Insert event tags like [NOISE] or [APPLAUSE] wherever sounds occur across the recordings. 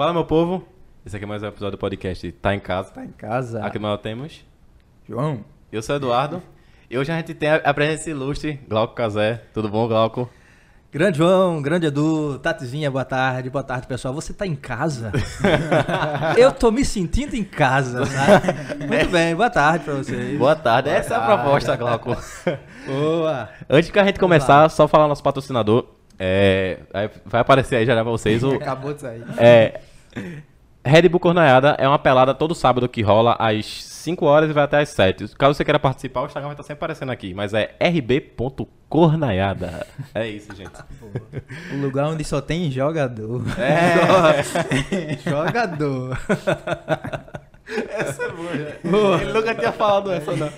Fala, meu povo. Esse aqui é mais um episódio do podcast Tá em Casa. Tá em casa. Aqui nós temos. João. Eu sou o Eduardo. E hoje a gente tem a presença ilustre, Glauco Casé. Tudo bom, Glauco? Grande João, grande Edu, Tatizinha, boa tarde, boa tarde pessoal. Você tá em casa? [LAUGHS] Eu tô me sentindo em casa, sabe? Muito bem, boa tarde pra vocês. Boa tarde. Boa Essa é a tarde. proposta, Glauco. Boa. Antes que a gente começar, só falar nosso patrocinador. É, vai aparecer aí já já pra vocês o Acabou de sair. É. Red Bull Cornaiada é uma pelada todo sábado que rola às 5 horas e vai até às 7. Caso você queira participar, o Instagram vai estar sempre aparecendo aqui, mas é rb.cornaiada. É isso, gente. Um lugar onde só tem jogador. É. [LAUGHS] jogador. Essa é boa, já. Ele nunca tinha falado essa, não.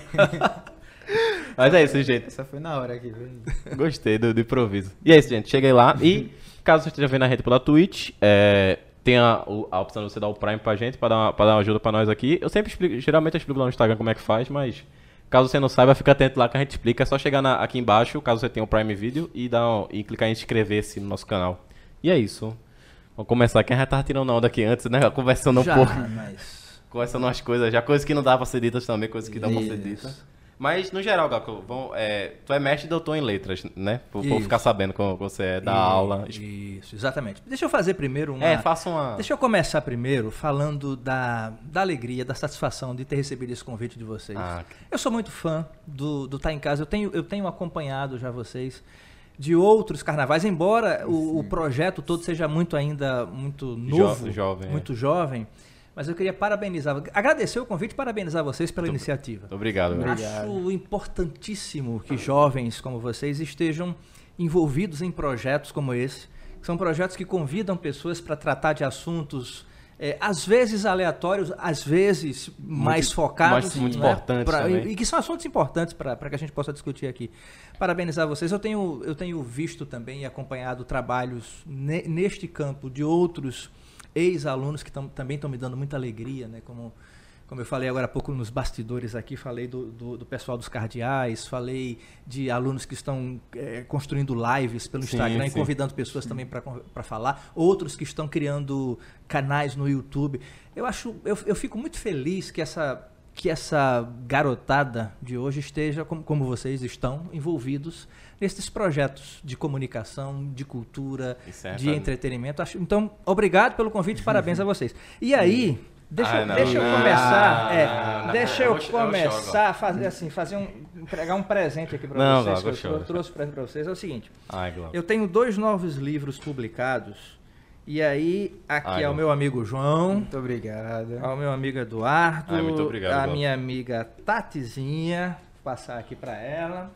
Mas é isso, gente. Essa foi na hora aqui, velho. Gostei do, do improviso. E é isso, gente. Cheguei lá e, caso você esteja vendo a gente pela Twitch, é, tem a, a opção de você dar o Prime pra gente, pra dar, uma, pra dar uma ajuda pra nós aqui. Eu sempre explico, geralmente eu explico lá no Instagram como é que faz, mas caso você não saiba, fica atento lá que a gente explica. É só chegar na- aqui embaixo, caso você tenha o Prime Video, e, dar um- e clicar em inscrever-se no nosso canal. E é isso. Vamos começar. Quem já tava tirando onda aqui antes, né? Conversando um pouco. mas... [LAUGHS] Conversando umas coisas já, coisas que não dá pra ser ditas também, coisas que dá pra ser ditas. Mas, no geral, Gaco, vão, é, tu é mestre e doutor em letras, né? Pra Isso. ficar sabendo como você é, da aula. Isso, exatamente. Deixa eu fazer primeiro uma... É, faça uma... Deixa eu começar primeiro falando da, da alegria, da satisfação de ter recebido esse convite de vocês. Ah, Eu sou muito fã do, do Tá em Casa. Eu tenho, eu tenho acompanhado já vocês de outros carnavais, embora o, o projeto todo seja muito ainda muito novo, jovem, é. muito jovem. Mas eu queria parabenizar, agradecer o convite e parabenizar vocês pela iniciativa. Obrigado, velho. Acho importantíssimo que jovens como vocês estejam envolvidos em projetos como esse. que São projetos que convidam pessoas para tratar de assuntos, eh, às vezes aleatórios, às vezes mais focados. mas muito né, importantes pra- também. E que são assuntos importantes para que a gente possa discutir aqui. Parabenizar vocês. Eu tenho, eu tenho visto também e acompanhado trabalhos ne- neste campo de outros ex-alunos que tão- também estão me dando muita alegria, né? Como, como eu falei agora há pouco nos bastidores aqui, falei do, do, do pessoal dos cardeais, falei de alunos que estão eh, construindo lives pelo Sim, Instagram e sim. convidando pessoas também para falar, outros que estão criando canais no YouTube. Eu acho, eu, eu fico muito feliz que essa que essa garotada de hoje esteja, como, como vocês estão, envolvidos nesses projetos de comunicação, de cultura, é de entretenimento. Acho- então, obrigado pelo convite, parabéns a vocês. E aí, deixa, Ah, eu- não, deixa eu não, começar, é, não, não, deixa eu começar a fazer assim, fazer um, entregar um presente aqui para vocês. Eu, eu trouxe presente para vocês. É o seguinte, Ai, eu tenho dois novos livros publicados. E aí, aqui Ai, é o meu amigo João, Muito obrigado. ao meu amigo Eduardo, Ai, muito obrigado, a minha amiga Tatizinha, vou passar aqui para ela.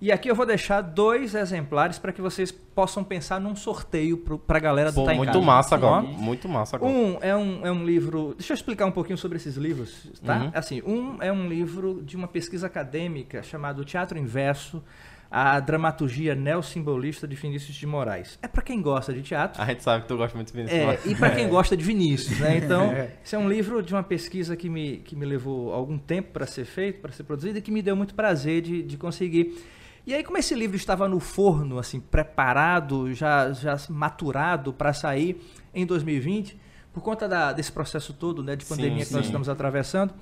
E aqui eu vou deixar dois exemplares para que vocês possam pensar num sorteio para a galera do Pô, Tá muito Casa. massa Ó, agora. Muito massa agora. um é um, é um livro. Deixa eu explicar um pouquinho sobre esses livros, tá? Uhum. Assim, um é um livro de uma pesquisa acadêmica chamado Teatro Inverso, a dramaturgia neossimbolista de Vinícius de Moraes. É para quem gosta de teatro. A gente sabe que tu gosta muito de Vinícius. É, Moraes. e para quem [LAUGHS] gosta de Vinícius, né? Então, [LAUGHS] esse é um livro de uma pesquisa que me, que me levou algum tempo para ser feito, para ser produzido, e que me deu muito prazer de, de conseguir. E aí, como esse livro estava no forno, assim, preparado, já, já maturado para sair em 2020, por conta da- desse processo todo né, de Sim, pandemia que nós sim. estamos atravessando,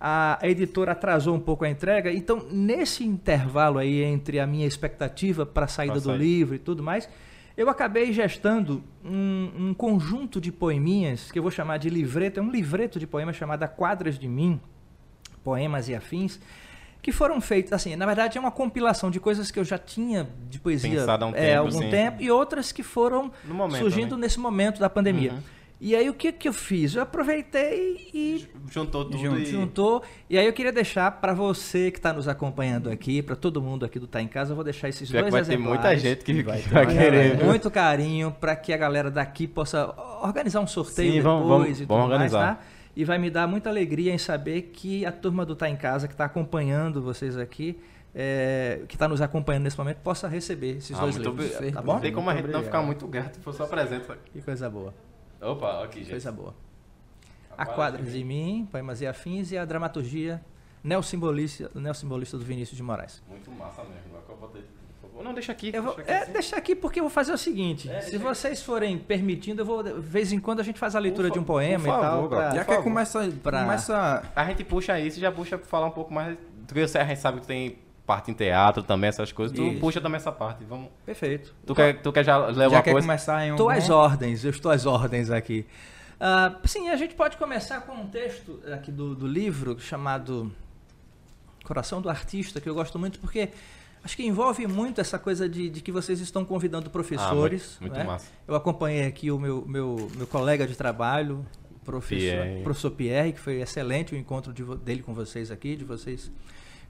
a, a editora atrasou um pouco a entrega. Então, nesse intervalo aí entre a minha expectativa para a saída Pra do sair. livro e tudo mais, eu acabei gestando um, um conjunto de poeminhas que eu vou chamar de livreto, é um livreto de poemas chamado Quadras de Mim, Poemas e Afins, que foram feitos, assim, na verdade é uma compilação de coisas que eu já tinha de poesia Pensado há um é, tempo, algum sim. tempo e outras que foram momento, surgindo né? nesse momento da pandemia. Uhum. E aí o que, que eu fiz? Eu aproveitei e Juntou tudo Jun- e... juntou. E aí eu queria deixar para você que está nos acompanhando aqui, para todo mundo aqui do Tá em Casa, eu vou deixar esses Já dois vai ter exemplares. muita gente que Vai que [LAUGHS] ter vai uma querer. Muito carinho para que a galera daqui possa organizar um sorteio Sim, depois vamos- vamos- e tudo vamos mais, organizar. tá? E vai me dar muita alegria em saber que a turma do Tá em Casa, que está acompanhando vocês aqui, é, que está nos acompanhando nesse momento, possa receber esses Ah, dois livros. Tá Não bom? tem como a gente não obrigado. ficar muito grato, for só presença. Que coisa boa. Opa, aqui, gente. Coisa boa. A Quadras de Mim, Poemas e Afins e a Dramaturgia neossimbolista, neossimbolista do Vinícius de Moraes. Muito massa mesmo. Agora eu botei- Não, deixa aqui. Eu vou, deixa aqui é, assim. deixa aqui porque eu vou fazer o seguinte. É, se deixa vocês forem permitindo, eu vou. De vez em quando a gente faz a leitura Por de um poema por e tal. favor, pra-. Já que favor. começa, Pra- começa A gente puxa isso e já puxa pra falar um pouco mais. Porque você- a gente sabe que tem parte em teatro também, essas coisas. Tu Isso. puxa também essa parte. Vamos. Perfeito. Tu quer, tu quer já levar já uma quer coisa? começar em um Estou às ordens, eu estou às ordens aqui. Ah, sim, a gente pode começar com um texto aqui do, do livro chamado Coração do Artista, que eu gosto muito porque acho que envolve muito essa coisa de, de que vocês estão convidando professores. Ah, muito, muito né? massa. Eu acompanhei aqui o meu, meu, meu colega de trabalho, o professor Pierre. professor Pierre, que foi excelente o encontro de dele com vocês aqui, de vocês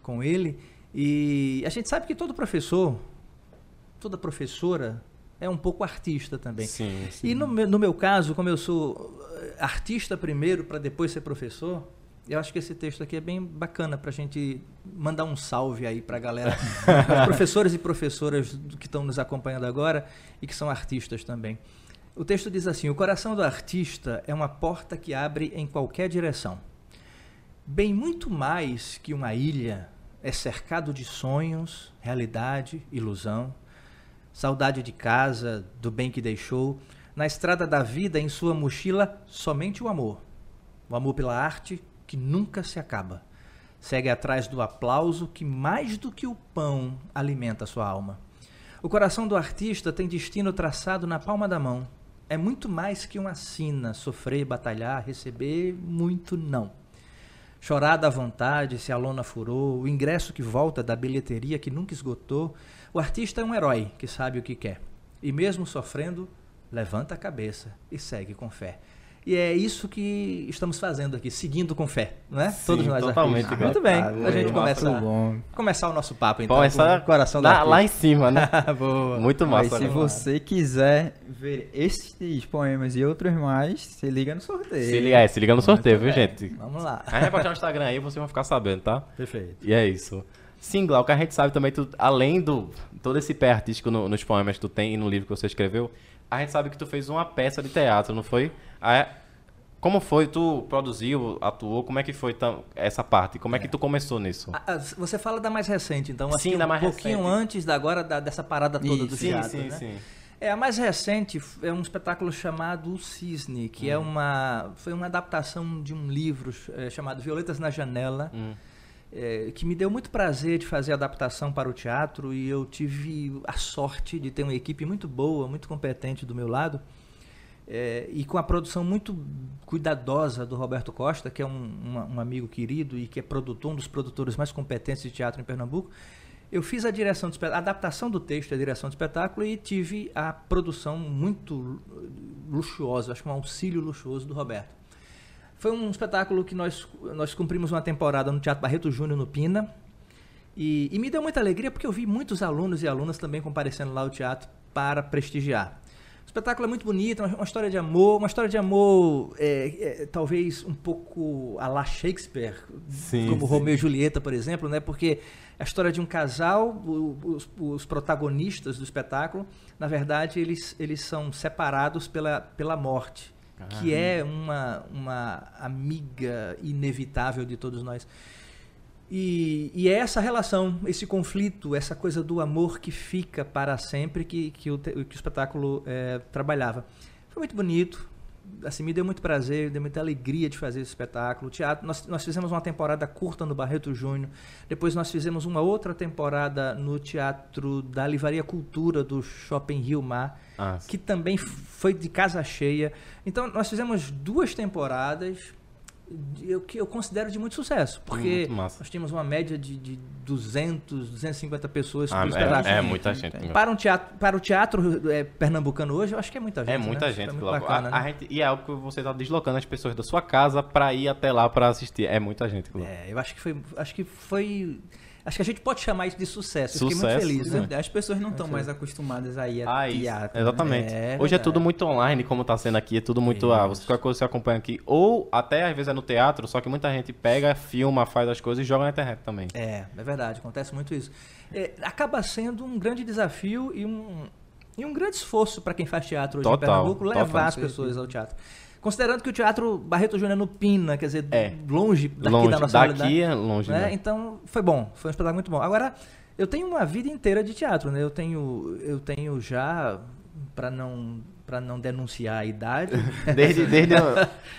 com ele. E a gente sabe que todo professor, toda professora é um pouco artista também. Sim, sim. E no meu, no meu caso, como eu sou artista primeiro para depois ser professor, eu acho que esse texto aqui é bem bacana para a gente mandar um salve aí para a galera, [LAUGHS] os professores e professoras que estão nos acompanhando agora e que são artistas também. O texto diz assim: O coração do artista é uma porta que abre em qualquer direção. Bem muito mais que uma ilha, é cercado de sonhos, realidade, ilusão, saudade de casa, do bem que deixou. Na estrada da vida, em sua mochila, somente o amor. O amor pela arte que nunca se acaba. Segue atrás do aplauso que, mais do que o pão, alimenta sua alma. O coração do artista tem destino traçado na palma da mão. É muito mais que uma sina, sofrer, batalhar, receber, muito não. Chorada à vontade, se a lona furou, o ingresso que volta da bilheteria que nunca esgotou, o artista é um herói que sabe o que quer. E mesmo sofrendo, levanta a cabeça e segue com fé. E é isso que estamos fazendo aqui, seguindo com fé, não é? Sim, Todos nós totalmente, artistas. cara. Muito bem, Ah, a gente começa, começar o nosso papo então. Bom, essa com o coração do lá, lá em cima, né? [LAUGHS] Boa. Muito Mas massa. se né? você quiser ver esses poemas e outros mais, se liga no sorteio. Se liga, é, se liga no sorteio, viu, Muito bem. gente? Vamos lá. A gente vai no Instagram aí, vocês vão ficar sabendo, tá? Perfeito. E é isso. Sim, Glauco, a gente sabe também, tu, além do todo esse pé artístico no- nos poemas que tu tem e no livro que você escreveu, a gente sabe que tu fez uma peça de teatro, não foi? Ah, como foi? Tu produziu, atuou? Como é que foi essa parte? Como é, que tu começou nisso? Ah, ah, Você fala da mais recente, então, Sim, assim, da um mais pouquinho recente. antes da agora da- dessa parada toda do sim, teatro, sim, né? sim. É, a mais recente é um espetáculo chamado O Cisne, que é Hum. uma foi uma adaptação de um livro eh, chamado Violetas na Janela, Hum. Eh, que me deu muito prazer de fazer adaptação para o teatro e eu tive a sorte de ter uma equipe muito boa, muito competente do meu lado. eh, e com a produção muito cuidadosa do Roberto Costa, que é um, um amigo querido e que é produtor, um dos produtores mais competentes de teatro em Pernambuco, eu fiz a direção do a adaptação do texto e a direção do espetáculo e tive a produção muito luxuosa, acho que um auxílio luxuoso do Roberto. Foi um espetáculo que nós, nós cumprimos uma temporada no Teatro Barreto Júnior, no Pina. E, e me deu muita alegria porque eu vi muitos alunos e alunas também comparecendo lá ao teatro para prestigiar. O espetáculo é muito bonito, uma história de amor, uma história de amor é, é, talvez um pouco a la Shakespeare, Sim, como sim. Romeu e Julieta, por exemplo, né? porque a história de um casal, os, os protagonistas do espetáculo, na verdade, eles, eles são separados pela, pela morte, que é uma, uma amiga inevitável de todos nós. E, e é essa relação, esse conflito, essa coisa do amor que fica para sempre que, que, o, que o espetáculo eh, trabalhava. Foi muito bonito, assim, me deu muito prazer, deu muita alegria de fazer esse espetáculo. O teatro, nós, nós fizemos uma temporada curta no Barreto Júnior, depois nós fizemos uma outra temporada no Teatro da Livaria Cultura do Shopping Rio Mar, Ah, que também foi de casa cheia. Então, nós fizemos duas temporadas eu, que eu considero de muito sucesso, porque Muito massa. nós tínhamos uma média de, de 200, 250 pessoas Ah, por espetáculo. é, é muita gente. Glauco. Para, um teatro, para o teatro é, pernambucano hoje, eu acho que é muita gente. É muita né? gente, É muito bacana, A- a né? gente- E é algo que você tá deslocando as pessoas da sua casa pra ir até lá pra assistir. É muita gente, Glauco. É, eu acho que foi. Acho que foi. Acho que a gente pode chamar isso de sucesso. Eu fiquei Sucesso, muito feliz, né? As pessoas não estão mais acostumadas a ir a Ah, isso. teatro. né? Exatamente. É Hoje é tudo muito online, como tá sendo aqui, é tudo muito. Ah, você, qualquer coisa você acompanha aqui. Ou até às vezes é no teatro, só que muita gente pega, filma, faz as coisas e joga na internet também. É, é verdade, acontece muito isso. É, acaba sendo um grande desafio e um, e um grande esforço para quem faz teatro hoje Total, em Pernambuco levar total. as pessoas ao teatro. Considerando que o Teatro Barreto Júnior é no Pina, quer dizer, É. longe daqui longe, da nossa realidade, daqui é longe, né? né? Então, foi bom, foi um espetáculo muito bom. Agora, eu tenho uma vida inteira de teatro, né? Eu tenho, eu tenho já, para não, para não denunciar a idade, [LAUGHS] Desde, desde,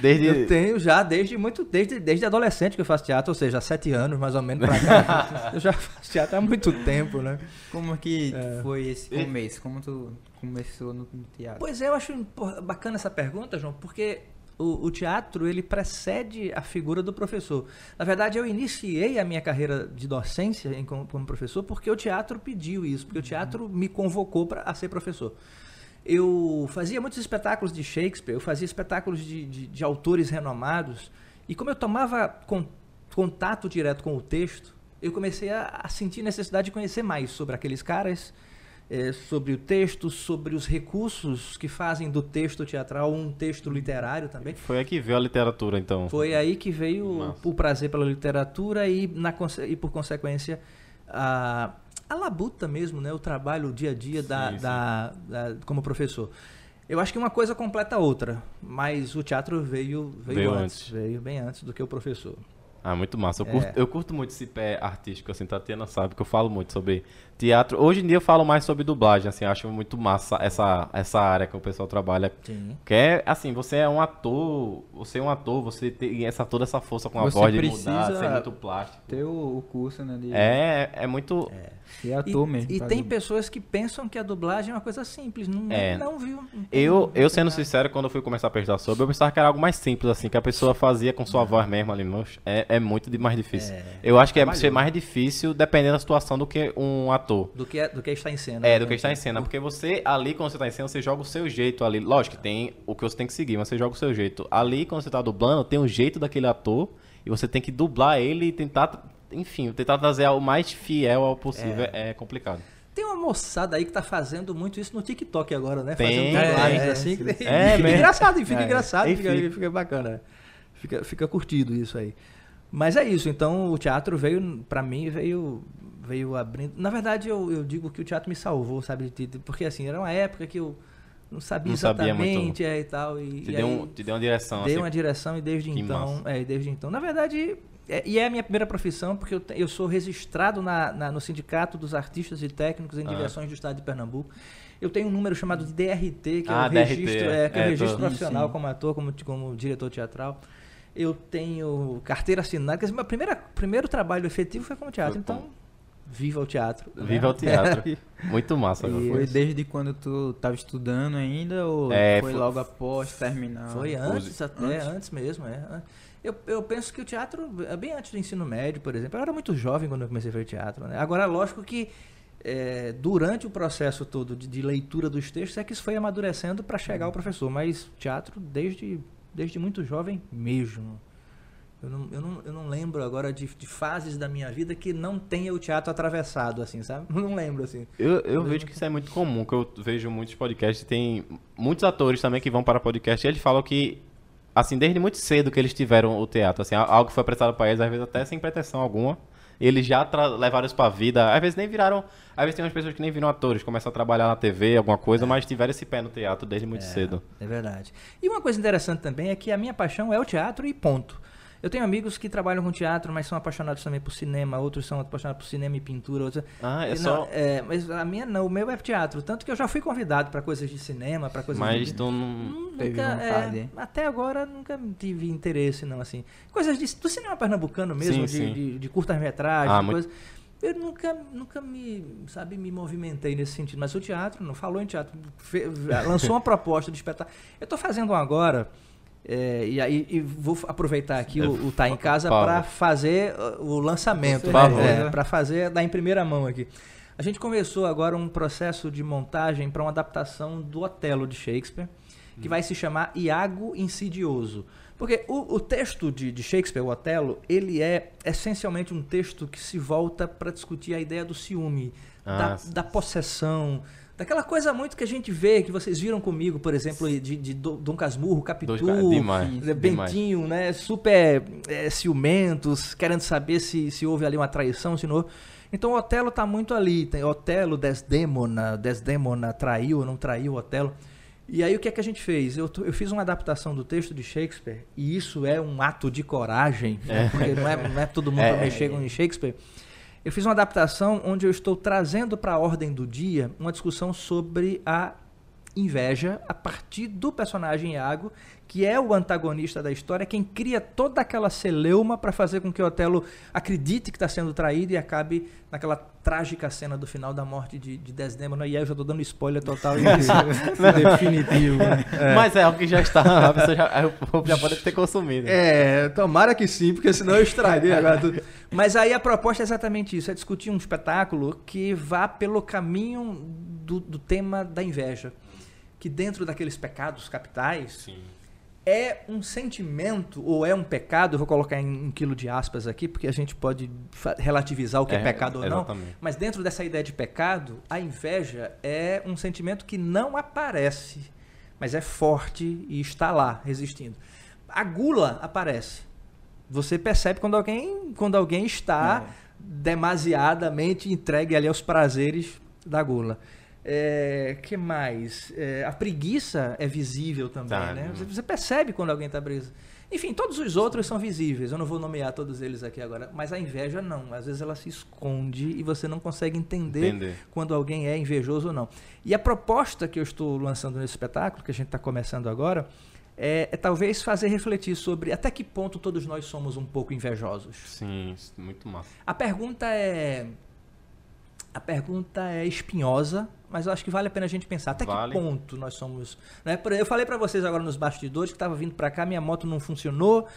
desde, eu tenho já desde muito, desde, desde adolescente que eu faço teatro, ou seja, há sete anos mais ou menos pra cá. [LAUGHS] eu já faço teatro há muito tempo, né? Como que foi esse começo? Como tu começou no teatro? Pois é, eu acho bacana essa pergunta, João, porque o, o teatro ele precede a figura do professor. Na verdade, eu iniciei a minha carreira de docência em- como, como professor porque o teatro pediu isso, porque o teatro me convocou para ser professor. Eu fazia muitos espetáculos de Shakespeare, eu fazia espetáculos de, de- de autores renomados, e como eu tomava con- contato direto com o texto, eu comecei a, a sentir necessidade de conhecer mais sobre aqueles caras, eh, sobre o texto, sobre os recursos que fazem do texto teatral um texto literário também. Foi aí que veio a literatura, então. Foi aí que veio o- prazer pela literatura e, na, e por consequência, a, a labuta mesmo, né? o trabalho, o dia a dia da, Sim, sim. da- da- como professor. Eu acho que uma coisa completa a outra, mas o teatro veio, veio, Veio antes, antes. veio bem antes do que o professor. Ah, muito massa. Eu, É. curto, eu curto muito esse pé artístico, assim, Tatiana sabe que eu falo muito sobre teatro. Hoje em dia eu falo mais sobre dublagem, assim, acho muito massa essa, essa área que o pessoal trabalha. Sim. Que é, assim, você é um ator, você é um ator, você tem essa, toda essa força com a Você voz de mudar, ser muito plástico. Ter o, o curso, né? De, É, é muito... ser ator e, mesmo. E tem dublar. pessoas que pensam que a dublagem é uma coisa simples. Não, É. não viu? Não Eu, não eu sendo sincero, quando eu fui começar a pesquisar sobre, eu pensava que era algo mais simples, assim, que a pessoa fazia com sua voz mesmo ali. É, é muito de- mais difícil. eu acho que é ser mais difícil, dependendo da situação, do que um ator. Do que, é- do que está em cena. É, né? do que está em cena. Porque você, ali, quando você está em cena, você joga o seu jeito ali. Lógico que tem o que você tem que seguir, mas você joga o seu jeito. Ali, quando você está dublando, tem o jeito daquele ator e você tem que dublar ele e tentar, enfim, tentar trazer o mais fiel ao possível. É, complicado. Tem uma moçada aí que tá fazendo muito isso no TikTok agora, né? Tem, fazendo dublagens é, assim. [LAUGHS] É, fica mesmo. engraçado, e fica É, engraçado, é, fica, fica. fica bacana. Fica, fica curtido isso aí. Mas é isso, então o teatro veio, pra mim, veio veio abrindo. Na verdade, eu, eu digo que o teatro me salvou, sabe? Porque assim, era uma época que eu não sabia Não sabia muito. exatamente é, e tal. E, Te, e deu, um, te deu uma direção, dei assim. uma direção e desde então. É, desde então. Na verdade, é- e é a minha primeira profissão, porque eu, eu sou registrado na, na- no Sindicato dos Artistas e Técnicos em Ah. Direções do Estado de Pernambuco. Eu tenho um número chamado de DRT, que Ah, é o DRT, registro, é, que é é, tô- registro Sim, profissional sim. como ator, como, como diretor teatral. Eu tenho carteira assinada. Quer dizer, meu primeira, primeiro trabalho efetivo foi como teatro. Foi então, viva o teatro. né? Viva o teatro. [LAUGHS] Muito massa. E- agora. Foi desde quando tu tava estudando ainda ou É, foi foi- logo após terminar? Foi antes, até Antes? antes, mesmo, é. Eu, eu penso que o teatro, é bem antes do ensino médio, por exemplo, eu era muito jovem quando eu comecei a ver teatro. Né? Agora, lógico que é, durante o processo todo de, de leitura dos textos é que isso foi amadurecendo para chegar ao professor, mas teatro desde, desde muito jovem mesmo. Eu não, eu não, eu não lembro agora de, de fases da minha vida que não tenha o teatro atravessado, assim, sabe? [LAUGHS] Não lembro, assim. Eu, eu vejo que isso é muito comum, que eu vejo muitos podcasts, tem muitos atores também que vão para podcast e eles falam que, assim, desde muito cedo que eles tiveram o teatro, assim, algo que foi apresentado para eles, às vezes até sem pretensão alguma, eles já levaram isso pra vida, às vezes nem viraram, às vezes tem umas pessoas que nem viram atores, começam a trabalhar na TV, alguma coisa, mas tiveram esse pé no teatro desde muito cedo. É verdade. E uma coisa interessante também é que a minha paixão é o teatro e ponto. Eu tenho amigos que trabalham com teatro, mas são apaixonados também por cinema, outros são apaixonados por cinema e pintura, outros... Ah, é E só... não, é, mas a minha não, o meu é teatro, tanto que eu já fui convidado para coisas de cinema, para coisas Mas de... tu não... Hum, Teve nunca, vontade. é, até agora nunca tive interesse não assim. Coisas de, do cinema pernambucano mesmo, Sim, de, sim. de, de curtas-metragens, Ah, de muito- coisas. Eu nunca, nunca me, sabe, me movimentei nesse sentido. Mas o teatro, não falou em teatro, fe- lançou uma proposta de espetáculo. Eu estou fazendo um agora, é, e aí e vou aproveitar aqui o, o Tá em Casa para fazer uh, o lançamento, Por favor. né? para fazer, dar em primeira mão aqui. A gente começou agora um processo de montagem para uma adaptação do Otelo de Shakespeare, que vai se chamar Iago Insidioso. Porque o, o texto de, de Shakespeare, o Otelo, ele é essencialmente um texto que se volta para discutir a ideia do ciúme, Ah, da, da possessão, daquela coisa muito que a gente vê, que vocês viram comigo, por exemplo, de, de Do- Dom Casmurro, Capitu, demais, né, demais. Bentinho, né? Super é, ciumentos, querendo saber se, se houve ali uma traição, se não houve. Então o Otelo tá muito ali. Tem Otelo, Desdemona, Desdemona traiu ou não traiu o Otelo. E aí o que é que a gente fez? Eu, eu fiz uma adaptação do texto de Shakespeare, e isso é um ato de coragem, né? porque não é, não é todo mundo [LAUGHS] É. para mexer com Shakespeare. Eu fiz uma adaptação onde eu estou trazendo para a ordem do dia uma discussão sobre a inveja a partir do personagem Iago, que é o antagonista da história, quem cria toda aquela celeuma para fazer com que Otelo acredite que está sendo traído e acabe naquela trágica cena do final da morte de, de Desdemona. E aí eu já estou dando spoiler total e [LAUGHS] [LAUGHS] definitivo. né? Mas é algo que já está, a pessoa já, o povo já pode ter consumido. É, tomara que sim, porque senão eu estraguei agora tudo. Mas aí a proposta é exatamente isso: é discutir um espetáculo que vá pelo caminho do, do tema da inveja. Que dentro daqueles pecados capitais Sim. É um sentimento ou é um pecado, eu vou colocar em um quilo de aspas aqui, porque a gente pode relativizar o que é, É, pecado ou não. exatamente. Mas dentro dessa ideia de pecado, a inveja é um sentimento que não aparece, mas é forte e está lá, resistindo. A gula aparece. Você percebe quando alguém, quando alguém está demasiadamente entregue ali aos prazeres da gula. É, que mais? É, a preguiça é visível também, Tá, né? Você, você percebe quando alguém está preso. Enfim, todos os outros são visíveis. Eu não vou nomear todos eles aqui agora, mas a inveja não. Às vezes ela se esconde e você não consegue entender Entender. quando alguém é invejoso ou não. E a proposta que eu estou lançando nesse espetáculo, que a gente está começando agora, é, é talvez fazer refletir sobre até que ponto todos nós somos um pouco invejosos. Sim, muito massa. A pergunta é. A pergunta é espinhosa, mas eu acho que vale a pena a gente pensar até Vale. que ponto nós somos. Né? Eu falei para vocês agora nos bastidores que estava vindo para cá, minha moto não funcionou.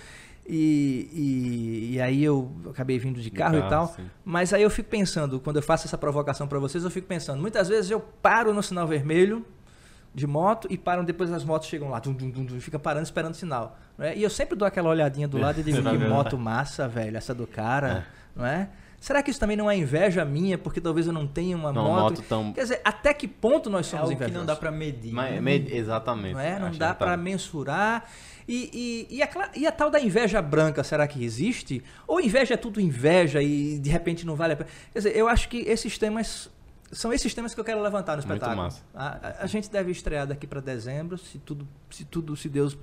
E, e, e aí eu acabei vindo de carro, e carro, tal. sim. Mas aí eu fico pensando, quando eu faço essa provocação para vocês, eu fico pensando, muitas vezes eu paro no sinal vermelho de moto e param depois as motos chegam lá, dum, dum, dum, dum, e fica parando esperando sinal. Né? E eu sempre dou aquela olhadinha do [LAUGHS] lado e digo, Tá que moto massa, velho, essa do cara, não é? Será que isso também não é inveja minha, porque talvez eu não tenha uma Não, moto? moto tão. Quer dizer, até que ponto nós É somos que invejosos? não dá pra medir. Mas, né? me- exatamente. Não é? Não dá que tá- para mensurar. E, e, e, a, e a tal da inveja branca, será que existe? Ou inveja é tudo inveja e de repente não vale a pena? Quer dizer, eu acho que esses temas. São esses temas que eu quero levantar no Muito espetáculo. massa. A, a- a gente deve estrear daqui para dezembro, se tudo, se tudo, se Deus,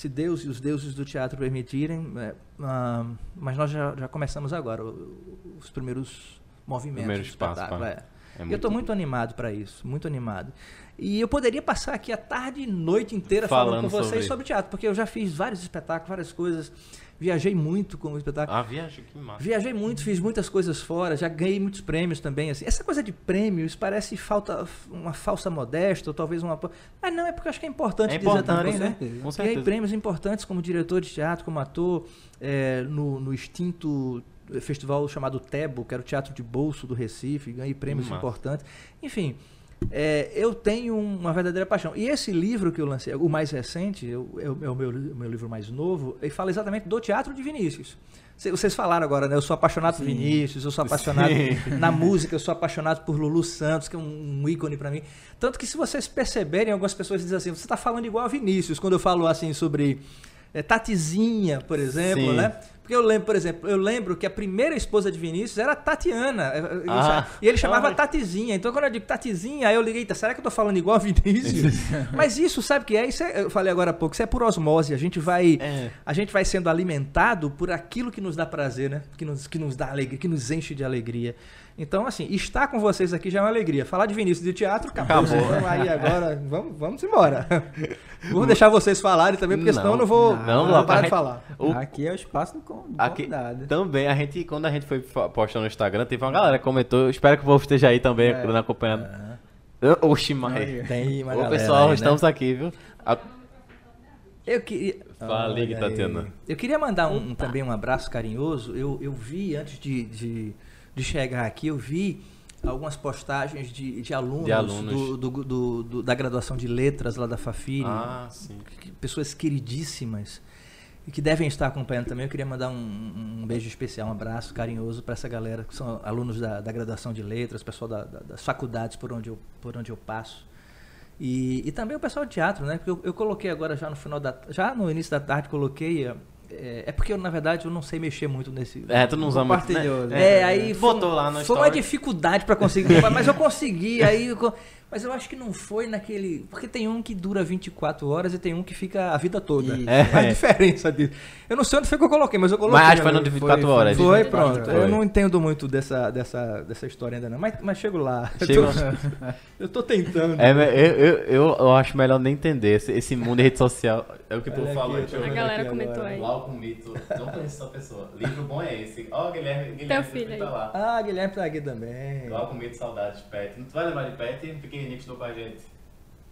se Deus e os deuses do teatro permitirem. é, ah, mas nós já, já começamos agora o- os primeiros movimentos Primeiros do passos, espetáculo. pá. é. É Eu estou muito animado para isso, muito animado. E eu poderia passar aqui a tarde e noite inteira falando, Falando com vocês sobre- sobre... teatro, porque eu já fiz vários espetáculos, várias coisas. Viajei muito com o espetáculo. Ah, viagem, que massa. Viajei muito, fiz muitas coisas fora, já ganhei muitos prêmios também. Assim. Essa coisa de prêmios parece falta uma falsa modéstia, ou talvez uma. Mas não, é porque eu acho que é importante É dizer importante, também, com né? certeza. Com Ganhei certeza. prêmios importantes como diretor de teatro, como ator, é, no, no extinto festival chamado Tebo, que era o teatro de bolso do Recife, ganhei prêmios Massa. importantes. Enfim, é, eu tenho uma verdadeira paixão. E esse livro que eu lancei, o mais recente, eu- é o é o meu, meu livro mais novo, ele fala exatamente do teatro de Vinícius. Cê- Vocês falaram agora, né? Eu sou apaixonado por Vinícius, eu sou apaixonado Sim. na música, eu sou apaixonado por Lulu Santos, que é um, um ícone pra mim. Tanto que se vocês perceberem, algumas pessoas dizem assim, você tá falando igual a Vinícius, quando eu falo assim sobre é, Tatizinha, por exemplo, Sim. né? Porque eu lembro, por exemplo, eu lembro que a primeira esposa de Vinícius era a Tatiana. Ah. E ele chamava Ah. Tatizinha. Então quando eu digo Tatizinha, aí eu liguei, "Eita, será que eu tô falando igual a Vinícius? [LAUGHS] Mas isso, sabe o que é? Isso é, eu falei agora há pouco, isso é por osmose. A gente vai É. a gente vai sendo alimentado por aquilo que nos dá prazer, né? Que nos, que nos dá alegria, que nos enche de alegria. Então, assim, estar com vocês aqui já é uma alegria. Falar de Vinícius de teatro, acabou. Acabou. Vamos aí [LAUGHS] agora, vamos, vamos embora. Vamos deixar vocês falarem também, porque senão eu não vou, Não, não, vou parar de falar. O- Aqui é o espaço do Aqui, convidado. também, a gente, quando a gente foi postar no Instagram, teve uma galera que comentou. Espero que o povo esteja aí também, É. acompanhando. Oxi, mas. Tem uma Ô, pessoal, aí, né? estamos aqui, viu? A- Eu queria. Olha aí. Tatiana. Eu queria mandar um, também um abraço carinhoso. Eu, eu vi, antes de, de, de chegar aqui, eu vi algumas postagens de, de alunos, De alunos. do- do- do- da graduação de letras lá da Fafiri. Ah, sim. que- pessoas queridíssimas e que devem estar acompanhando também. Eu queria mandar um, um beijo especial, um abraço carinhoso para essa galera que são alunos da, da graduação de letras, pessoal da- da- das faculdades por onde eu, por onde eu passo. E, e também o pessoal de teatro, né? Porque eu, eu coloquei agora já no final da já no início da tarde coloquei é, é porque eu, na verdade eu não sei mexer muito nesse É, tu não usa muito. Né? né? é, aí Tu foi, botou lá no foi uma story. dificuldade para conseguir, mas eu consegui. Aí eu Mas eu acho que não foi naquele. Porque tem um que dura 24 horas e tem um que fica a vida toda. Isso. É. A diferença disso. Eu não sei onde foi que eu coloquei, mas eu coloquei. Mas acho que foi no de 24 foi- horas. Foi, 24 pronto. horas. Eu não entendo muito dessa, dessa, dessa história ainda não. Mas, mas chego lá. Eu Chega- tô, [LAUGHS] eu tô tentando. É, eu, eu, eu, eu acho melhor nem entender. Esse, esse mundo de rede social. É o que tu falou. eu. A galera comentou agora. aí. Lá com mito. Não conheço essa pessoa. Livro bom é esse. Ó, Guilherme. Guilherme Teu filho tá aí. lá. Ah, Guilherme tá aqui também. Lá com mito, saudades, Pet. Tu vai lembrar de Pet? Pequenininho que estudou com a gente.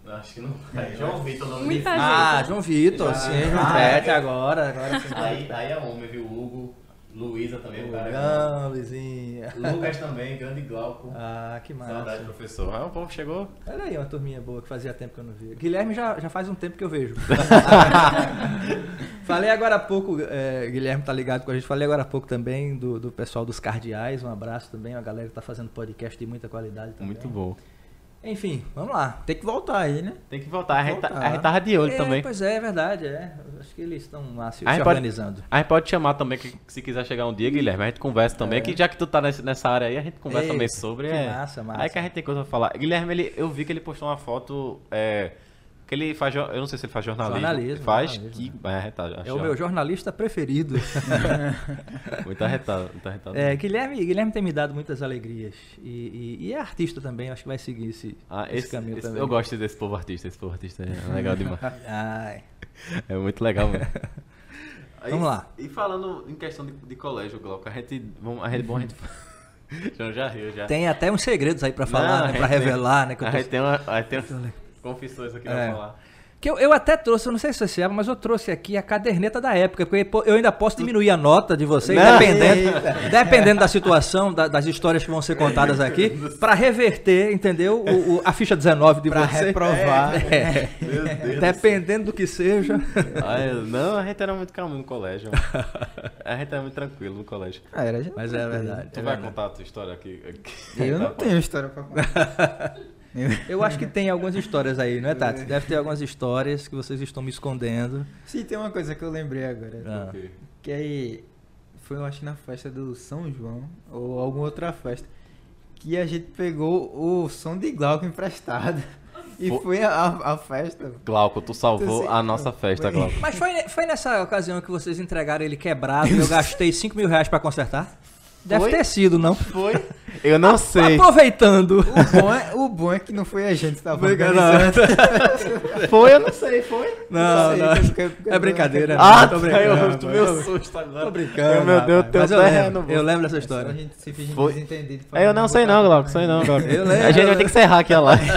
Acho que não vai. João Vitor, o nome dele. Ah, João Vitor, Já. sim, João Ah, Pet, agora. agora. Aí, aí é homem, viu? Hugo, Luísa também, o cara. Não, Luizinha. Lucas também, grande Glauco. Ah, que massa. Saudade, professor. Ah, o povo chegou. Olha aí, uma turminha boa que fazia tempo que eu não via. Guilherme já, já faz um tempo que eu vejo. [LAUGHS] falei agora há pouco, é, Guilherme tá ligado com a gente, falei agora há pouco também do, do pessoal dos Cardeais, um abraço também, a galera que tá fazendo podcast de muita qualidade também. Muito bom. Enfim, vamos lá. Tem que voltar aí, né? Tem que voltar. A gente, tá- Voltar. a gente tava de olho É, também. Pois é, é verdade, é. Acho que eles estão lá se, se gente pode- organizando. A gente pode chamar também, que se quiser chegar um dia, Guilherme, a gente conversa também, É. que já que tu tá nessa área aí, a gente conversa também sobre. que é. massa, massa. Aí que a gente tem coisa pra falar. Guilherme, ele, eu vi que ele postou uma foto. É, que ele faz. Eu não sei se ele faz jornalismo. Jornalismo, faz. jornalismo, que. É, tá, É o meu jornalista preferido. [LAUGHS] Muito arretado. Muito arretado. É, Guilherme, Guilherme tem me dado muitas alegrias. E, e- e é artista também, acho que vai seguir esse, Ah, esse, esse, caminho esse- também. eu gosto desse povo artista. Esse povo artista é legal demais. [LAUGHS] Ai. É muito legal mesmo. [LAUGHS] Vamos lá. E falando em questão de, de colégio, Glauco, a gente. Vamos, a gente bom, a gente. João já riu já. Tem até uns segredos aí pra Não, falar, a né, pra tem- revelar, né? Que eu, A tô- gente tem uma. A gente tem confissões aqui É. pra falar. que eu, eu até trouxe, eu não sei se você sabe, mas eu trouxe aqui a caderneta da época, porque eu ainda posso diminuir a nota de vocês, Não. dependendo, [LAUGHS] dependendo da situação, da- das histórias que vão ser contadas aqui, [LAUGHS] pra reverter, entendeu? O, o- a ficha 19 de Pra vocês. reprovar. [LAUGHS] É. Meu Deus. Dependendo do que seja. Ai, não, a gente era muito calmo no colégio. A gente era muito tranquilo no colégio. Ah, era Mas é verdade. Tu é vai verdade. contar a tua história aqui? aqui? Eu não tenho história pra contar. [LAUGHS] Eu- acho que tem algumas histórias aí, não é, Tati? Deve ter algumas histórias que vocês estão me escondendo. Sim, tem uma coisa que eu lembrei agora. Ah. Ok. Que aí foi, eu acho, na festa do São João, ou alguma outra festa, que a gente pegou o som de Glauco emprestado. [LAUGHS] E foi a, a festa. Glauco, tu salvou sei- a nossa festa, Glauco. Mas foi, foi nessa ocasião que vocês entregaram ele quebrado e eu [LAUGHS] gastei 5 mil reais pra consertar? Deve Foi? ter sido, não? Foi? Eu não sei. Aproveitando. O bom, é, o bom é que não foi a gente que tava Foi, organizando. [LAUGHS] Foi, eu não sei, foi? Não, sei, não. que- que- que- É brincadeira. Ah, tô tá, brincando, eu tô- um susto agora. Tô brincando. Meu Deus, teu Mas eu lembro, eu lembro dessa A história. gente se finge Foi. desentendido. É, eu não sei não, Glauco, [LAUGHS] sei não, Glauco. Eu lembro, A gente eu vai ter que encerrar aqui a live.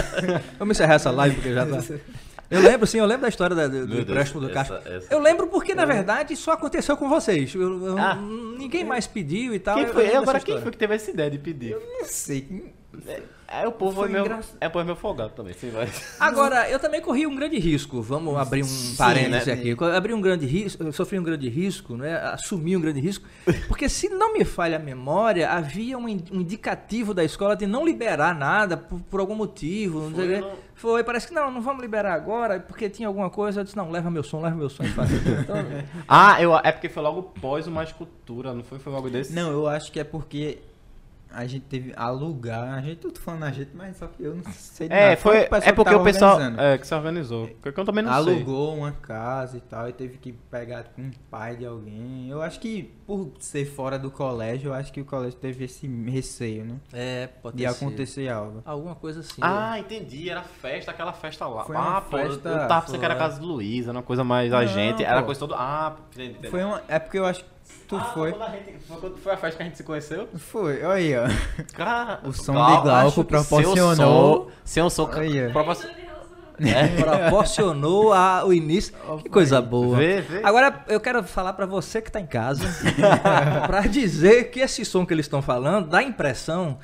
Vamos encerrar essa live porque já tá. [LAUGHS] Eu lembro, sim, eu lembro da história da- do, empréstimo do essa- essa- Eu lembro porque, na verdade, só aconteceu com vocês. Eu- eu- Ah. Ninguém mais pediu e tal. Quem eu foi? Agora quem foi que teve essa ideia de pedir? Não sei. É, o povo Foi é meu. engraçado. É o povo é meu folgado também, sim, vai. [LAUGHS] Agora, eu também corri um grande risco. Vamos abrir um parêntese né? aqui. Eu abri um grande risco, eu sofri um grande risco, né? Assumi um grande risco. Porque se não me falha a memória, havia um in- indicativo da escola de não liberar nada por, por algum motivo. Não Foi, não? Foi, parece que não, não vamos liberar agora, porque tinha alguma coisa. Eu disse, não, leva meu som, leva meu som e faz. [LAUGHS] Então, Ah, eu, é porque foi logo pós o Mais Cultura, não foi? Foi logo desse? Não, eu acho que é porque a gente teve alugar. A gente, tudo falando a gente, mas só que eu não sei de É, nada. foi, pessoal é que porque o pessoal organizando. é, que se organizou. Porque eu também não sei. Alugou uma casa e tal, e teve que pegar com um pai de alguém. Eu acho que por ser fora do colégio, eu acho que o colégio teve esse receio, né? é, pode De ter sido. acontecer algo. Alguma coisa assim. Ah, entendi. Era festa, aquela festa lá. Foi uma ah, pô, festa- eu tava pensando que era a foi. casa do Luiz, era uma coisa mais Não, a gente. Era pô. coisa toda. Ah, entendi. entendi. Foi uma, é porque eu acho que tu Ah, foi. quando gente- foi, quando foi a festa que a gente se conheceu? Foi, olha aí, ó. Cara, O som de Glauco proporcionou- Seu som, seu som Olha. Propor- [LAUGHS] Proporcionou a- o início. Que coisa boa. Vê, vê. Agora eu quero falar pra você que tá em casa, [LAUGHS] pra dizer que esse som que eles estão falando dá a impressão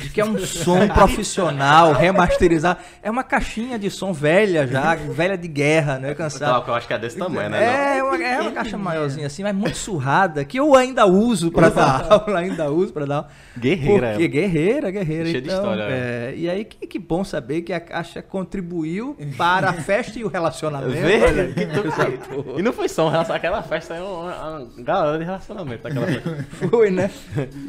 de que é um som profissional, remasterizado. É uma caixinha de som velha já, velha de guerra, né? Cansado. Eu acho que é desse tamanho, né? É uma, é uma caixa maiorzinha assim, mas muito surrada, que eu ainda uso pra dar aula, ainda uso pra dar aula. Guerreira. Porque guerreira, guerreira. Cheia de então, história, é, e aí que, que bom saber que a Caixa contribuiu veio [LAUGHS] para a festa e o relacionamento. Aí. Que [LAUGHS] E não foi só um relacion- aquela festa, é uma, uma galera de relacionamento. Aquela festa. [LAUGHS] Foi, né?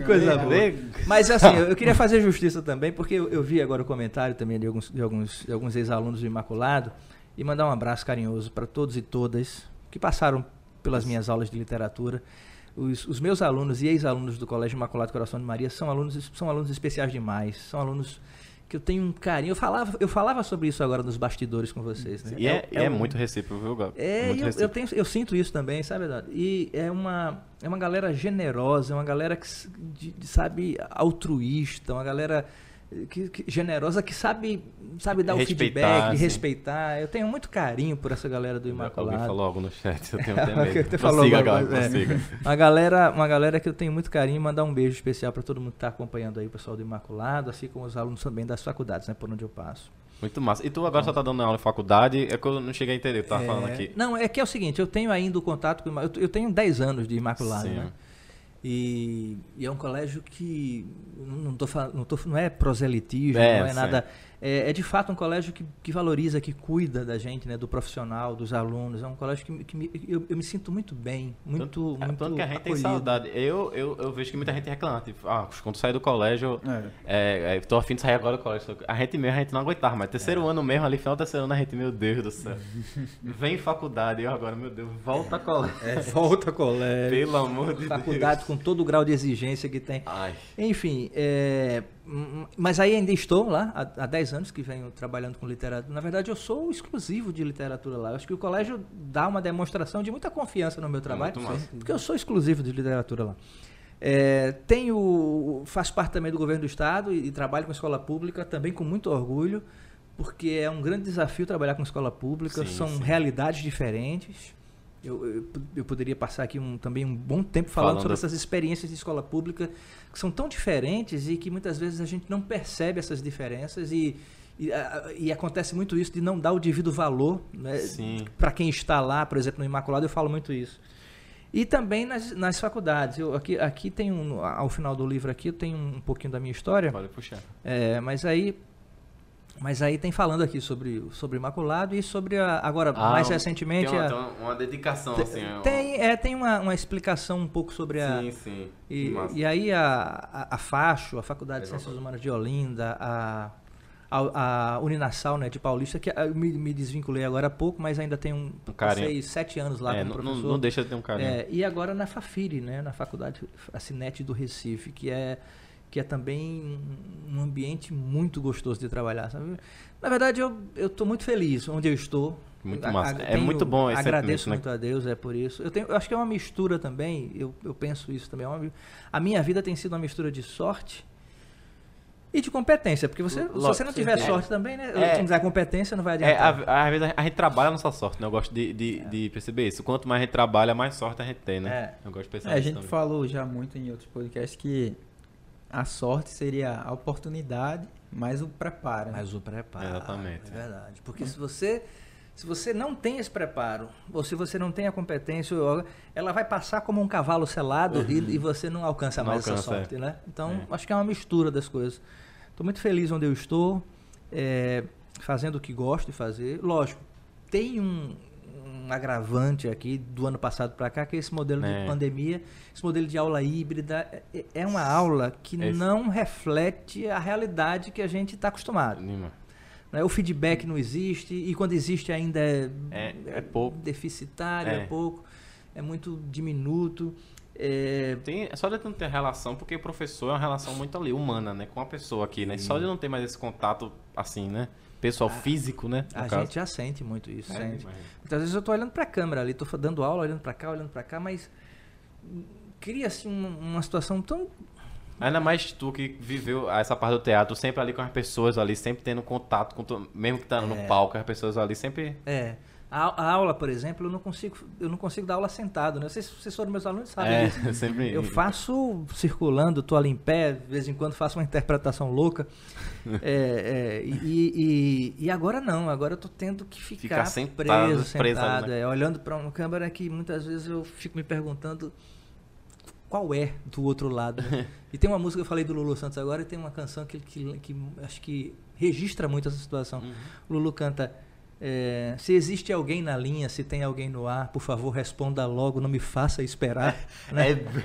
Coisa boa. Vê? Mas assim, eu, eu queria fazer justiça também, porque eu, eu vi agora o comentário também de alguns, de alguns, de alguns ex-alunos do Imaculado e mandar um abraço carinhoso para todos e todas que passaram pelas minhas aulas de literatura. Os, os meus alunos e ex-alunos do Colégio Imaculado Coração de Maria são alunos, são alunos especiais demais, são alunos que eu tenho um carinho. Eu falava, eu falava sobre isso agora nos bastidores com vocês. Né? E é, e é um- muito recíproco, viu, Gabi? é, eu, eu, tenho, eu sinto isso também, sabe, Eduardo? E é uma, é uma galera generosa, é uma galera que, de- de, sabe, altruísta, uma galera que, que- generosa que sabe, sabe dar o Respeitar, feedback, sim. respeitar. Eu tenho muito carinho por essa galera do Alguém Imaculado. falou algo no chat, eu tenho [LAUGHS] até medo. Falou Gabi, coisa, é. [LAUGHS] Uma galera, uma galera que eu tenho muito carinho, mandar um beijo especial para todo mundo que está acompanhando aí, o pessoal do Imaculado, assim como os alunos também das faculdades, né, por onde eu passo. Muito massa. E tu agora só tá dando aula em faculdade, é que eu não cheguei a entender o que tu tava É, falando aqui. Não, é que é o seguinte, eu tenho ainda o contato com o eu, eu tenho 10 anos de Imaculado, Sim. né? E, e é um colégio que não, tô, não, tô, não é proselitismo, É, não é sim. É, é de fato um colégio que, que valoriza, que cuida da gente, né, do profissional, dos alunos. É um colégio que, me- que me- eu, eu me sinto muito bem, muito, tanto, é, muito tanto que a gente tem acolhido. saudade. Eu, eu, eu vejo que muita gente reclama. Tipo, ah, quando sair do colégio, É. é, é, tô afim de sair agora do colégio. A gente mesmo, a gente não aguentava, mas terceiro ano mesmo, ali, final do terceiro ano, a gente, meu Deus do céu. [LAUGHS] Vem faculdade, eu agora, meu Deus, volta a colégio. É, volta colégio. Pelo amor de Faculdade Deus. com todo o grau de exigência que tem. Ai, Enfim, é, mas aí ainda estou lá há, há 10 anos que venho trabalhando com literatura. Na verdade, eu sou exclusivo de literatura lá. Eu acho que o colégio dá uma demonstração de muita confiança no meu trabalho, porque eu sou exclusivo de literatura lá. É, tenho, faço parte também do governo do estado e, e trabalho com escola pública também com muito orgulho, porque é um grande desafio trabalhar com escola pública. Sim, são sim. realidades diferentes. Eu, eu, eu poderia passar aqui um, também um bom tempo falando, Falando. sobre essas experiências de escola pública que são tão diferentes e que muitas vezes a gente não percebe essas diferenças e, e, a- e acontece muito isso de não dar o devido valor né, para quem está lá, por exemplo, no Imaculado, eu falo muito isso. E também nas, nas faculdades. Eu, aqui, aqui tem um, ao final do livro aqui, eu tenho um pouquinho da minha história. Pode puxar. É, mas aí mas aí tem falando aqui sobre sobre Imaculado e sobre a, agora mais um- recentemente Tem uma, a- tem uma, dedicação, assim. é uma- tem é, tem uma, uma explicação um pouco sobre a Sim, sim. e, e aí a, a, a FACHO, a Faculdade de Legal. Ciências Humanas de Olinda, a, a, a Uninasal né, de Paulista, que ah, eu me, me desvinculei agora há pouco, mas ainda tenho um, Um carinho. passei sete anos lá É, como não, professor. não, deixa de ter um carinho. É, e agora na Fafiri, né, na Faculdade a Cinete do Recife, que é que é também um ambiente muito gostoso de trabalhar, sabe? Na verdade, eu eu estou muito feliz onde eu estou. Muito A- massa. a- É muito bom esse Agradeço sentimento, muito a Deus, é por isso. Eu, tenho, eu acho que é uma mistura também, eu, eu penso isso também. é uma- a minha vida tem sido uma mistura de sorte e de competência, porque você, se você não tiver sim. sorte também, né? É. Se não tiver competência, não vai É, adiantar. a- às vezes a gente trabalha a nossa sorte, né? Eu gosto de, de, de perceber isso. Quanto mais a gente trabalha, mais sorte a gente tem, né? É. Eu gosto de pensar É, a gente também. falou já muito em outros podcasts que a sorte seria a oportunidade mais o preparo. né? Mas o preparo. Exatamente. É verdade. Porque se você se você não tem esse preparo, ou se você não tem a competência, ou- ela vai passar como um cavalo selado e, e você não alcança Não mais essa alcança, sorte, é. né? Então, É. acho que é uma mistura das coisas. Estou muito feliz onde eu estou, é, fazendo o que gosto de fazer. Lógico, tem um, um agravante aqui do ano passado para cá, que é esse modelo É. de pandemia, esse modelo de aula híbrida. É, é uma aula que Esse- não reflete a realidade que a gente está acostumado. Nima. né? O feedback não existe e quando existe ainda é, É- é pouco. deficitário, é. É. pouco, é muito diminuto. É, Tem, é só de não ter relação, porque o professor é uma relação muito ali, humana, né? Com a pessoa aqui, né? Só de não ter mais esse contato, assim, né? Pessoal físico, né? A caso. gente já sente muito isso. É, sente. imagina. Muitas vezes eu estou olhando para a câmera ali, estou dando aula, olhando para cá, olhando para cá, mas cria-se uma, uma situação tão Ainda mais tu que viveu essa parte do teatro, sempre ali com as pessoas ali, sempre tendo contato com tu, mesmo que tá no É. palco, as pessoas ali sempre. É. A, a aula, por exemplo, eu não consigo, eu não consigo dar aula sentado, né? Vocês, vocês foram meus alunos, sabem É, disso. [LAUGHS] sempre. Eu faço circulando, tô ali em pé, de vez em quando faço uma interpretação louca. [LAUGHS] É, é, e, e, e agora não, agora eu tô tendo que ficar Ficar sentado, preso, sentado, né? é, olhando para uma câmera que muitas vezes eu fico me perguntando qual é do outro lado. né? [LAUGHS] e tem uma música que eu falei do Lulu Santos agora e tem uma canção que, que, que acho que registra muito essa situação. Uhum. O Lulu canta É, se existe alguém na linha, se tem alguém no ar, por favor, responda logo, não me faça esperar. [LAUGHS] [LAUGHS] né? É bem...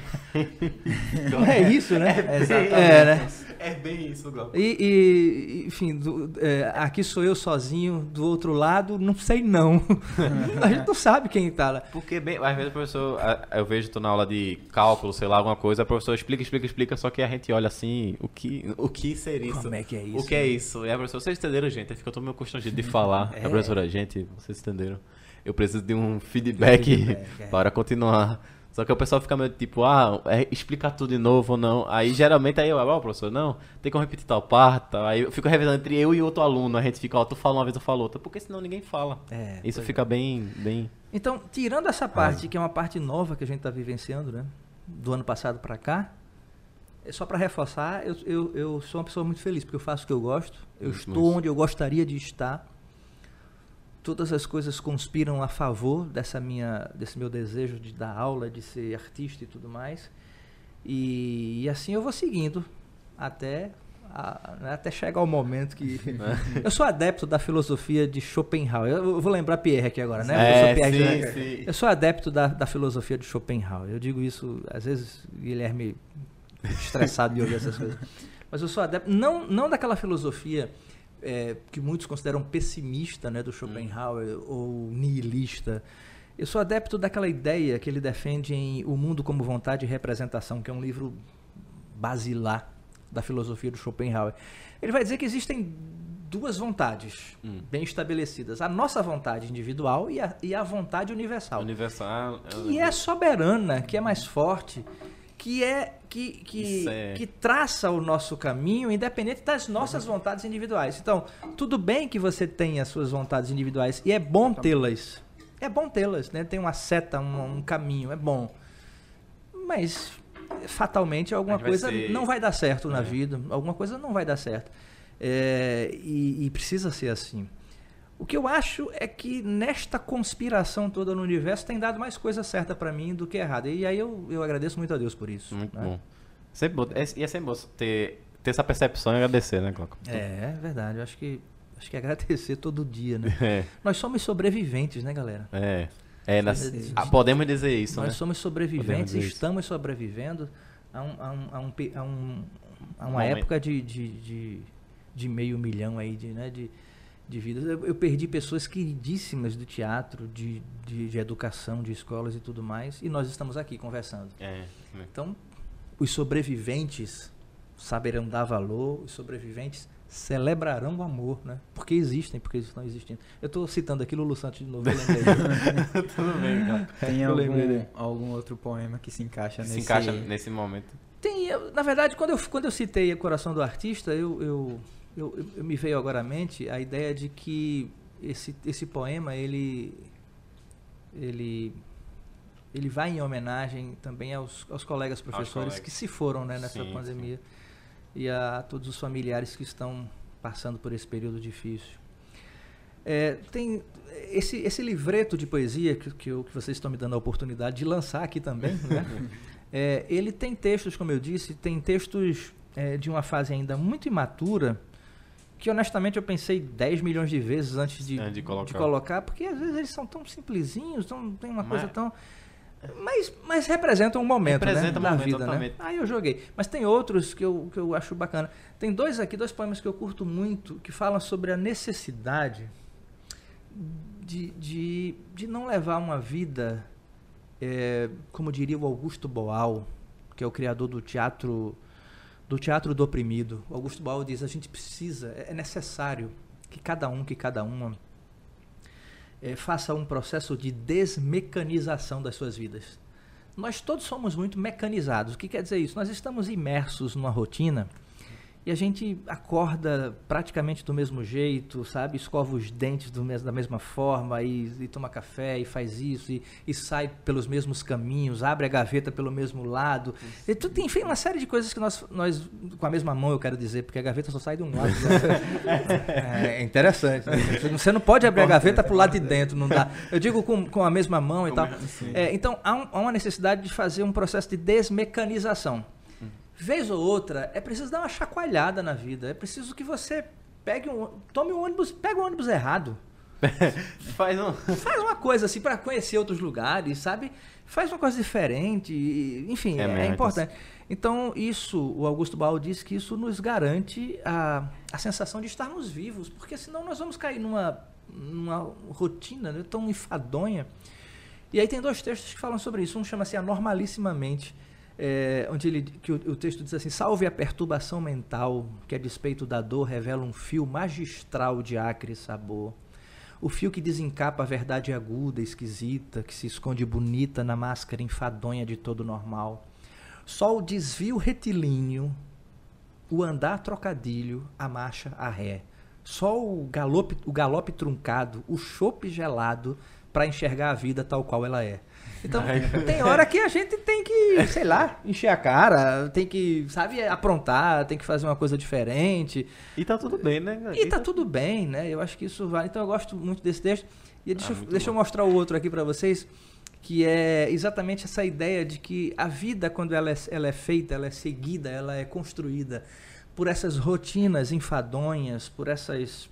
É isso, né? Exatamente. É, né? É bem isso, Glauco. E, e, enfim, do- é, aqui sou eu sozinho, do outro lado, não sei não. [LAUGHS] a gente não sabe quem tá lá. Porque, bem, às vezes o professor, a- eu vejo, tô na aula de cálculo, sei lá, alguma coisa, o professor explica, explica, explica, só que a gente olha assim, o que, o que seria isso? Como é que é isso? O que é isso? E a professora, vocês entenderam, gente? Aí fica todo meu constrangido de falar. É. Professora, gente, vocês entenderam? Eu preciso de um feedback, [LAUGHS] Feedback, é. para continuar. Só que o pessoal fica meio tipo, ah, é, explica tudo de novo ou não. Aí geralmente aí eu, ah, professor, não, tem como repetir tal parte. tal. Aí eu fico revisando entre eu e outro aluno. A gente fica, ó, tu fala uma vez, eu falo outra. Porque senão ninguém fala. É, Isso fica bem, bem. Então, tirando essa parte, que é uma parte nova que a gente está vivenciando, né? Do ano passado para cá, é só para reforçar, eu, eu, eu sou uma pessoa muito feliz, porque eu faço o que eu gosto, eu Muito estou onde eu gostaria de estar. Todas as coisas conspiram a favor dessa minha, desse meu desejo de dar aula, de ser artista e tudo mais. E, e assim eu vou seguindo até, a- né, até chegar o momento que. [LAUGHS] eu sou adepto da filosofia de Schopenhauer. Eu vou lembrar Pierre aqui agora, né? Eu sou É, Pierre sim, José. sim. Eu sou adepto da, da filosofia de Schopenhauer. Eu digo isso, às vezes, Guilherme estressado de ouvir essas coisas. Mas eu sou adepto, não, não daquela filosofia é, que muitos consideram pessimista, né, do Schopenhauer, ou nihilista. Eu sou adepto daquela ideia que ele defende em O Mundo como Vontade e Representação, que é um livro basilar da filosofia do Schopenhauer. Ele vai dizer que existem duas vontades Hum. bem estabelecidas: a nossa vontade individual e a, e a vontade universal Universal. que é soberana, que é mais forte, que é que, que, é- que traça o nosso caminho independente das nossas vontades individuais. Então, tudo bem que você tenha as suas vontades individuais e é bom tê-las. É bom tê-las, né? Tem uma seta, um, um caminho, é bom. Mas fatalmente alguma coisa ser- não vai dar certo na É. vida, alguma coisa não vai dar certo. É, e, e precisa ser assim. O que eu acho é que nesta conspiração toda no universo tem dado mais coisa certa pra mim do que errada. E aí eu, eu agradeço muito a Deus por isso. Muito né? bom. Sempre bom. É, e é sempre bom ter, ter essa percepção e agradecer, né, Glauco? É, é verdade. Eu acho que acho que é agradecer [LAUGHS] todo dia, né? É. Nós somos sobreviventes, né, galera? É. É, ah, podemos dizer isso, Nós né? somos Podemos sobreviventes, dizer isso. estamos sobrevivendo a, um, a, um, a, um, a, um- a uma Momento. época de, de, de, de meio milhão aí de, né, de, de vidas. Eu, eu perdi pessoas queridíssimas do teatro, de, de, de educação, de escolas e tudo mais, e nós estamos aqui conversando. É. é. Então, os sobreviventes saberão dar valor, os sobreviventes celebrarão o amor, né? Porque existem, porque eles estão existindo. Eu estou citando aqui Lulu Santos de novo, eu lembrei. [LAUGHS] Tudo bem, Glauco. Tem lembrei algum, algum outro poema que se encaixa Se nesse... encaixa nesse momento. Tem, eu- na verdade, quando eu, quando eu citei o Coração do Artista, eu, eu, eu, eu- me veio agora à mente a ideia de que esse, esse poema, ele, ele, ele vai em homenagem também aos, aos colegas professores colegas. que se foram né, nessa Sim, pandemia e a todos os familiares que estão passando por esse período difícil. É, tem esse, esse livreto de poesia que, que, eu- que vocês estão me dando a oportunidade de lançar aqui também, [LAUGHS] né? É, ele tem textos, como eu disse, tem textos é, de uma fase ainda muito imatura, que honestamente eu pensei 10 milhões de vezes antes de, É, de colocar. colocar, porque às vezes eles são tão simplesinhos, tão, tem uma coisa Mas- tão. Mas, mas representam um momento Representa né, um da momento, vida, né? Aí eu joguei. Mas tem outros que eu, que eu acho bacana. Tem dois aqui, dois poemas que eu curto muito, que falam sobre a necessidade de, de, de não levar uma vida, é, como diria o Augusto Boal, que é o criador do teatro do teatro do oprimido. Augusto Boal diz: a gente precisa, é necessário que cada um, que cada uma é, faça um processo de desmecanização das suas vidas. Nós todos somos muito mecanizados. O que quer dizer isso? Nós estamos imersos numa rotina e a gente acorda praticamente do mesmo jeito, sabe? Escova os dentes do mes da mesma forma e, e toma café e faz isso e, e sai pelos mesmos caminhos, abre a gaveta pelo mesmo lado. E tu tem, enfim, uma série de coisas que nós, nós, com a mesma mão eu quero dizer, porque a gaveta só sai de um lado. [LAUGHS] é interessante. né? Você não pode abrir a gaveta pro lado de dentro, não dá. Eu digo com, com a mesma mão e tal. É, então há, um- há uma necessidade de fazer um processo de desmecanização. Vez ou outra, é preciso dar uma chacoalhada na vida. É preciso que você pegue um, tome um ônibus, pega o ônibus errado. [LAUGHS] Faz um. Faz uma coisa assim pra conhecer outros lugares, sabe? Faz uma coisa diferente, enfim, É é, é importante. Então, isso, o Augusto Baal diz que isso nos garante a, a sensação de estarmos vivos, porque senão nós vamos cair numa, numa rotina né, tão enfadonha. E aí tem dois textos que falam sobre isso. Um chama-se Anormalissimamente, é, onde ele, que o, o texto diz assim: Salve a perturbação mental, que a despeito da dor revela um fio magistral de acre sabor. O fio que desencapa a verdade aguda, esquisita, que se esconde bonita na máscara enfadonha de todo normal. Só o desvio retilíneo, o andar trocadilho, a marcha a ré. Só o galope, o galope truncado, o chope gelado para enxergar a vida tal qual ela é. Então, tem hora que a gente tem que, sei lá, encher a cara, tem que, sabe, aprontar, tem que fazer uma coisa diferente. E tá tudo bem, né? E tá tudo bem, né? Eu acho que isso vale. Então eu gosto muito desse texto. E deixa, Ah, eu- deixa eu mostrar o outro aqui para vocês, que é exatamente essa ideia de que a vida, quando ela é, ela é feita, ela é seguida, ela é construída por essas rotinas enfadonhas, por essas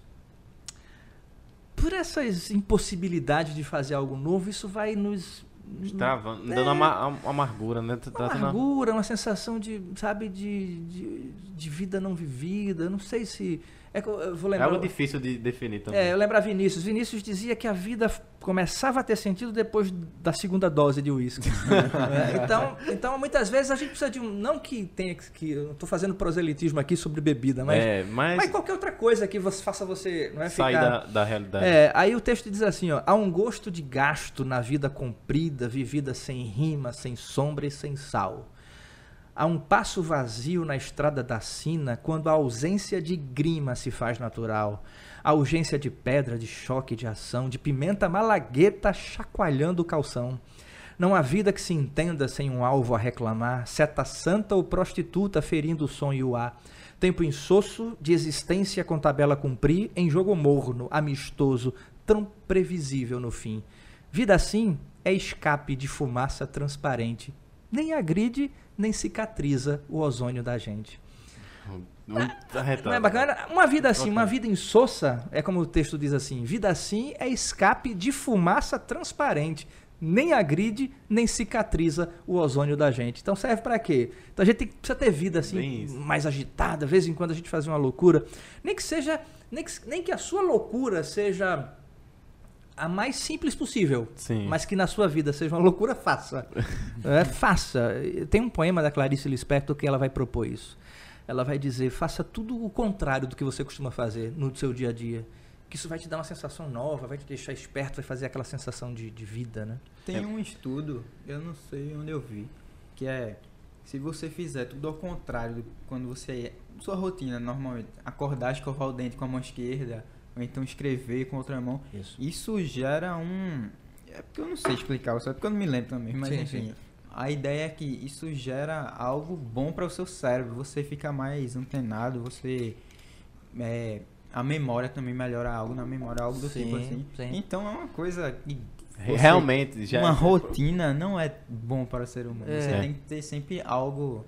por essas impossibilidades de fazer algo novo, isso vai nos Travando, dando É. ama- am- amargura, né? Tá uma trazendo- amargura, uma sensação de, sabe, de, de, de vida não vivida. Não sei se. É vou É lembrar. algo difícil de definir também. É, eu lembro a Vinícius. Vinícius dizia que a vida começava a ter sentido depois da segunda dose de uísque. [LAUGHS] É, então, então, muitas vezes a gente precisa de um. Não que tenha que. que eu não estou fazendo proselitismo aqui sobre bebida, mas. É, mas, Mas qualquer outra coisa que você faça você. Não é sai ficar... da, da realidade. É, aí o texto diz assim, ó, há um gosto de gasto na vida comprida, vivida sem rima, sem sombra e sem sal. Há um passo vazio na estrada da sina quando a ausência de grima se faz natural. A urgência de pedra, de choque, de ação, de pimenta malagueta chacoalhando o calção. Não há vida que se entenda sem um alvo a reclamar, seta santa ou prostituta ferindo o som e o ar. Tempo insosso de existência com tabela cumprir, em jogo morno, amistoso, tão previsível no fim. Vida assim é escape de fumaça transparente. Nem agride, nem cicatriza o ozônio da gente. Arretado. Não é bacana? Uma vida assim, uma vida insossa, é como o texto diz assim: vida assim é escape de fumaça transparente. Nem agride, nem cicatriza o ozônio da gente. Então serve pra quê? Então a gente tem, precisa ter vida assim, mais agitada, de vez em quando a gente fazer uma loucura. Nem que seja, nem que, nem que a sua loucura seja a mais simples possível, Sim. mas que na sua vida seja uma loucura, faça. [LAUGHS] É, faça. Tem um poema da Clarice Lispector que ela vai propor isso. Ela vai dizer, faça tudo o contrário do que você costuma fazer no seu dia a dia. Que isso vai te dar uma sensação nova, vai te deixar esperto, vai fazer aquela sensação de, de vida, né? Tem É. um estudo, eu não sei onde eu vi, que é se você fizer tudo ao contrário do quando você sua rotina normalmente acordar, escovar o dente com a mão esquerda ou então escrever com outra mão, Isso. isso gera um é porque eu não sei explicar, só porque eu não me lembro também, mas Sim, enfim. sim. A ideia é que isso gera algo bom para o seu cérebro, você fica mais antenado, você é, a memória também melhora algo na memória, algo do Sim, tipo assim. sim. Então é uma coisa que você- Realmente, já uma rotina não é bom para o ser humano. É. Você tem que ter sempre algo.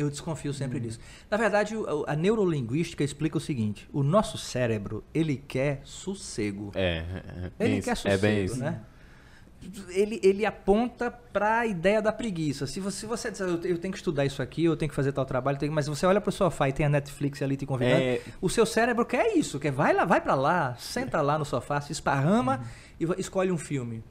Eu desconfio sempre Hum. disso. Na verdade, a neurolinguística explica o seguinte: o nosso cérebro, ele quer sossego. É, é, é Ele isso. quer sossego, é bem isso. né? Ele, ele aponta para a ideia da preguiça. Se você, se você dizer, eu, eu tenho que estudar isso aqui, eu tenho que fazer tal trabalho, tenho- mas você olha para o sofá e tem a Netflix ali te convidando, É, o seu cérebro quer isso, quer vai lá, vai para lá, senta lá no sofá, se esparrama Uhum. e escolhe um filme.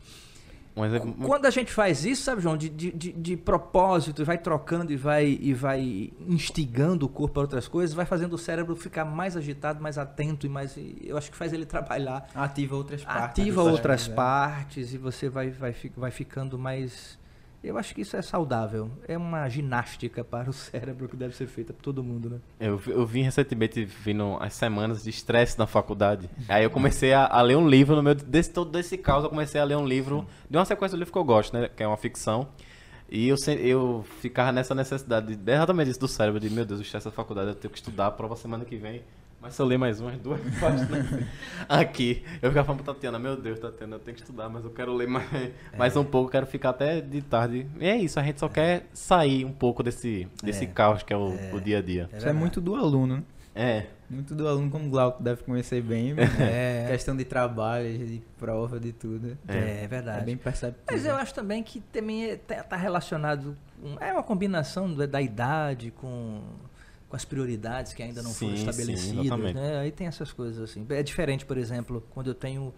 Um exemplo Quando a gente faz isso, sabe, João, de, de, de, de propósito, e vai trocando e vai, e vai instigando o corpo para outras coisas, vai fazendo o cérebro ficar mais agitado, mais atento e mais. Eu acho que faz ele trabalhar Ativa outras partes. ativa outras né? partes e você vai, vai, vai ficando mais. Eu acho que isso é saudável. É uma ginástica para o [LAUGHS] cérebro que deve ser feita por todo mundo, né? Eu, vi- eu vim recentemente vindo as semanas de estresse na faculdade. Aí eu comecei a, a ler um livro no meu desse todo desse caos, eu comecei a ler um livro de uma sequência do livro que eu gosto, né, que é uma ficção. E eu eu ficava nessa necessidade de, exatamente isso do cérebro, de meu Deus, o estresse da faculdade, eu tenho que estudar a prova semana que vem. Mas se eu ler mais umas duas [LAUGHS] páginas aqui, eu ficava falando pra Tatiana, meu Deus, Tatiana, eu tenho que estudar, mas eu quero ler mais, [LAUGHS] mais um pouco, quero ficar até de tarde. E é isso, a gente só quer sair um pouco desse, desse É. caos que é o, o dia a dia. Isso é muito do aluno, né? É. Muito do aluno como Glauco deve conhecer bem. [LAUGHS] É. Questão de trabalho, de prova, de tudo. É, É verdade. bem perceptível. Mas eu acho também que também está relacionado. Com, é uma combinação da idade com, com as prioridades que ainda não foram Sim, sim, estabelecidas. exatamente. né? Aí tem essas coisas assim. É diferente, por exemplo, quando eu tenho.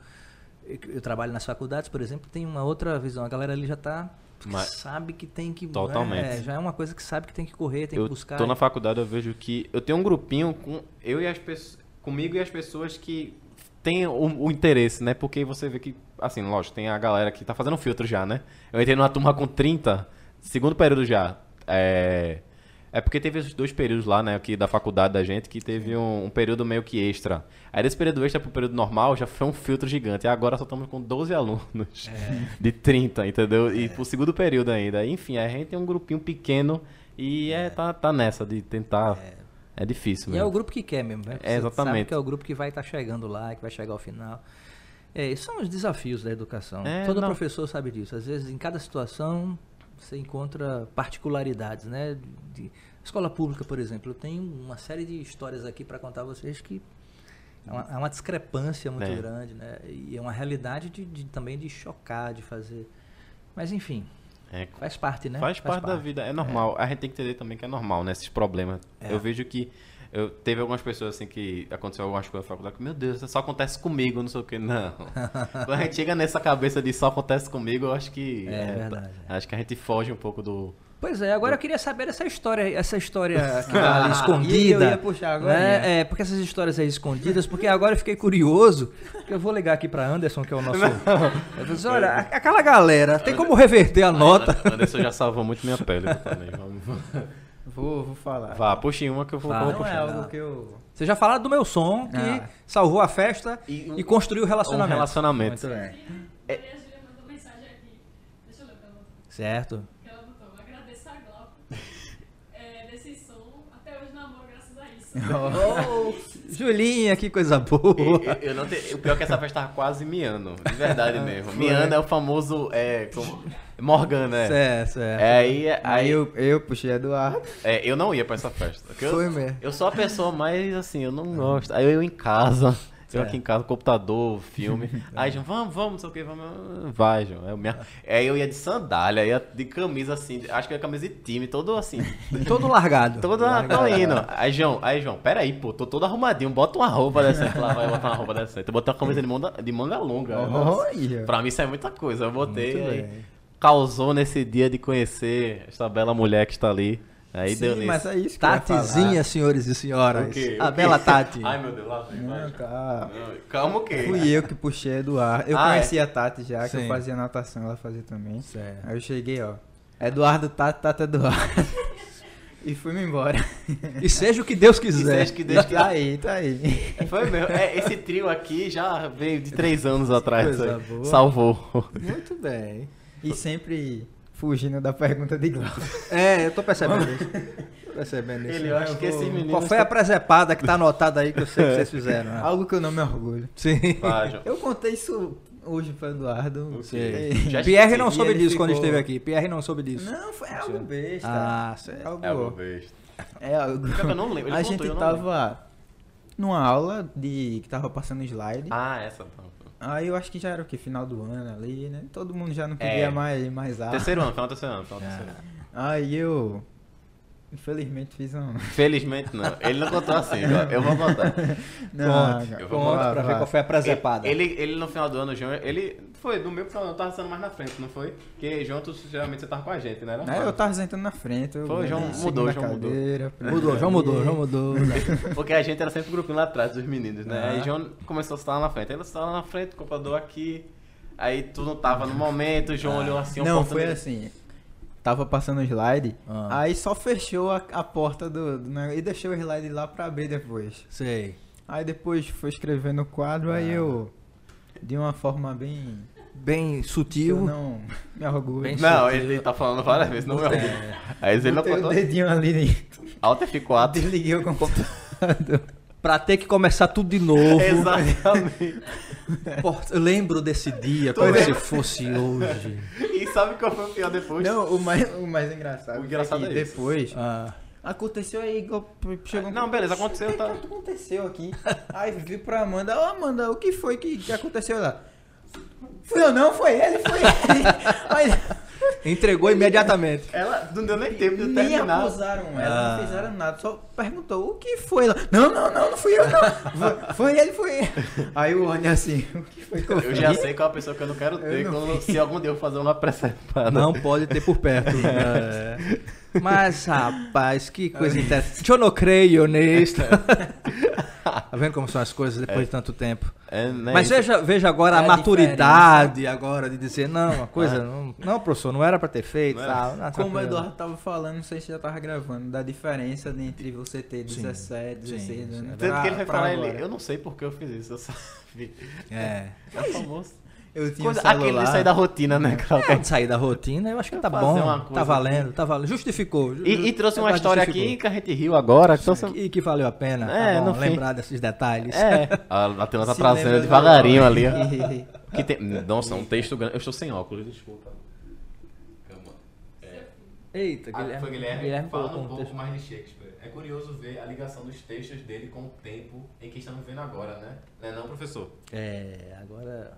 Eu eu trabalho nas faculdades, por exemplo, tem uma outra visão. A galera ali já está. Mas- sabe que tem que. Totalmente. é, já é uma coisa que sabe que tem que correr, tem eu que buscar. tô na faculdade, eu vejo que eu tenho um grupinho com eu e as pessoas, comigo e as pessoas que têm o, o interesse, né? Porque você vê que, assim, lógico, tem a galera que tá fazendo filtro já, né? Eu entrei numa turma com 30, segundo período já. É, é porque teve esses dois períodos lá, né, aqui da faculdade da gente, que teve um, um período meio que extra. Aí desse período extra pro período normal já foi um filtro gigante. E agora só estamos com 12 alunos [LAUGHS] de 30, entendeu? E pro segundo período ainda. Enfim, a gente tem um grupinho pequeno e é, tá, tá nessa de tentar. É, difícil E mesmo. é o grupo que quer mesmo, né? É, exatamente. Sabe que é o grupo que vai estar chegando lá, que vai chegar ao final. É, são os desafios da educação. É, Todo não. professor sabe disso. Às vezes, em cada situação, você encontra particularidades, né? De, escola pública, por exemplo, eu tenho uma série de histórias aqui para contar a vocês que há uma, há uma discrepância muito É. grande, né? E é uma realidade de, de- também de chocar, de fazer. Mas enfim, É, faz parte, né? Faz, parte, da vida, é normal. A gente tem que entender também que é normal, né? Esses problemas. É. Eu vejo que. Eu, teve algumas pessoas assim que aconteceu algumas coisas na faculdade que, meu Deus, isso só acontece comigo, não sei o que. Não. [LAUGHS] Quando a gente chega nessa cabeça de só acontece comigo, eu acho que. É verdade. Acho que a gente foge um pouco do. Pois é, agora eu queria saber essa história, essa história [LAUGHS] que tá ali Ah, escondida. eu ia puxar agora. né? É, porque essas histórias aí escondidas, porque agora eu fiquei curioso, que eu vou ligar aqui pra Anderson, que é o nosso. Eu dizer, olha, aquela galera, tem como reverter a nota? Anderson já salvou muito minha pele também. Vamos... Vou, vou falar. Vá, puxe uma que eu vou, vou Não é puxar. algo que eu. Você já falaram do meu som, que Ah. salvou a festa E e, um- construiu o Um relacionamento. relacionamento. Muito bem. E a Júlia mandou mensagem aqui. Deixa eu ler pra ela. Certo. Que É, [LAUGHS] Julinha, que coisa boa. E- eu não te- O pior é que essa festa tava quase miando, de verdade [LAUGHS] mesmo. Miando é o famoso. É, como- Morgan, né? Certo, certo. É, aí, Aí eu, eu, eu puxei Eduardo. é, eu não ia pra essa festa. Eu, Foi mesmo. eu sou a pessoa mais assim, eu não gosto. Aí eu em casa, eu aqui em casa, computador, filme. [LAUGHS] Aí, João, vamos, vamos, não sei o que, vamos. Vai, João. Aí eu, me- aí eu ia de sandália, ia de camisa assim, acho que era camisa de time, todo assim. [LAUGHS] Todo largado. Todo tô indo. Aí, João, aí, João, peraí, pô, tô todo arrumadinho, bota uma roupa decente lá, vai botar uma roupa decente. Eu botei uma camisa de manga, de manga longa. Nossa. Olha. Pra mim isso é muita coisa. Eu botei causou nesse dia de conhecer essa bela mulher que está ali. Aí deu Sim, nisso. mas é isso que Tatizinha, senhores e senhoras. O quê? A O quê? bela Tati. Ai, meu Deus, lá. Não, calma. Não, Calma o quê? Fui eu que puxei Eduardo. Eu Ah, conhecia a Tati já, que Sim. eu fazia natação, ela fazia também. Certo. Aí eu cheguei, ó. Eduardo Tati, Tati Eduardo. e fui-me embora. E seja o que Deus E quiser. seja que Deus Tá aí, tá aí. Foi mesmo. É, esse trio aqui já veio de três anos atrás. Boa. Salvou. Muito bem. E sempre fugindo da pergunta de Glauco. É, eu tô percebendo isso. Tô percebendo isso. Ele, eu acho que esse menino. Qual foi a presepada que tá anotada aí que eu sei que vocês fizeram? né? Algo que eu não me orgulho. Sim. Vai. Eu contei isso hoje pro Eduardo. O Sei. quê? Já Pierre não soube disso quando ficou- esteve aqui. Pierre não soube disso. Não, foi algo besta. Ah, certo. algo, É, uma vez. é algo. Que eu não lembro, ele A contou, gente eu não tava numa aula de que tava passando slide. Ah, essa. não. Aí eu acho que já era o que? Final do ano ali, né? Todo mundo já não É. queria mais, mais aula. Terceiro ano, foi no terceiro ano. Foi no [LAUGHS] terceiro ano. Aí eu. Infelizmente fiz um. Felizmente não. Ele não contou assim, eu vou contar. [LAUGHS] Não, Eu vou Conta vai, pra ver qual foi a presepada. Ele, ele no final do ano, João, ele foi no meu final, eu tava sendo mais na frente, não foi? Porque João, tu, geralmente você tava com a gente, né? É, eu tava sentando na frente. Eu Foi, João segui mudou, João mudou. cadeira, [LAUGHS] Mudou, João mudou, João mudou. [LAUGHS] Porque a gente era sempre o grupinho lá atrás dos meninos, né? Ah. Aí João começou a estar lá na frente. Aí ele estava lá na frente, o computador aqui. Aí tu não tava no momento, o João olhou assim, Não, foi assim. Tava passando o slide, Ah. aí só fechou a, a porta do, do negócio e deixou o slide lá pra abrir depois. Sei. Aí depois foi escrever no quadro, aí Ah. eu. De uma forma bem. Bem sutil. não me orgulho. Bem Não, sutil. ele tá falando várias vezes, não é orgulho. Aí ele não Botei o dedinho ali, Alto F4. desliguei o computador. Pra ter que começar tudo de novo. [LAUGHS] Exatamente. Pô, eu lembro desse dia Tô como se fosse hoje. Sabe qual foi o pior depois? Não, o mais, o mais engraçado, O engraçado foi que é depois Ah, Aconteceu aí, chegou um- Não, beleza, aconteceu, O que tá. que aconteceu aqui? Aí vi pra Amanda, ô Amanda, o que foi que, que aconteceu lá? Fui eu não, foi ele, foi ele. [LAUGHS] Entregou imediatamente. Ela não deu nem tempo de nem terminar. acusaram ela, Ah. não fizeram nada, só perguntou o que foi lá. Não, não, não, não fui eu não. [LAUGHS] Foi, foi ele, foi ele. Aí o Rony assim, o que foi que eu Eu já sei qual é a pessoa que eu não quero ter não quando- se algum dia eu fazer uma presepada. Não pode ter por perto. [LAUGHS] É. Mas, rapaz, que coisa interessante. Eu não creio nisto. tá vendo como são as coisas depois de tanto tempo? É, né, Mas veja, veja agora É a maturidade agora de dizer, não, uma coisa, não, não, professor, não era pra ter feito. Não, Como o. Eduardo tava falando, não sei se já tava gravando, da diferença entre você ter Sim. 17, Sim, 16 sim, anos. é Tanto que ele pra falar, ele, eu não sei porque eu fiz isso, eu só vi. É. É famoso. Eu tinha Coisa, um celular. aquele de sair da rotina, né, Cláudio? Pode sair da rotina, eu acho que tá Fazer bom, uma tá valendo, tá valendo. Justificou. E, e trouxe uma Eduardo história justificou. aqui que a gente riu agora. que trouxe- E que valeu a pena, É, tá bom, fim. lembrar desses detalhes. É, [LAUGHS] a Latela tá trazendo devagarinho ali. [LAUGHS] ó. Que tem... Nossa, um texto grande. Eu estou sem óculos, desculpa. Calma. Eita, Ah, Guilherme, foi Guilherme, Guilherme um um pouco mais de Shakespeare. É curioso ver a ligação dos textos dele com o tempo em que estamos vendo agora, né? Não é não, professor? É, agora.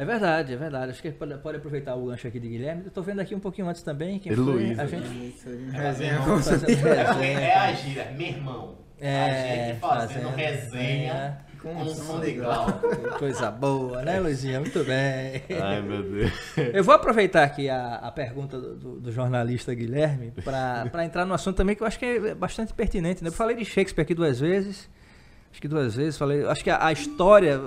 É verdade, é verdade. Acho que pode, pode aproveitar o gancho aqui de Guilherme. Eu tô vendo aqui um pouquinho antes também. Quem foi? Luiz, a gente Isso É, resenha É, resenha. é a gíria, meu irmão. É, a gente fazendo, fazendo resenha com com som. Coisa boa, né, Luizinha? Muito bem. Ai, meu Deus. Eu vou aproveitar aqui a, a pergunta do, do- do jornalista Guilherme para entrar no assunto também que eu acho que é bastante pertinente. Né? Eu falei de Shakespeare aqui duas vezes. Acho que duas vezes. Falei, acho que a, a história,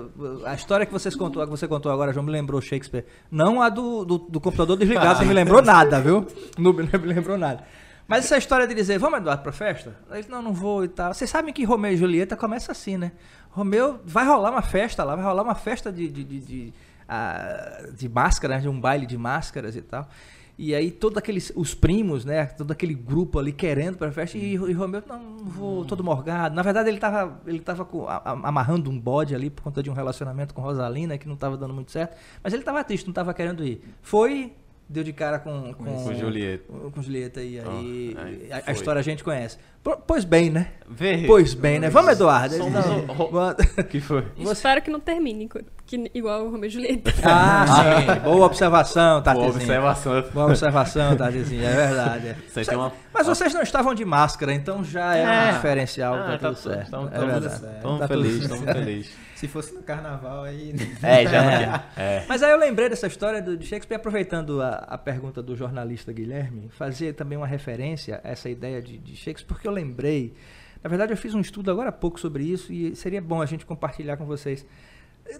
a história que vocês contou, que você contou agora, já me lembrou Shakespeare. Não a do, do, do computador desligado, você me lembrou [LAUGHS] nada, viu? Não me não me lembrou nada. Mas essa história de dizer, vamos, Eduardo, pra festa? Ele não, não vou e tal. Vocês sabem que Romeu e Julieta começa assim, né? Romeu, vai rolar uma festa lá, vai rolar uma festa de, de, de, de, ah, de máscaras, de um baile de máscaras e tal. E aí todos aqueles, os primos, né, todo aquele grupo ali querendo pra festa, e, e Romeu, não, não vou, todo morgado. Na verdade ele tava, ele tava com- a- amarrando um bode ali por conta de um relacionamento com Rosalina, que não tava dando muito certo, mas ele tava triste, não tava querendo ir. Foi, deu de cara com... Com, Com Julieta. Com Julieta e aí, aí a- a, história a gente conhece. Po- Pois bem, né? Vê. Pois bem, né? Vamos, Eduardo. Somos Não, o- [LAUGHS] que foi? [LAUGHS] Espero que não termine que, igual o Romeu e Julieta. [LAUGHS] Ah, sim. Boa observação, Boa Tatezinha. observação. Boa observação, Tatezinha. É verdade. é. Você tem uma... Mas vocês não estavam de máscara, então já é, um É. diferencial, Ah, tá, tá tudo certo. tamo- é Tá estamos felizes. Se fosse no carnaval aí. [LAUGHS] É, já É. não É. Mas aí eu lembrei dessa história do, de Shakespeare, aproveitando a, a pergunta do jornalista Guilherme, fazer também uma referência a essa ideia de, de Shakespeare, porque eu lembrei. Na verdade, eu fiz um estudo agora há pouco sobre isso e seria bom a gente compartilhar com vocês.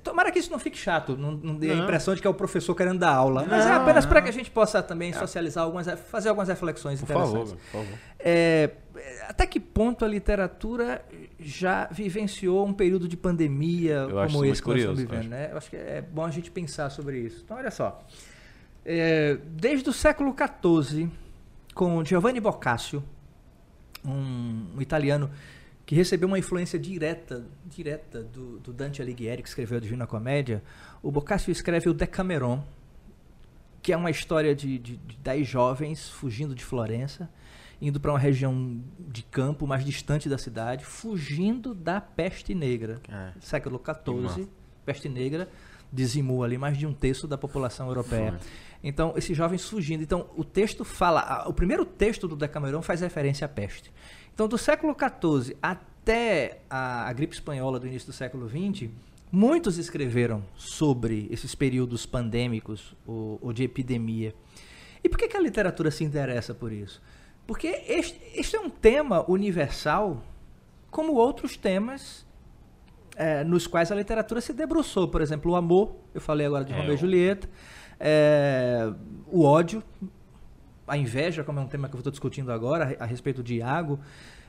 Tomara que isso não fique chato, não, não dê a Não. impressão de que é o professor querendo dar aula, mas é Não, apenas para não. que a gente possa também socializar algumas, fazer algumas reflexões Por interessantes. favor, por favor. É, até que ponto a literatura já vivenciou um período de pandemia Eu acho como esse que muito nós estamos curioso, vivendo? Né? Eu acho que é bom a gente pensar sobre isso. Então, olha só. É, desde o século XIV, com Giovanni Boccaccio, um, um italiano que recebeu uma influência direta, direta do, do Dante Alighieri, que escreveu a Divina Comédia, o Boccaccio escreve o Decameron, que é uma história de, de, de dez jovens fugindo de Florença, indo para uma região de campo mais distante da cidade, fugindo da peste negra. É. Século XIV, peste negra dizimou ali mais de um terço da população europeia. Foi. Então, esses jovens fugindo. Então, o texto fala. O primeiro texto do Decameron faz referência à peste. Então, do século XIV até a, a gripe espanhola do início do século XX, muitos escreveram sobre esses períodos pandêmicos ou, ou de epidemia. E por que, que a literatura se interessa por isso? Porque este, este é um tema universal, como outros temas é, nos quais a literatura se debruçou. Por exemplo, o amor, eu falei agora de É, Romeu e Julieta, é, o ódio, a inveja, como é um tema que eu estou discutindo agora, a, respeito de Iago,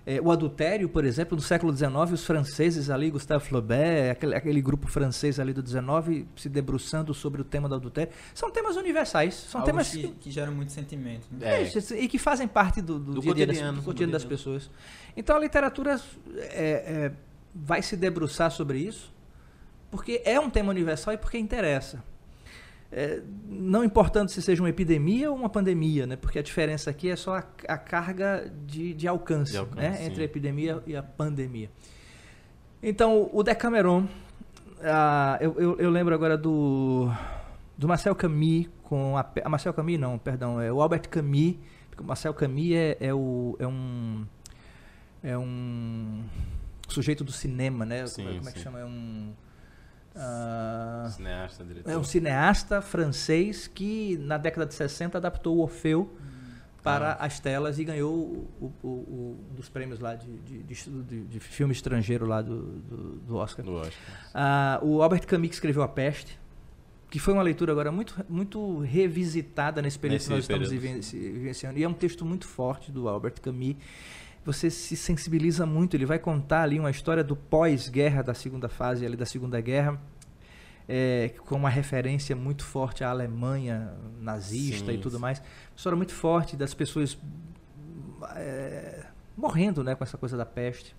é, o adultério, por exemplo, no século XIX, os franceses ali, Gustave Flaubert, aquele, aquele grupo francês ali do XIX, se debruçando sobre o tema do adultério, são temas universais, são Algo temas que, que geram muito sentimento. Né? É. é, e que fazem parte do, do Do dia a dia das, cotidiano, do cotidiano das cotidiano. pessoas. Então a literatura é, é, vai se debruçar sobre isso, porque é um tema universal e porque interessa. É, não importando se seja uma epidemia ou uma pandemia, né? Porque a diferença aqui é só a, a carga de, de alcance, De alcance, né? Entre a epidemia e a pandemia. Então, o Decameron, ah, eu, eu, eu lembro agora do, do Marcel Camus com a, a Marcel Camus não, perdão, é o Albert Camus, porque o Marcel Camus é, é, o, é um é um sujeito do cinema, né? Sim, como, como é que chama? É um ah, Cineasta, diretor. é um cineasta francês que na década de 60 adaptou o Orfeu para Ah. as telas e ganhou o, o- o- um dos prêmios lá de, de, de, de- filme estrangeiro lá do, do, do Oscar. Do Oscar. Ah, o Albert Camus que escreveu A Peste, que foi uma leitura agora muito, muito revisitada nesse período Nesse que nós estamos período. vivenciando. E é um texto muito forte do Albert Camus. Você se sensibiliza muito. Ele vai contar ali uma história do pós-guerra da segunda fase ali da Segunda Guerra, é, com uma referência muito forte à Alemanha nazista Sim, e tudo sim. mais. Uma história muito forte das pessoas é, morrendo né, com essa coisa da peste.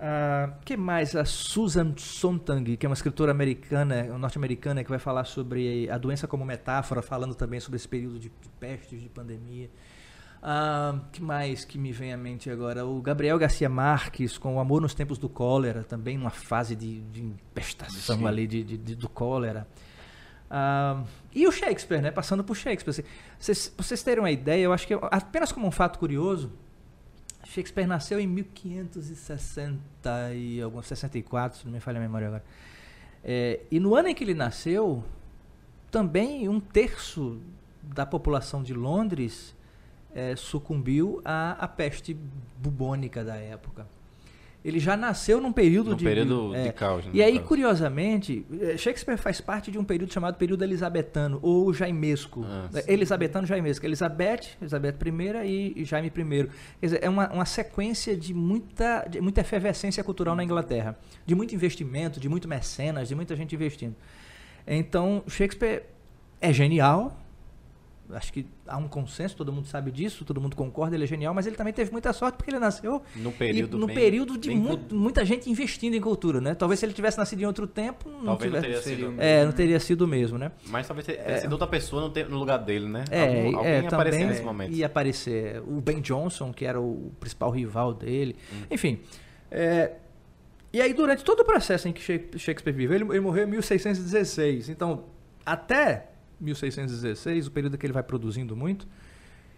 Ah, que mais? A Susan Sontag, que é uma escritora americana, norte-americana, que vai falar sobre a doença como metáfora, falando também sobre esse período de, de pestes, de pandemia. Ah, que mais que me vem à mente agora? O Gabriel Garcia Marques, com O Amor nos Tempos do Cólera, também numa fase de, de infestação Sim. ali de, de- de- do cólera. Ah, e o Shakespeare, né? Passando por Shakespeare. assim. Vocês, vocês terem uma ideia, eu acho que apenas como um fato curioso, Shakespeare nasceu em 1560 e alguns 64, se não me falha a memória agora. É, e no ano em que ele nasceu, também um terço da população de Londres é, sucumbiu à, à peste bubônica da época. Ele já nasceu num período No de período é, de caos. né, e aí, caso. curiosamente, eh, Shakespeare faz parte de um período chamado período elisabetano, ou jaimesco. Ah, sim. Elisabetano jaimesco. Elizabeth, Elizabeth I e Jaime I. Quer dizer, é uma, uma sequência de muita, de muita efervescência cultural na Inglaterra. De muito investimento, de muito mecenas, de muita gente investindo. Então, Shakespeare é genial. Acho que há um consenso, todo mundo sabe disso, todo mundo concorda, ele é genial, mas ele também teve muita sorte porque ele nasceu No período e no bem- período de mu- muita gente investindo em cultura, né? Talvez se ele tivesse nascido em outro tempo, não Talvez não tivesse. teria sido. É, não teria sido o mesmo, né? Mas talvez tenha sido outra pessoa no, lugar dele, né? É, Algum- alguém é ia aparecer nesse momento. ia aparecer o Ben Johnson, que era o principal rival dele. Hum. Enfim. é, e aí, durante todo o processo em que Shake- Shakespeare viveu, ele, ele morreu em 1616. Então, até 1616, o período que ele vai produzindo muito,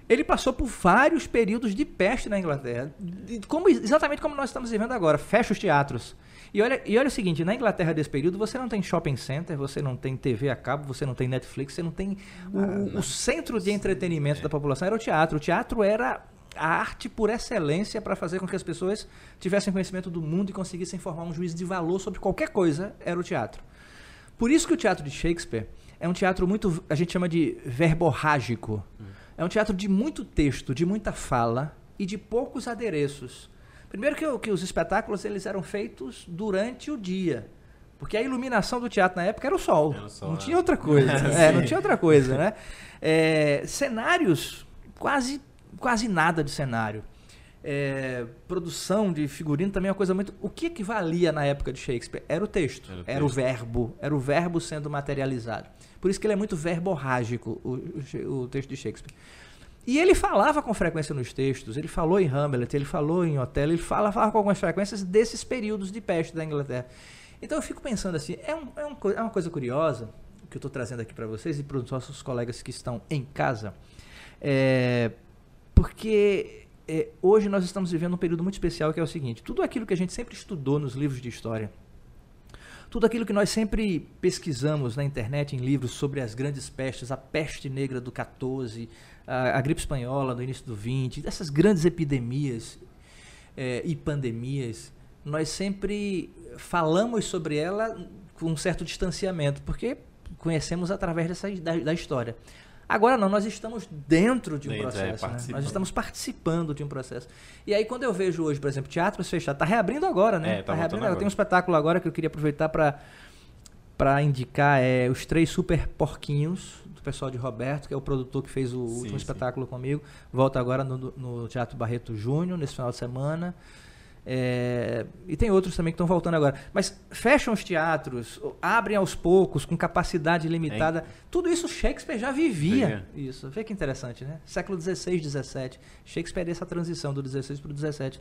ele passou por vários períodos de peste na Inglaterra. Como, exatamente como nós estamos vivendo agora. Fecha os teatros. E olha, e olha o seguinte, na Inglaterra desse período, você não tem shopping center, você não tem TV a cabo, você não tem Netflix, você não tem... O, o centro de entretenimento da população era o teatro. O teatro era a arte por excelência para fazer com que as pessoas tivessem conhecimento do mundo e conseguissem formar um juízo de valor sobre qualquer coisa, era o teatro. Por isso que o teatro de Shakespeare é um teatro muito, a gente chama de verborrágico. É um teatro de muito texto, de muita fala e de poucos adereços. Primeiro que, que os espetáculos eles eram feitos durante o dia. Porque a iluminação do teatro na época era o sol. Era o sol, não é. tinha outra coisa. [LAUGHS] é, não tinha outra coisa, né? É, cenários, quase, quase nada de cenário. É, produção de figurino também é uma coisa muito. O que equivalia na época de Shakespeare? Era o texto, Era o era o texto. verbo, era o verbo sendo materializado. Por isso que ele é muito verborrágico, o, o o texto de Shakespeare. E ele falava com frequência nos textos, ele falou em Hamlet, ele falou em Otelo, ele fala, falava com algumas frequências desses períodos de peste da Inglaterra. Então eu fico pensando assim, é, um- é um é uma coisa curiosa que eu estou trazendo aqui para vocês e para os nossos colegas que estão em casa, é, porque é, hoje nós estamos vivendo um período muito especial que é o seguinte: tudo aquilo que a gente sempre estudou nos livros de história, tudo aquilo que nós sempre pesquisamos na internet, em livros sobre as grandes pestes, a peste negra do 14, a, a gripe espanhola do início do 20, essas grandes epidemias eh, e pandemias, nós sempre falamos sobre ela com um certo distanciamento, porque conhecemos através dessa, da, da história. Agora não, nós estamos dentro de um Dentro, é, processo. né? participando. Nós estamos participando de um processo. E aí, quando eu vejo hoje, por exemplo, teatros fechados, está reabrindo agora, né? É, tá voltando reabrindo agora. Tem um espetáculo agora que eu queria aproveitar para para indicar é os três super porquinhos do pessoal de Roberto, que é o produtor que fez o Sim, último sim. espetáculo comigo. Volta agora no, no Teatro Barreto Júnior, nesse final de semana. É, e tem outros também que estão voltando agora. Mas fecham os teatros, abrem aos poucos, com capacidade limitada. Tudo isso Shakespeare já vivia. Isso. Vê que interessante, né? Século XVI, XVII. Shakespeare é essa transição do XVI para o XVII.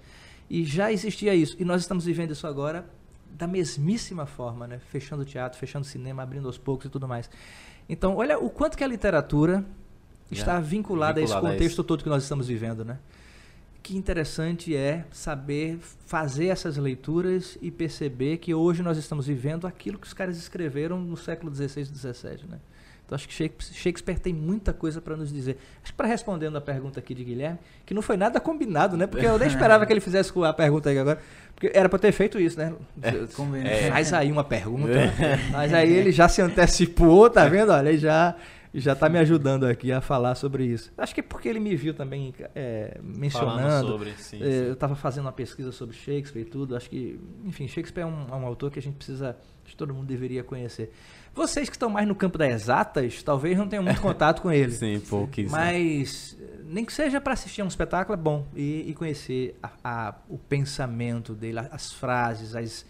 E já existia isso. E nós estamos vivendo isso agora da mesmíssima forma, né? Fechando teatro, fechando cinema, abrindo aos poucos e tudo mais. Então, olha o quanto que a literatura está vinculada, vinculada a esse contexto a todo que nós estamos vivendo, né? Que interessante é saber fazer essas leituras e perceber que hoje nós estamos vivendo aquilo que os caras escreveram no século XVI e XVII, né? Então acho que Shakespeare tem muita coisa para nos dizer. Acho que para respondendo a pergunta aqui de Guilherme, que não foi nada combinado, né? Porque eu nem esperava que ele fizesse a pergunta agora. Porque era para ter feito isso, né? É, é. Faz aí uma pergunta. Mas aí ele já se antecipou, tá vendo? Olha, ele já já está me ajudando aqui a falar sobre isso. Acho que é porque ele me viu também é, mencionando. Sobre, sim, é, sim. Eu estava fazendo uma pesquisa sobre Shakespeare e tudo. Acho que, enfim, Shakespeare é um, é um autor que a gente precisa, que todo mundo deveria conhecer. Vocês que estão mais no campo das exatas, talvez não tenham muito [LAUGHS] contato com ele. sim, pouquíssimo. Mas nem que seja para assistir a um espetáculo é bom e, e conhecer a, a, o pensamento dele, as frases, as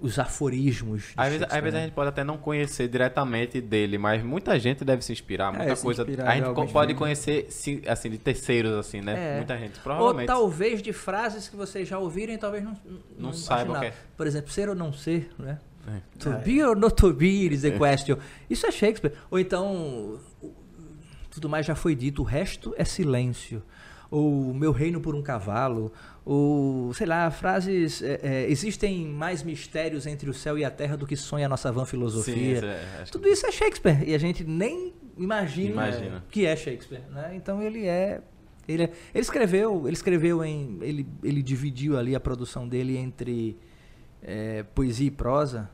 os aforismos. Às vezes, às vezes a gente pode até não conhecer diretamente dele, mas muita gente deve se inspirar, muita é, coisa. Inspirar a gente pode conhecer assim de terceiros assim, né? É. Muita gente, provavelmente. Ou talvez de frases que vocês já ouviram e talvez não não, não saibam que é. Por exemplo, ser ou não ser, né? É. To be or not to be is the é. question. Isso é Shakespeare. Ou então tudo mais já foi dito, o resto é silêncio. Ou meu reino por um cavalo, ou, sei lá, frases. É, é, existem mais mistérios entre o céu e a terra do que sonha a nossa van filosofia. Sim, é, Tudo isso é Shakespeare. E a gente nem imagina, imagina. que é Shakespeare. Né? Então ele é. Ele, é, ele escreveu, ele escreveu em. Ele, ele dividiu ali a produção dele entre é, poesia e prosa.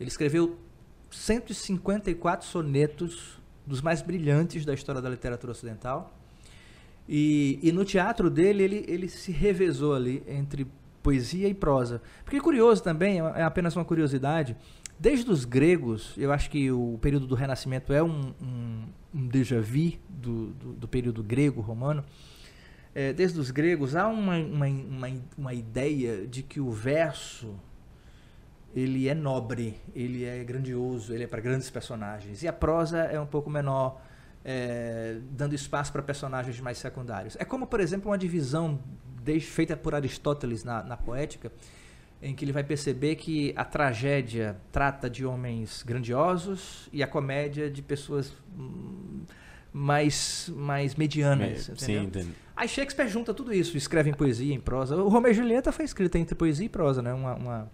Ele escreveu 154 sonetos dos mais brilhantes da história da literatura ocidental. E, e no teatro dele, ele, ele se revezou ali entre poesia e prosa. Porque curioso também, é, é apenas uma curiosidade, desde os gregos, eu acho que o período do Renascimento é um, um, um déjà vu do, do, do período grego-romano, é, desde os gregos há uma, uma, uma, uma, ideia de que o verso ele é nobre, ele é grandioso, ele é para grandes personagens. E a prosa é um pouco menor, é, dando espaço para personagens mais secundários. É como, por exemplo, uma divisão desde, feita por Aristóteles na, na poética, em que ele vai perceber que a tragédia trata de homens grandiosos e a comédia de pessoas hum, mais, mais medianas. Me, sim, entendeu? Aí Shakespeare junta tudo isso, escreve em poesia, em prosa. O Romeu e Julieta foi escrito entre poesia e prosa, né? Uma, uma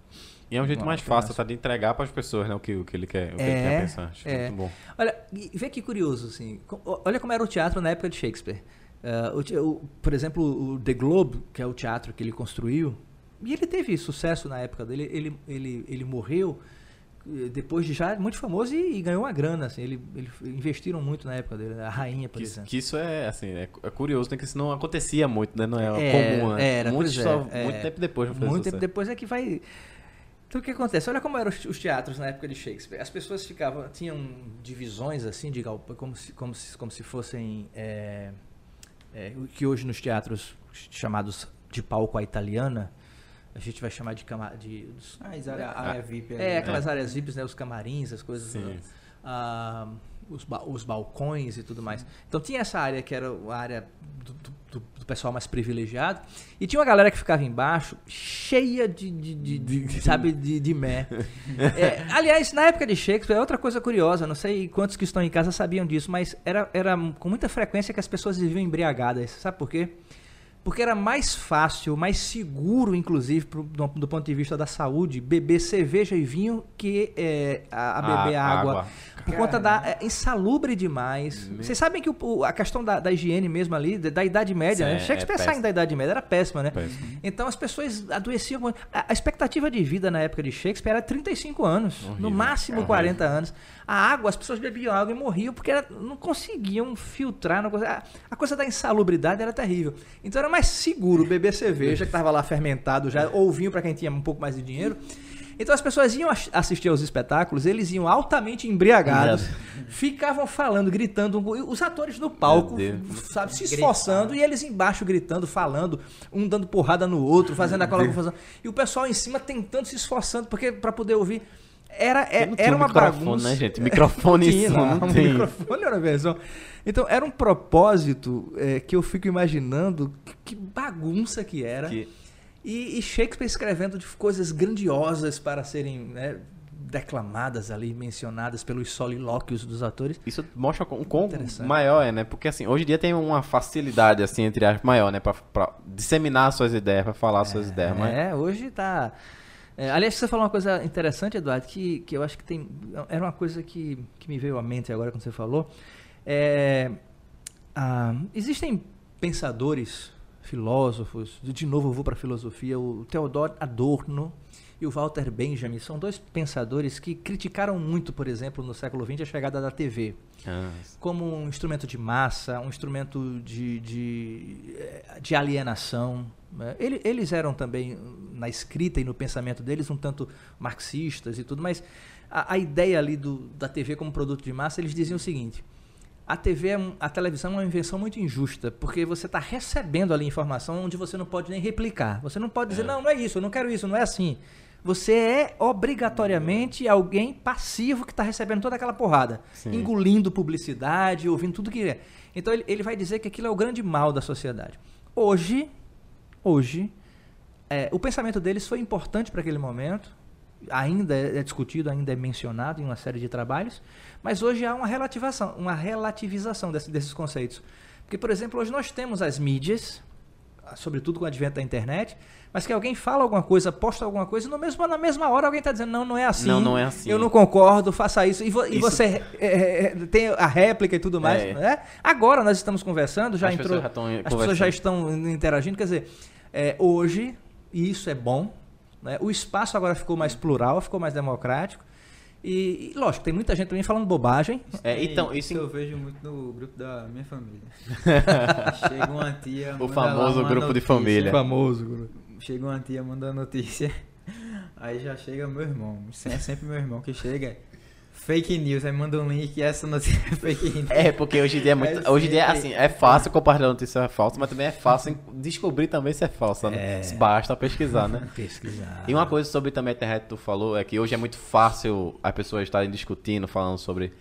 e é um jeito mais fácil tá, de entregar para as pessoas né, o, que, o que ele quer, o que é, ele quer pensar. Acho é. muito bom. Olha, vê que curioso, assim. Olha como era o teatro na época de Shakespeare. Uh, o, o, por exemplo, o The Globe, que é o teatro que ele construiu, e ele teve sucesso na época dele. Ele, ele, ele morreu eh, depois de já muito famoso e, e, ganhou uma grana, assim, ele, ele, investiram muito na época dele, a rainha, por que, exemplo. Que isso é, assim, é, é, curioso, né, que isso não acontecia muito, né, não é, é comum, né? Era, muito, só, é, muito tempo depois. Muito tempo depois é que vai então o que acontece? Olha como eram os teatros na época de Shakespeare. As pessoas ficavam, tinham divisões assim, de como se, como se, como se fossem é, é, que hoje nos teatros chamados de palco à italiana, a gente vai chamar de cama, de dos, ah, área, área VIP. É, é, aquelas áreas VIPs, né, os camarins, as coisas. Sim. Ah, os, ba os balcões e tudo mais. Então tinha essa área que era a área do, do, do, pessoal mais privilegiado. E tinha uma galera que ficava embaixo, cheia de, de, de, de sabe, de, de mé. [LAUGHS] É, aliás, na época de Shakespeare, é outra coisa curiosa, não sei quantos que estão em casa sabiam disso, mas era, era com muita frequência que as pessoas viviam embriagadas. Sabe por quê? Porque era mais fácil, mais seguro, inclusive, pro, do, do, ponto de vista da saúde, beber cerveja e vinho que é, a, a, beber ah, água. água. Por conta da. É, insalubre demais. Me... Vocês sabem que o, a questão da, da, higiene mesmo ali, da, Idade Média, Sim, né? Shakespeare é saindo da Idade Média, era péssima, né? Péssimo. Então as pessoas adoeciam. A, a, expectativa de vida na época de Shakespeare era 35 anos, Horrível. no máximo 40 anos. A água, as pessoas bebiam água e morriam porque era, não conseguiam filtrar. Não, a, a coisa da insalubridade era terrível. Então era mais seguro beber cerveja, que estava lá fermentado já, ou vinho para quem tinha um pouco mais de dinheiro. Então as pessoas iam assistir aos espetáculos, eles iam altamente embriagados, ficavam falando, gritando, os atores no palco, sabe, se esforçando e eles embaixo gritando, falando, um dando porrada no outro, fazendo aquela confusão. E o pessoal em cima tentando se esforçando porque para poder ouvir era, é- Não tinha era uma microfone, bagunça. né, gente? Microfone [LAUGHS] Tinha, isso não, não tem. microfone era versão. Então era um propósito é, que eu fico imaginando que, que bagunça que era. Que- E, e Shakespeare escrevendo de coisas grandiosas para serem né, declamadas ali, mencionadas pelos solilóquios dos atores. Isso mostra com quão maior é, né? Porque assim, hoje em dia tem uma facilidade, assim, entre as maior, né? Pra, pra disseminar suas ideias, pra falar suas ideias. Mas É, hoje tá. É, aliás, você falou uma coisa interessante, Eduardo, que, que eu acho que tem. Era uma coisa que, que me veio à mente agora quando você falou. É, ah, existem pensadores, filósofos, de novo eu vou para a filosofia, o Theodor Adorno e o Walter Benjamin são dois pensadores que criticaram muito, por exemplo, no século XX, a chegada da TV Ah, como um instrumento de massa, um instrumento de, de, eh, de alienação. Né? Ele- Eles eram também, na escrita e no pensamento deles, um tanto marxistas e tudo, mas a, a ideia ali do, da TV como produto de massa, eles diziam o seguinte. A TV, é a televisão é uma invenção muito injusta, porque você está recebendo ali informação onde você não pode nem replicar. Você não pode dizer, não, não é isso, eu não quero isso, não é assim. Você é obrigatoriamente alguém passivo que está recebendo toda aquela porrada, Sim. engolindo publicidade, ouvindo tudo que é. Então ele, ele vai dizer que aquilo é o grande mal da sociedade. Hoje, hoje, é, o pensamento deles foi importante para aquele momento, ainda é é discutido, ainda é mencionado em uma série de trabalhos, mas hoje há uma relativação, uma relativização desse- desses conceitos. Porque, por exemplo, hoje nós temos as mídias, sobretudo com o advento da internet, mas que alguém fala alguma coisa, posta alguma coisa, e no mesmo, na mesma hora alguém está dizendo, não, não é assim. Não, não é assim. Eu não concordo, faça isso. E, vo- e Isso- você é, é, tem a réplica e tudo mais. É. né? Agora nós estamos conversando, já As entrou. pessoas já as pessoas já estão interagindo. Quer dizer, é, hoje, e isso é bom, né? o espaço agora ficou mais plural, ficou mais democrático. E, e, lógico, tem muita gente também falando bobagem. É, então, isso isso eu vejo muito no grupo da minha família. [LAUGHS] Chega uma tia. O manda famoso grupo de notícia. família. Famoso. Chega uma tia mandando notícia. [LAUGHS] Aí já chega meu irmão. É sempre meu irmão que chega. Fake news, aí manda um link e essa notícia é fake news. É, porque hoje em dia é muito. É hoje em dia, assim, é fácil compartilhar notícia falsa, mas também é fácil descobrir também se é falsa, né? É. Basta pesquisar, né? [LAUGHS] Pesquisar. E uma coisa sobre também a internet que tu falou é que hoje é muito fácil as pessoas estarem discutindo, falando sobre.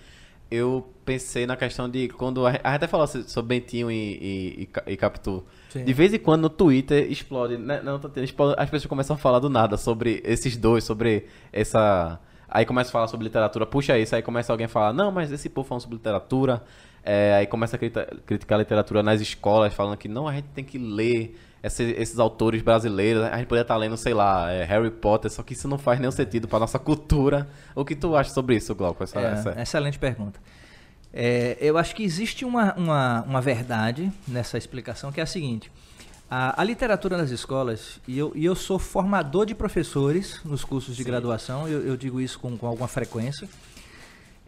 Eu pensei na questão de quando. A gente até falou sobre Bentinho e, e, e, Ca- Capitu. Sim. De vez em quando no Twitter explode, né? Não, explode- as pessoas começam a falar do nada sobre esses dois, sobre essa. Aí começa a falar sobre literatura, puxa isso, aí começa alguém a falar, não, mas esse povo falando sobre literatura. É, aí começa a crita- criticar a literatura nas escolas, falando que não, a gente tem que ler esse- esses autores brasileiros. A gente poderia estar lendo, sei lá, é, Harry Potter, só que isso não faz nenhum sentido para nossa cultura. O que tu acha sobre isso, Glauco? Essa, É, essa- Excelente pergunta. É, eu acho que existe uma, uma, uma verdade nessa explicação que é a seguinte. A, a literatura nas escolas, e eu, e eu sou formador de professores nos cursos de graduação, eu, eu digo isso com, com alguma frequência.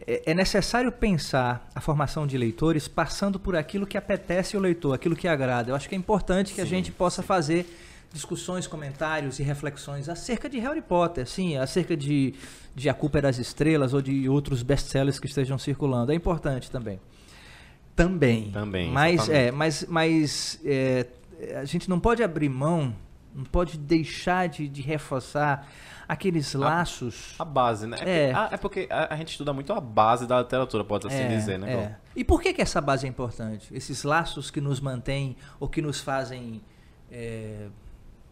É, é necessário pensar a formação de leitores passando por aquilo que apetece o leitor, aquilo que agrada. Eu acho que é importante que a gente possa fazer discussões, comentários e reflexões acerca de Harry Potter, sim, acerca de, de A Culpa é das Estrelas ou de outros best-sellers que estejam circulando. É importante também. Também. Também, Mas, exatamente. é, mas, mas é, a gente não pode abrir mão, não pode deixar de, de reforçar aqueles laços. A base, né? É. É, porque, a, é porque a, a gente estuda muito a base da literatura, pode assim É, dizer, né? é. E por que, que essa base é importante? Esses laços que nos mantêm ou que nos fazem é,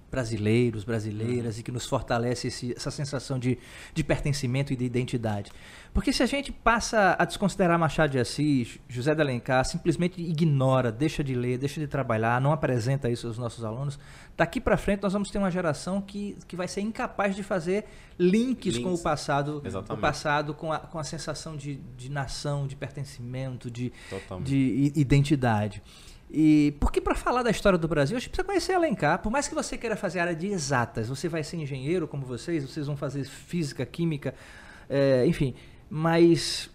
brasileiros, brasileiras Uhum. e que nos fortalece esse- essa sensação de, de pertencimento e de identidade. Porque se a gente passa a desconsiderar Machado de Assis, José de Alencar, simplesmente ignora, deixa de ler, deixa de trabalhar, não apresenta isso aos nossos alunos, daqui para frente nós vamos ter uma geração que, que vai ser incapaz de fazer links, com o Links. passado, o passado com a, com a sensação de, de nação, de pertencimento, de, Totalmente. de identidade. E porque para falar da história do Brasil, a gente precisa conhecer Alencar. Por mais que você queira fazer área de exatas, você vai ser engenheiro como vocês, vocês vão fazer física, química, é, enfim. Mas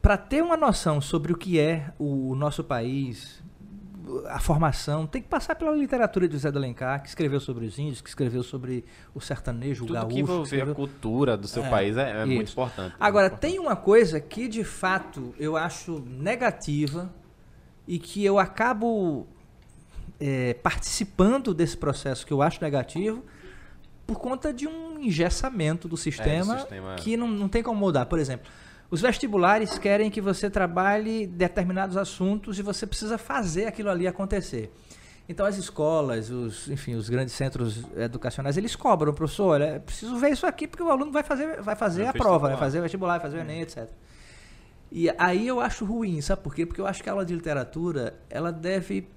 para ter uma noção sobre o que é o nosso país, a formação, tem que passar pela literatura de José de Alencar, que escreveu sobre os índios, que escreveu sobre o sertanejo, o Tudo gaúcho. que envolver a cultura do seu É, país é, é muito importante. Agora, Muito tem uma coisa que de fato eu acho negativa e que eu acabo é, participando desse processo que eu acho negativo por conta de um engessamento do sistema, sistema, é. que não, não tem como mudar. Por exemplo, os vestibulares querem que você trabalhe determinados assuntos e você precisa fazer aquilo ali acontecer. Então as escolas, os, enfim, os grandes centros educacionais, eles cobram, professor, olha, é preciso ver isso aqui porque o aluno vai fazer, vai fazer É a prova, vai fazer o vestibular, vai fazer o Enem, etc. E aí eu acho ruim, sabe por quê? Porque eu acho que a aula de literatura, ela deve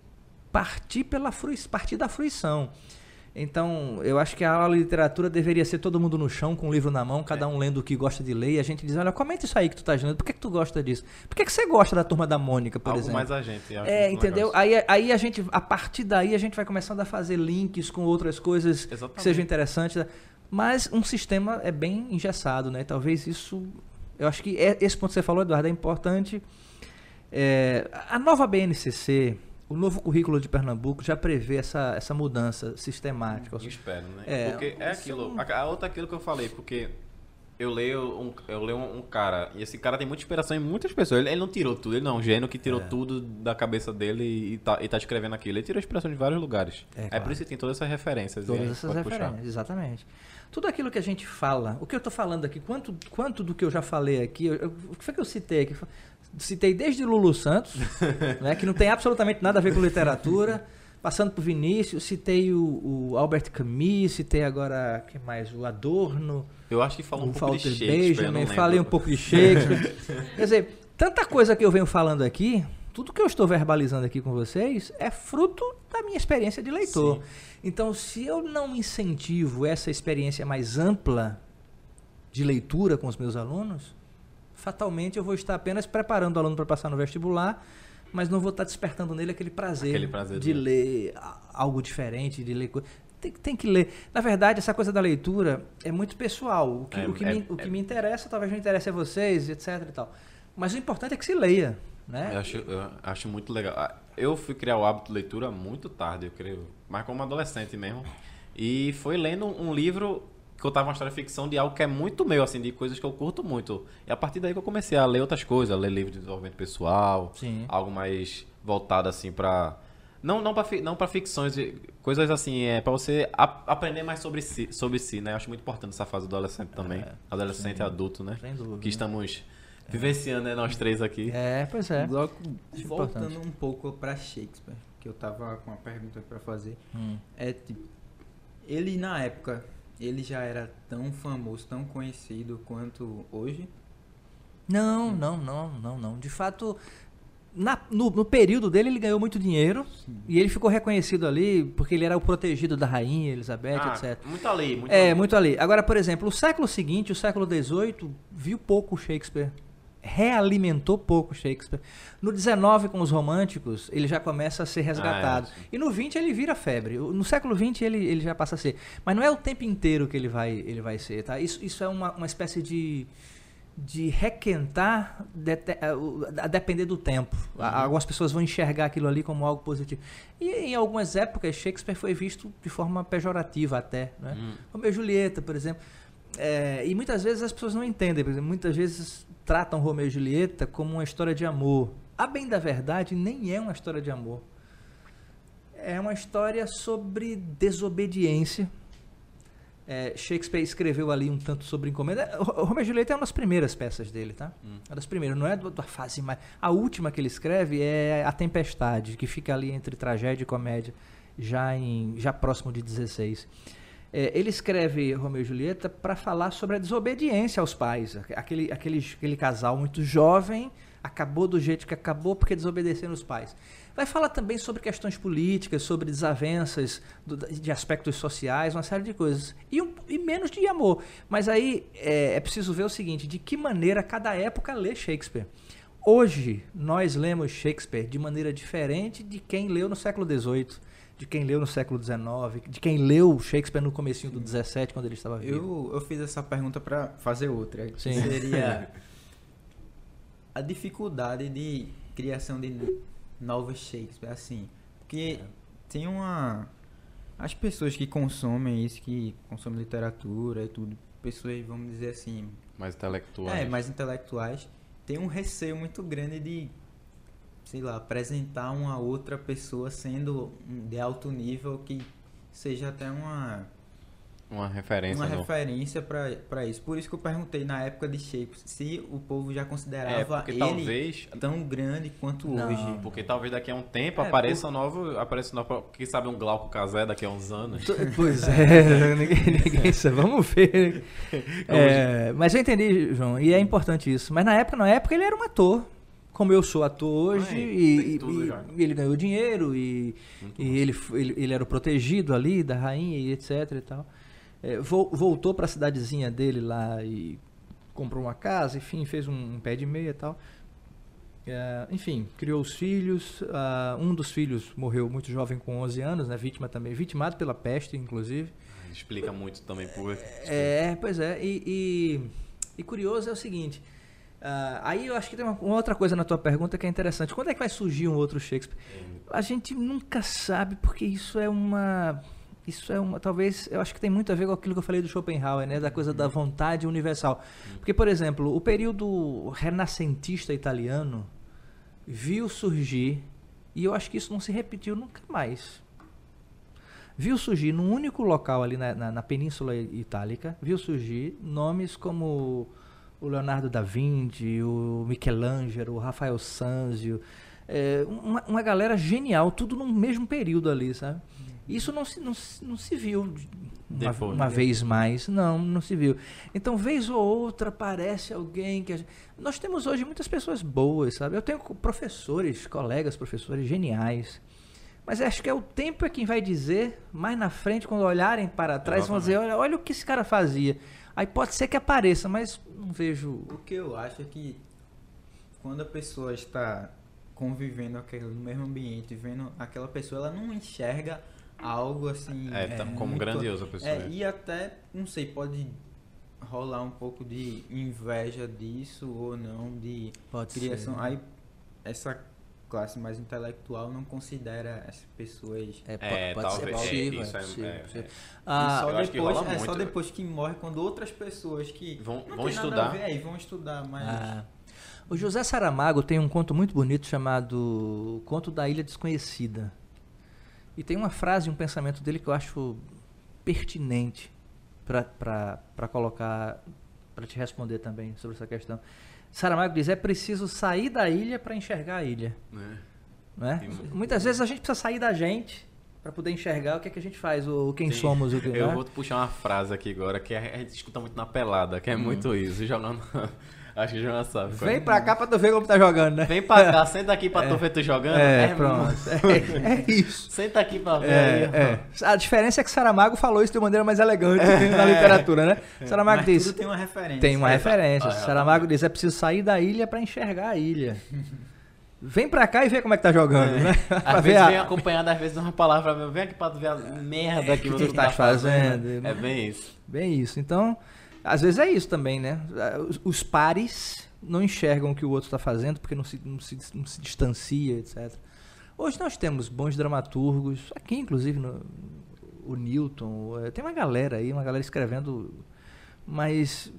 partir pela frui, partir da fruição. Então, eu acho que a aula de literatura deveria ser todo mundo no chão, com o livro na mão, cada um lendo o que gosta de ler, e a gente diz, olha, comenta isso aí que tu tá lendo, por que, que tu gosta disso? Por que, que você gosta da Turma da Mônica, por Algo exemplo? mais a gente. É, entendeu? Aí, aí a gente, a partir daí, a gente vai começando a fazer links com outras coisas que Exatamente. sejam interessantes. né? Mas um sistema é bem engessado, né? Talvez isso. Eu acho que é- esse ponto que você falou, Eduardo, é importante. É, a nova BNCC, o novo currículo de Pernambuco, já prevê essa, essa mudança sistemática. Eu espero, né? É, porque é aquilo. não- A, a outra é aquilo que eu falei, porque eu leio um, eu leio um, um cara, e esse cara tem muita inspiração em muitas pessoas. Ele, ele não tirou tudo, ele não é um gênio que tirou É. tudo da cabeça dele e, e tá, e tá escrevendo aquilo. Ele tirou inspiração de vários lugares. É, É, claro. por isso que tem todas essas referências. Todas essas pode puxar. referências, exatamente. Tudo aquilo que a gente fala, o que eu estou falando aqui, quanto, quanto do que eu já falei aqui, eu- eu- o que foi que eu citei aqui? Citei desde Lulu Santos, [LAUGHS] né, que não tem absolutamente nada a ver com literatura, passando por Vinícius, citei o, o Albert Camus, citei agora, que mais? O Adorno, Eu acho que falou um pouco de Shakespeare, Benjamin, falei um pouco de Shakespeare. Quer dizer, tanta coisa que eu venho falando aqui, tudo que eu estou verbalizando aqui com vocês é fruto da minha experiência de leitor. Sim. Então, se eu não incentivo essa experiência mais ampla de leitura com os meus alunos, fatalmente eu vou estar apenas preparando o aluno para passar no vestibular, mas não vou estar despertando nele aquele prazer, Aquele prazer de ler algo diferente, de ler coisa. Tem, tem que ler. Na verdade, essa coisa da leitura é muito pessoal. O que, É, o que, é- me, o que é- me interessa talvez não interesse a vocês, etc. E tal. Mas o importante é que se leia. Né? Eu acho, eu acho muito legal. Ah, Eu fui criar o hábito de leitura muito tarde, eu creio. Mas como adolescente mesmo. E foi lendo um livro contava uma história de ficção de algo que é muito meu, assim, de coisas que eu curto muito. E a partir daí que eu comecei a ler outras coisas, a ler livros de desenvolvimento pessoal, Sim. algo mais voltado assim pra. Não, não, pra, fi- não pra ficções, coisas assim, é pra você a- aprender mais sobre si, sobre si, né? Eu acho muito importante essa fase do adolescente também. adolescente e adulto, né? Sem dúvida. Que estamos vivenciando, né? Nós três aqui. É, pois é. Logo, voltando importante. um pouco pra Shakespeare, que eu tava com uma pergunta pra fazer. Hum. É tipo, ele na época, ele já era tão famoso, tão conhecido quanto hoje? Não, não, não, não, não. De fato, na- no, no período dele ele ganhou muito dinheiro e ele ficou reconhecido ali porque ele era o protegido da rainha Elizabeth, Ah, etc. Muito ali, muito É, ali. muito ali. Agora, por exemplo, o século seguinte, o século XVIII, viu pouco Shakespeare. Realimentou pouco Shakespeare. No XIX, com os românticos, ele já começa a ser resgatado. Ah, é, e no XX ele vira febre. No século XX ele, ele já passa a ser. Mas não é o tempo inteiro que ele vai, ele vai ser, tá? Isso, isso é uma, uma espécie de, de requentar dete- a- a depender do tempo. A- Algumas pessoas vão enxergar aquilo ali como algo positivo. E em algumas épocas, Shakespeare foi visto de forma pejorativa até. Né? Hum. Romeu e Julieta, por exemplo. É, e muitas vezes as pessoas não entendem. Por exemplo, muitas vezes tratam Romeu e Julieta como uma história de amor. A bem da verdade, nem é uma história de amor. É uma história sobre desobediência. É, Shakespeare escreveu ali um tanto sobre encomenda. O Romeu e Julieta é uma das primeiras peças dele, tá? Hum. Uma das primeiras, não é da fase mais. A última que ele escreve é A Tempestade, que fica ali entre tragédia e comédia, já, em, já próximo de 16. É, ele escreve Romeu e Julieta para falar sobre a desobediência aos pais. Aquele, aquele, aquele casal muito jovem acabou do jeito que acabou porque desobedeceram os pais. Vai falar também sobre questões políticas, sobre desavenças do- de aspectos sociais, uma série de coisas. E, um- e menos de amor. Mas aí é, é preciso ver o seguinte: de que maneira cada época lê Shakespeare. Hoje, nós lemos Shakespeare de maneira diferente de quem leu no século XVIII, de quem leu no século XIX, de quem leu Shakespeare no comecinho do XVII, quando ele estava vivo. Eu, eu fiz essa pergunta pra fazer outra. que Sim. Seria [LAUGHS] a dificuldade de criação de novos Shakespeare, assim. Porque tem uma. As pessoas que consomem isso, que consomem literatura e tudo, pessoas, vamos dizer assim, Mais intelectual. é, mais intelectuais, tem um receio muito grande de, sei lá, apresentar uma outra pessoa sendo de alto nível que seja até uma, Uma referência. uma no- referência pra pra isso. Por isso que eu perguntei na época de Shakespeare se o povo já É, considerava porque ele talvez. tão grande quanto Não. hoje. Porque talvez daqui a um tempo É, apareça um novo. Apareça um novo. Quem sabe um Glauco Casé daqui a uns anos. Pois [LAUGHS] é, [LAUGHS] ninguém, ninguém sabe. Vamos ver. É, mas eu entendi, João, e é importante isso. Mas na época, na época ele era um ator, como eu sou ator hoje, Ah, é, e, e- e- ele ganhou dinheiro, e, e ele, ele, ele era o protegido ali da rainha e etc e tal. É, vol- voltou para a cidadezinha dele lá e comprou uma casa, enfim, fez um, um pé de meia e tal. É, enfim, criou os filhos. ah, um dos filhos morreu muito jovem, com 11 anos, né, vítima também, vitimado pela peste, inclusive. Explica muito também por. É, pois é. E, e curioso é o seguinte. Ah, aí eu acho que tem uma, uma outra coisa na tua pergunta que é interessante. Quando é que vai surgir um outro Shakespeare? A gente nunca sabe, porque isso é uma. Isso é uma. Talvez. Eu acho que tem muito a ver com aquilo que eu falei do Schopenhauer, né? Da coisa da vontade universal. Porque, por exemplo, o período renascentista italiano viu surgir, e eu acho que isso não se repetiu nunca mais. Viu surgir num único local ali na, na, na Península Itálica, viu surgir nomes como o Leonardo da Vinci, o Michelangelo, o Rafael Sanzio, é, uma, uma galera genial, tudo no mesmo período ali, sabe? Isso não se, não, não se viu uma, uma né? vez mais, não, não se viu. Então, vez ou outra, aparece alguém que... a gente- Nós temos hoje muitas pessoas boas, sabe? Eu tenho professores, colegas, professores geniais, mas acho que é o tempo é quem vai dizer, mais na frente, quando olharem para trás, vão dizer, olha, olha o que esse cara fazia. Aí pode ser que apareça, mas não vejo... O que eu acho é que quando a pessoa está convivendo aquele, no mesmo ambiente, vendo aquela pessoa, ela não enxerga algo assim. É, tá como muito- grandioso a pessoa. É, e até, não sei, pode rolar um pouco de inveja disso ou não, de Pode criação. ser. Aí essa classe mais intelectual não considera as pessoas. É, É, pode ser talvez, é, possível, isso é é- possível, é- possível. é. Ah, e só que depois, rola é só depois que morre, quando outras pessoas que Vão- não vão tem nada estudar. a ver, aí vão estudar, mas Ah. O José Saramago tem um conto muito bonito chamado Conto da Ilha Desconhecida. E tem uma frase, um pensamento dele que eu acho pertinente para colocar, para te responder também sobre essa questão. Saramago diz: é preciso sair da ilha para enxergar a ilha. Né? É? Muito- Muitas vezes a gente precisa sair da gente para poder enxergar o que é que a gente faz, ou quem Sim. somos. O que, Eu né? vou puxar uma frase aqui agora que a gente escuta muito na pelada, que é muito isso. Jogando. Acho que o João sabe. é. Vem pra cá pra tu ver como tá jogando, né? Vem pra cá, [LAUGHS] senta aqui pra tu ver tu jogando. É, mu- pronto. [LAUGHS] É, é isso. Senta aqui pra ver aí. É, é. A diferença é que Saramago falou isso de maneira mais elegante na literatura, né? Saramago mas diz. tudo tem uma referência. Tem uma É, referência. é, Saramago diz: é preciso sair da ilha pra enxergar a ilha. Vem pra cá e vê como é que tá jogando, né? [LAUGHS] Pra Às vezes a- vem acompanhado, às vezes, uma palavra. Vem aqui pra tu ver a merda que, que tu tá tá fazendo, É né? bem isso. Bem isso. Então, às vezes é isso também, né? Os, os pares não enxergam o que o outro está fazendo porque não se, não, se, não se distancia, etc. Hoje nós temos bons dramaturgos, aqui inclusive no, o Newton, eh, tem uma galera aí, uma galera escrevendo, mas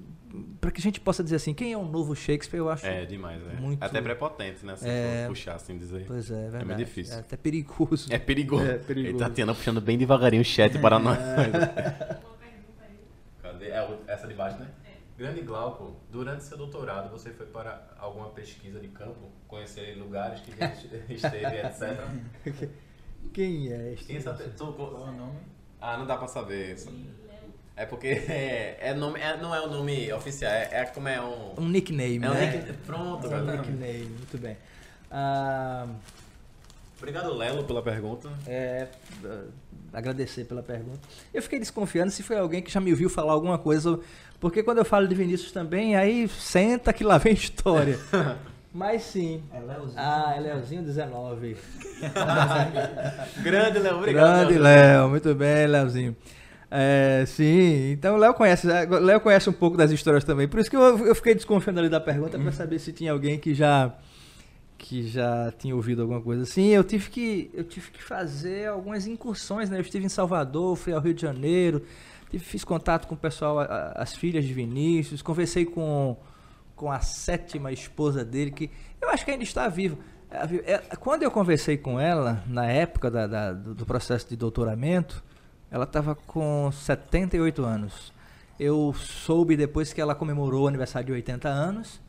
para que a gente possa dizer assim, quem é o novo Shakespeare, eu acho. É demais, é. Muito- Até prepotente, né? Se É. for puxar assim dizer. Pois é, é verdade. muito difícil. É até perigoso. É perigoso. É, perigoso. Ele tá tendo puxando bem devagarinho o chat para nós. [LAUGHS] Uma pergunta aí. Cadê? É essa de baixo, né? Grande Glauco, durante seu doutorado você foi para alguma pesquisa de campo? Conhecer lugares que [LAUGHS] esteve, etc? [LAUGHS] Quem é este? Quem sabe? tu- Qual é o nome? Ah, não dá pra saber isso. É porque é, é nome, é- não é o nome oficial, é, é como é um. Um nickname, É um né? nick. Pronto, Um cara. nickname, muito bem. Ah, Obrigado, Lelo, pela pergunta. É, eh, agradecer pela pergunta. Eu fiquei desconfiando se foi alguém que já me ouviu falar alguma coisa, porque quando eu falo de Vinícius também, aí senta que lá vem história. [LAUGHS] Mas sim. É Leozinho. Ah, é Leozinho 19. [LAUGHS] Grande, Léo, obrigado. Grande Léo, muito bem, Léozinho. É, sim, então o Léo conhece, é, Léo conhece um pouco das histórias também. Por isso que eu, eu fiquei desconfiando ali da pergunta para saber se tinha alguém que já que já tinha ouvido alguma coisa assim, eu tive que, eu tive que fazer algumas incursões, né? Eu estive em Salvador, fui ao Rio de Janeiro, tive, fiz contato com o pessoal, a- as filhas de Vinícius, conversei com, com a sétima esposa dele, que eu acho que ainda está viva. É, é, Quando eu conversei com ela, na época da- da- do processo de doutoramento, ela estava com 78 anos. Eu soube depois que ela comemorou o aniversário de 80 anos.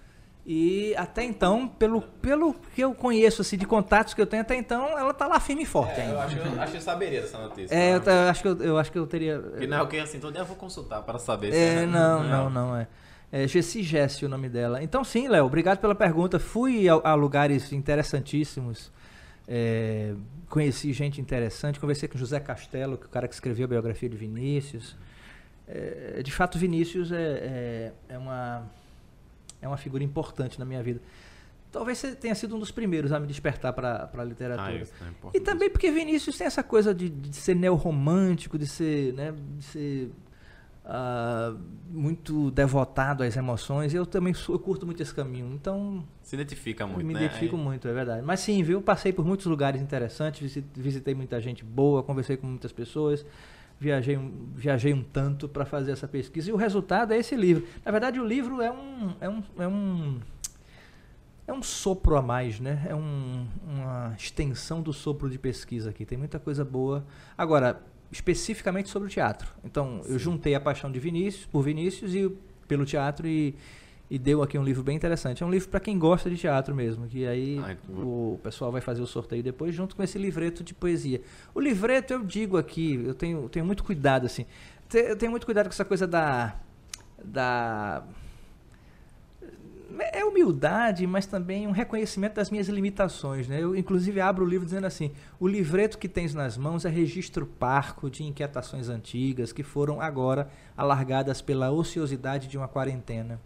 E até então, pelo, pelo que eu conheço assim, de contatos que eu tenho até então, ela tá lá firme e forte É, ainda. eu acho, eu acho que eu saberia dessa notícia. É, eu, eu acho que eu, eu acho que eu teria. Porque não é que assim, dia eu vou consultar para saber se É, não, não, não é. É Gessi Gessi o nome dela. Então sim, Léo, obrigado pela pergunta. Fui a, a lugares interessantíssimos. É, conheci gente interessante. Conversei com José Castelo, que é o cara que escreveu a biografia de Vinícius. É, de fato, Vinícius é, é, é uma, é uma figura importante na minha vida. Talvez você tenha sido um dos primeiros a me despertar para a literatura. Ah, isso é E também porque Vinícius tem essa coisa de, de ser neorromântico, de ser, né, de ser ah, muito devotado às emoções. Eu também sou- eu curto muito esse caminho. Então, Se identifica muito, me né? identifico Aí- muito, é verdade. Mas sim, viu? Passei por muitos lugares interessantes, visi- visitei muita gente boa, conversei com muitas pessoas. Viajei um, viajei um tanto para fazer essa pesquisa e o resultado é esse livro. Na verdade, o livro é um, é um, é um, é um sopro a mais, né? É um- uma extensão do sopro de pesquisa aqui. Tem muita coisa boa. Agora, especificamente sobre o teatro. Então, eu juntei a paixão de Vinícius, por Vinícius e pelo teatro e, e deu aqui um livro bem interessante. É um livro para quem gosta de teatro mesmo, que aí Ai, que o pessoal vai fazer o sorteio depois junto com esse livreto de poesia. O livreto, eu digo aqui, eu tenho, tenho muito cuidado assim. Eu tenho muito cuidado com essa coisa da da é humildade, mas também um reconhecimento das minhas limitações. Né? Eu, inclusive, abro o livro dizendo assim: o livreto que tens nas mãos é registro parco de inquietações antigas que foram agora alargadas pela ociosidade de uma quarentena.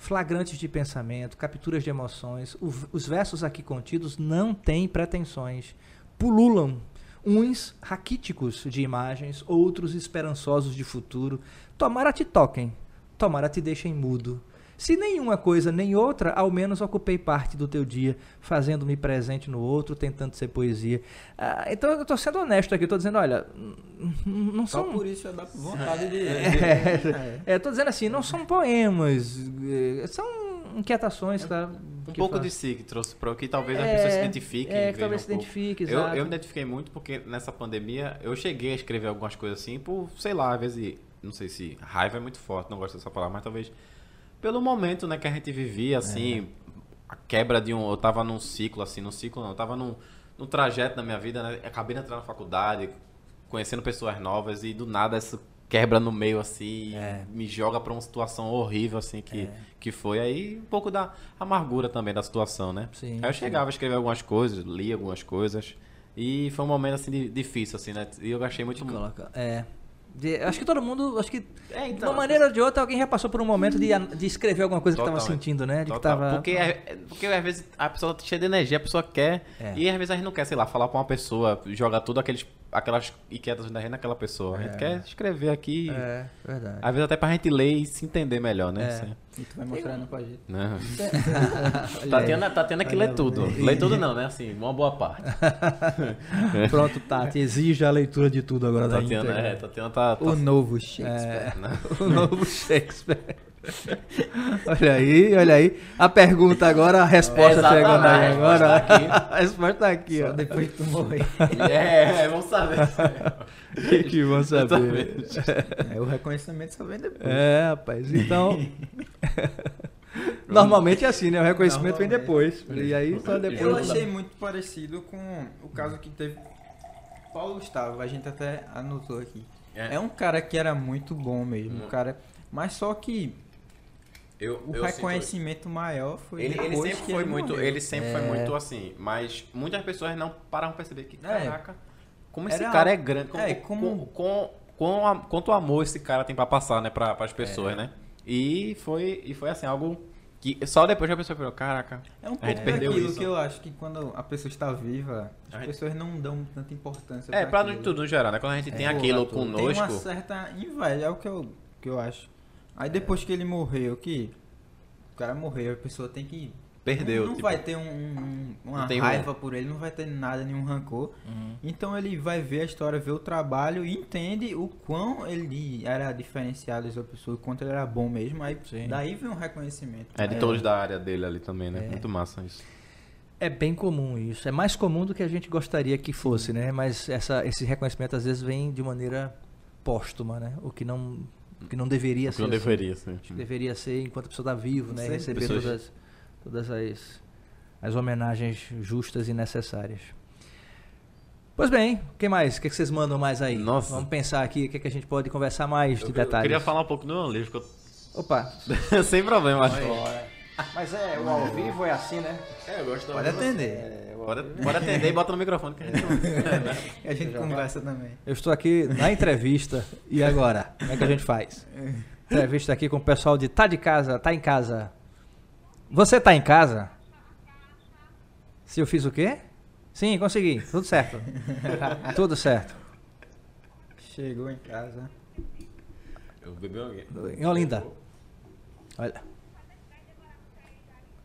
Flagrantes de pensamento, capturas de emoções, o- os versos aqui contidos não têm pretensões. Pululam, uns raquíticos de imagens, outros esperançosos de futuro. Tomara te toquem, tomara te deixem mudo. Se nenhuma coisa nem outra, ao menos ocupei parte do teu dia, fazendo-me presente no outro, tentando ser poesia. Ah, então eu estou sendo honesto aqui, eu estou dizendo, olha, não Só são. por isso já dá vontade de. [LAUGHS] É, é, tô dizendo assim, não são poemas, eh, são inquietações, tá? Um pouco fala- de si que trouxe para que talvez as É, pessoas se identifiquem. É, que talvez um se identifique, Eu, eu me identifiquei muito porque nessa pandemia eu cheguei a escrever algumas coisas assim por, sei lá, às vezes, não sei se raiva é muito forte, não gosto dessa palavra, mas talvez pelo momento, né, que a gente vivia, assim, a quebra de um, eu tava num ciclo, assim, num ciclo não, eu tava num, num trajeto na minha vida, né, acabei de entrar na faculdade, conhecendo pessoas novas e do nada essa quebra no meio, assim, É. me joga pra uma situação horrível, assim, que, que foi aí um pouco da amargura também da situação, né? Sim, Aí eu sim. chegava a escrever algumas coisas, li algumas coisas. E foi um momento assim de- difícil, assim, né? E eu achei muito. Coloca. É. De- acho que todo mundo, acho que É, de então, uma maneira ou de outra, alguém já passou por um momento de, de escrever alguma coisa que estava Totalmente. sentindo, né? De que tava... porque, é- porque às vezes a pessoa tá cheia de energia, a pessoa quer. É. E às vezes a gente não quer, sei lá, falar pra uma pessoa, jogar tudo aqueles, aquelas inquietações da gente naquela pessoa. A gente É. quer escrever aqui. É, verdade. Às vezes até pra gente ler e se entender melhor, né? É. Assim, E tu vai mostrando pra gente. [LAUGHS] Olha Tatiana, Tatiana que lê Olha tudo. Lê tudo não, né? Assim, uma boa parte. [LAUGHS] Pronto, Tati, exige a leitura de tudo agora da Tatiana, é, Tatiana tá. tá O novo Shakespeare. É, [LAUGHS] né? o novo Shakespeare. [LAUGHS] olha aí, olha aí. A pergunta agora, a resposta Exatamente, chegando aí a agora. resposta tá aqui. [LAUGHS] a resposta tá aqui, Só ó. depois que tu morrer. [LAUGHS] É, é, vamos saber. que vão saber. É, o reconhecimento só vem depois. É, rapaz. Então. Normalmente é assim, né? O reconhecimento vem depois. E aí só depois. Eu achei muito parecido com o caso que teve Paulo Gustavo, a gente até anotou aqui. É. É, um cara que era muito bom mesmo, Hum. um cara, mas só que Eu, o eu sinto- reconhecimento maior foi Ele, ele sempre que foi ele muito, morreu. ele sempre É. foi muito assim, mas muitas pessoas não pararam pra perceber que, É. caraca, como esse Era cara é grande, como, é, como- com, com, com a- quanto amor esse cara tem pra passar, né, pra, pras É. pessoas, né? E foi, e foi assim, algo que só depois que a pessoa falou, caraca, É um A gente pouco perdeu isso. que eu acho que quando a pessoa está viva, as gente- pessoas não dão tanta importância é, pra aquilo. tudo no geral, né? Quando a gente tem É, aquilo Tem uma conosco, certa inveja, é o que eu, que eu acho. Aí depois que ele morreu, que o cara morreu, a pessoa tem que perdeu. Não tipo, vai ter um, um- uma Não tem um- raiva por ele, não vai ter nada, nenhum rancor. Uhum. Então ele vai ver a história, ver o trabalho e entende o quão ele era diferenciado dessa pessoa, o quanto ele era bom mesmo. Aí Sim. daí vem um reconhecimento. É, editores da área dele ali também, né? Muito massa isso. É bem comum isso. É mais comum do que a gente gostaria que fosse, né? Mas essa, esse reconhecimento às vezes vem de maneira póstuma, né? O que não, o que não deveria O que ser. não assim. deveria ser. Acho que deveria ser enquanto a pessoa está vivo, né? Sim. Receber Pessoas- todas, todas as, as homenagens justas e necessárias. Pois bem, o que mais? O que, que vocês mandam mais aí? Nossa. Vamos pensar aqui o que, que a gente pode conversar mais de Eu, detalhes. queria falar um pouco do meu livro, que Opa, eu... [LAUGHS] sem problema, acho. mas é, o ao vivo é assim, né? É, eu gosto Pode atender. É, vivo- pode atender e bota no microfone que a gente E [LAUGHS] a gente conversa também. Eu estou aqui na entrevista e agora? Como é que a gente faz? Entrevista aqui com o pessoal de Tá de Casa, Tá em Casa. Você tá em casa? Se eu fiz o quê? Sim, consegui. Tudo certo. [LAUGHS] Tudo certo. Chegou em casa. Eu bebi alguém. Em Olinda. Olha.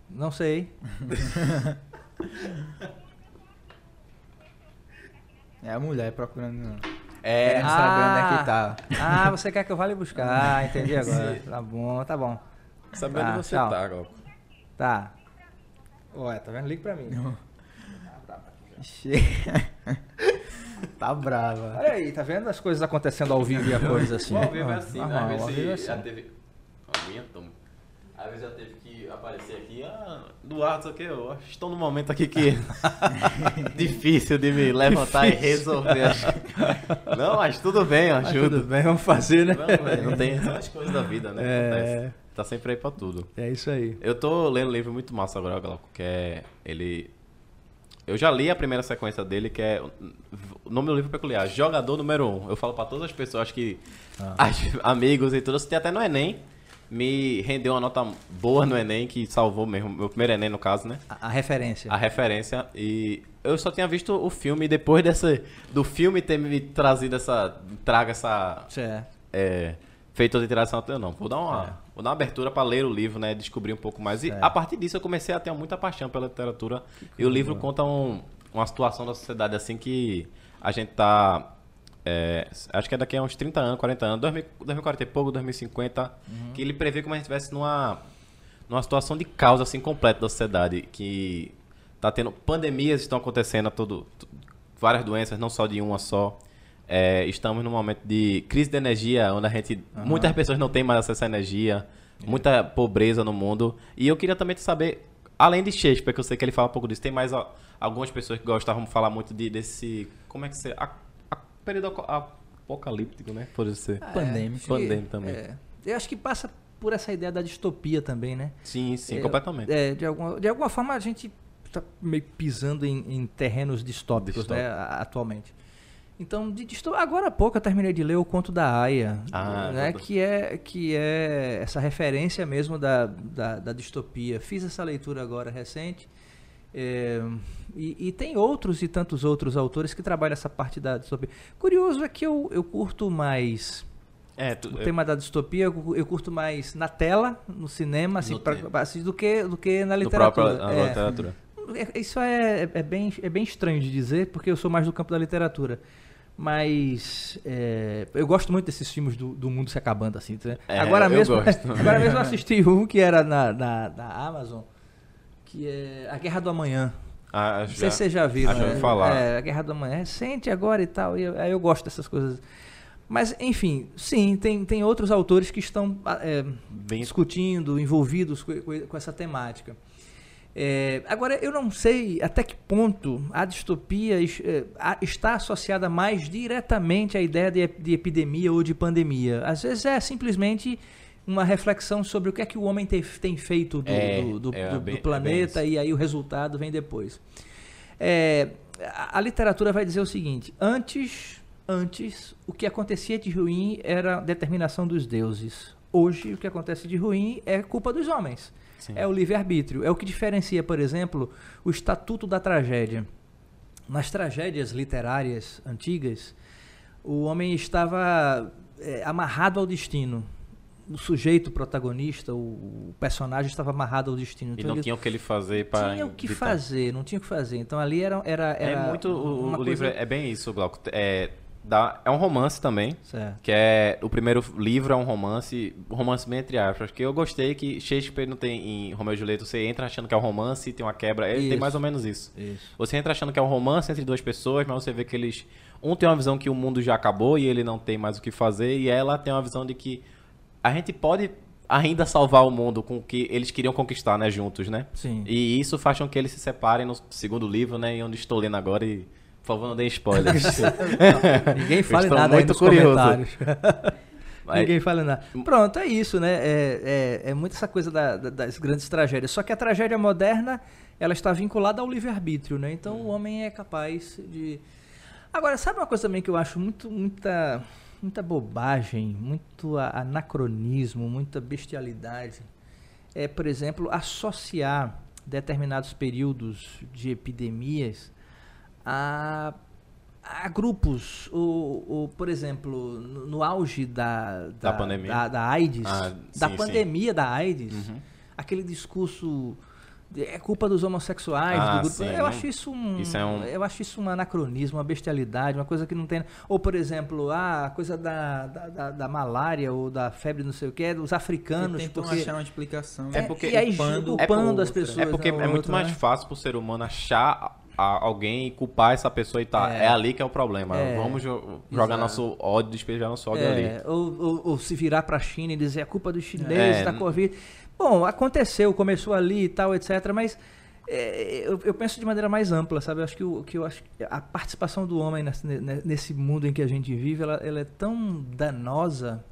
Não sei. [LAUGHS] É a mulher procurando. É, Querendo saber onde é que tá. Ah, você quer que eu vá lhe buscar. Ah, entendi [LAUGHS] agora. Tá bom, tá bom. saber Ah, onde você tchau. tá, Glauco. Tá. Ué, tá vendo? Liga pra mim. Che- [LAUGHS] tá brava. Olha aí, tá vendo as coisas acontecendo ao vivo e a cores assim? Ao vivo é Ah, assim, normal, né? Às ao vivo é assim. toma. Às vezes já teve que aparecer aqui, ah, Duarte, sei o que, eu acho que estou num momento aqui que. [LAUGHS] difícil de me levantar e resolver. acho Não, mas tudo bem, Mas ajuda. tudo bem, vamos fazer, né? Não, velho, não tem as coisas da vida, né? É. Tá sempre aí pra tudo. É isso aí. Eu tô lendo um livro muito massa agora, Glauco, que é. Ele. Eu já li a primeira sequência dele, que é. O nome do livro é peculiar, Jogador Número 1. Um. Eu falo pra todas as pessoas, que. Ah. as- [LAUGHS] amigos e tudo, tem até no Enem. Me rendeu uma nota boa no Enem, que salvou mesmo. Meu primeiro Enem, no caso, né? A, a referência. A referência. E eu só tinha visto o filme, e depois dessa, do filme ter me trazido essa. Traga essa Certo. é, feito a literação, eu não. Vou dar uma, É. vou dar uma abertura para ler o livro, né? Descobrir um pouco mais. E a partir disso eu comecei a ter muita paixão pela literatura. E o livro conta um- uma situação da sociedade assim que a gente tá. É, acho que é daqui a uns 30 anos, 40 anos, 2000 2040 e pouco, 2050, Uhum. que ele prevê como a gente estivesse numa, numa situação de caos assim completa da sociedade. Que tá tendo. Pandemias estão acontecendo a todo. várias doenças, não só de uma só. É, estamos num momento de crise de energia, onde a gente. Muitas pessoas não têm mais acesso à energia, muita pobreza no mundo. E eu queria também saber, além de Shakespeare, que eu sei que ele fala um pouco disso, tem mais ó, algumas pessoas que gostavam de falar muito de, desse. Como é que você. A- período apocalíptico, né? Por ser. Pandêmico. acho que- Pandêmico também. é. eu acho que passa por essa ideia da distopia também, né? Sim, sim, É, completamente. É, de, alguma, de alguma forma a gente está meio pisando em, em terrenos distópicos, né, atualmente. Então, de agora há pouco eu terminei de ler o Conto da Aya, Ah, né, que, é, que é essa referência mesmo da, da, da distopia. Fiz essa leitura agora recente. é, e, e tem outros e tantos outros autores que trabalham essa parte da distopia. Curioso é que eu, eu curto mais É, tu, o tema da distopia, eu eu curto mais na tela, no cinema, assim, No pra- assim, do, que, do que na do literatura. próprio, a É. literatura. É, Isso é, é, bem, é bem estranho de dizer, porque eu sou mais do campo da literatura. Mas é, eu gosto muito desses filmes do, do mundo se acabando, assim. né? É, agora, mesmo, [LAUGHS] agora mesmo eu assisti um que era na, na, na Amazon, que é A Guerra do Amanhã. Ah, Não sei se vocês já viram. eu ouvi né? falar. É, a Guerra do Amanhã é recente agora e tal. E eu, eu gosto dessas coisas. Mas, enfim, sim, tem, tem outros autores que estão ah, é, Bem discutindo, envolvidos com, com- essa temática. É, agora, eu não sei até que ponto a distopia é, está associada mais diretamente à ideia de, de epidemia ou de pandemia. Às vezes é simplesmente uma reflexão sobre o que é que o homem tem, tem feito do, É, do- do- é do- bem- é planeta e aí o resultado vem depois. É, a, a literatura vai dizer o seguinte: antes, antes, o que acontecia de ruim era a determinação dos deuses. Hoje, o que acontece de ruim é culpa dos homens. Sim. É o livre-arbítrio. É o que diferencia, por exemplo, o estatuto da tragédia. Nas tragédias literárias antigas, o homem estava é, amarrado ao destino. O sujeito protagonista, o, o personagem estava amarrado ao destino. E Então não ele tinha o que ele fazer para. tinha o que evitar. fazer, não tinha o que fazer. Então ali era era, É era muito. O, o livro coisa- é bem isso, Glauco. É, dá, é um romance também. Certo. Que é. O primeiro livro é um romance. Romance bem entre aspas. Que eu gostei que Shakespeare não tem em Romeu e Julieta. Você entra achando que é um romance e tem uma quebra. Ele tem mais ou menos isso. Isso. Você entra achando que é um romance entre duas pessoas, mas você vê que eles. Um tem uma visão que o mundo já acabou e ele não tem mais o que fazer, e ela tem uma visão de que a gente pode ainda salvar o mundo com o que eles queriam conquistar, né, juntos, né? Sim. E isso faz com que eles se separem no segundo livro, né, e onde estou lendo agora e por favor não deem spoilers. [LAUGHS] Ninguém Eu fale nada aí muito nos curioso. comentários. [LAUGHS] Mas- Ninguém fala nada. Pronto, é isso, né? É, é, é muito essa coisa da- da- das grandes tragédias. Só que a tragédia moderna, ela está vinculada ao livre-arbítrio, né? Então o homem é capaz de... Agora, sabe uma coisa também que eu acho muito, muita, muita bobagem, muito anacronismo, muita bestialidade? É, por exemplo, associar determinados períodos de epidemias a, a grupos. O, o, por exemplo, no, auge da, Da pandemia? da, da AIDS, Ah, da sim, sim. pandemia da AIDS, Uhum. aquele discurso é culpa dos homossexuais Ah, do grupo. sim, eu não- acho isso um, isso é um- eu acho isso um anacronismo, uma bestialidade, uma coisa que não tem. Ou por exemplo, ah, a coisa da, da, da, da malária ou da febre não sei o que, é dos africanos, tentam porque achar uma explicação. É porque- e aí culpando culpando é as outra. pessoas. É porque né, é muito outra, mais né? fácil pro ser humano achar alguém e culpar essa pessoa e tá. É, É. ali que é o problema. É. Vamos jo- jogar Exato. nosso ódio, despejar nosso ódio ali. É, ou, ou- ou se virar para a China e dizer a culpa dos chineses É, da n- Covid. Bom, aconteceu, começou ali e tal, etc. Mas é, eu, eu penso de maneira mais ampla, sabe? Eu acho que, o, que eu acho que a participação do homem nesse, ne- nesse mundo em que a gente vive, ela, ela é tão danosa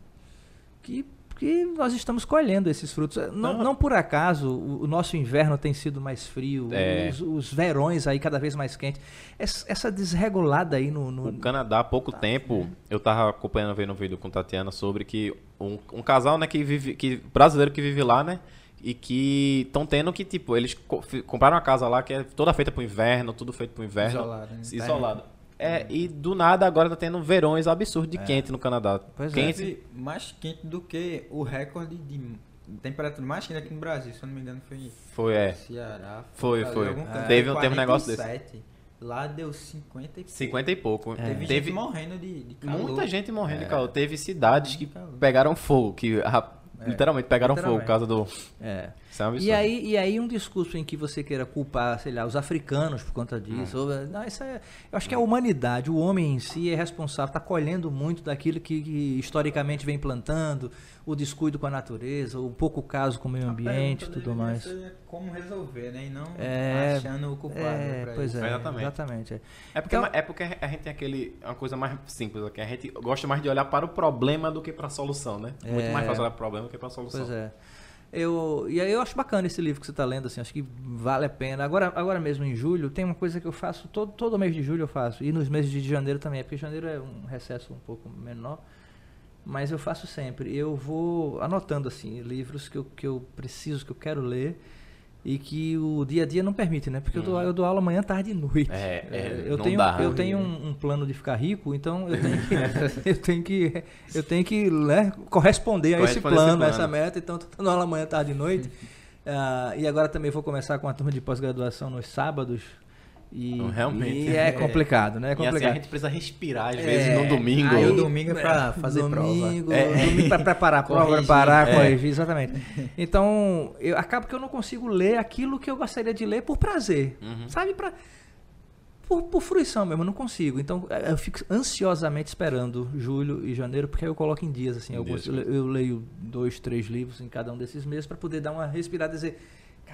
que, que nós estamos colhendo esses frutos. Não, Não. não por acaso o, o nosso inverno tem sido mais frio, É. os, os verões aí cada vez mais quentes. Essa, essa desregulada aí no, no- O Canadá, há pouco tempo, eu tava acompanhando, vendo um vídeo com Tatiana sobre que um, um casal, né, que vive, que brasileiro que vive lá, né, e que estão tendo que, tipo, eles compraram uma casa lá que é toda feita pro inverno, tudo feito pro inverno. Isolado, né? Isolado. É, e do nada agora tá tendo verões absurdos de quente no Canadá. Pois é. quente, Teve mais quente do que o recorde de temperatura mais quente aqui no Brasil, se eu não me engano foi Foi, é. Ceará. Foi, foi. algum É. Teve um- teve um negócio desse. 47. Lá deu 50 e pouco. 50 e pouco. Teve, Teve gente morrendo de, de calor. muita gente morrendo É. de calor. Teve cidades que pegaram fogo, que ah, literalmente pegaram fogo por literalmente. causa do. É. Isso é um absurdo. E aí, e aí um discurso em que você queira culpar, sei lá, os africanos por conta disso. ou- não, isso é, eu acho que a humanidade, o homem em si é responsável, está colhendo muito daquilo que, que historicamente vem plantando, o descuido com a natureza, o pouco caso com o meio ambiente e tudo mais. ser Como resolver, né? E não É, achando o culpado. É, pois isso. é, Exatamente. exatamente. é. É porque, Então- é porque a gente tem aquele. Uma coisa mais simples aqui. A gente gosta mais de olhar para o problema do que para a solução, né? É muito É. mais fácil olhar para o problema do que para a solução. Pois é. Eu, e aí eu acho bacana esse livro que você está lendo, assim, acho que vale a pena. Agora, agora mesmo em julho, tem uma coisa que eu faço, todo, todo mês de julho eu faço, e nos meses de janeiro também, é porque janeiro é um recesso um pouco menor, mas eu faço sempre. Eu vou anotando, assim, livros que eu, que eu preciso, que eu quero ler, e que o dia a dia não permite, né? Porque eu, dou, eu dou aula manhã, tarde e noite. É, é, eu não tenho, dá. eu tenho um, um plano de ficar rico, então eu tenho que, [LAUGHS] eu tenho que, eu tenho que né, corresponder a esse a esse plano, a essa plano. meta. Então, estou dando aula amanhã, tarde e noite. [LAUGHS] Ah, e agora também vou começar com a turma de pós-graduação nos sábados. E, Então, realmente. e é complicado, né? É E assim, complicado. a gente precisa respirar às É, vezes no domingo. aí o domingo é pra fazer domingo, prova. É. Domingo para preparar a [LAUGHS] prova, Corrigir. preparar, É. corrigir, exatamente. Então, eu acabo que eu não consigo ler aquilo que eu gostaria de ler por prazer. Uhum. Sabe, pra, por, por fruição mesmo, eu não consigo. Então, eu fico ansiosamente esperando julho e janeiro, porque aí eu coloco em dias, assim. Em alguns, dias. eu, eu leio dois, três livros em cada um desses meses para poder dar uma respirada e dizer,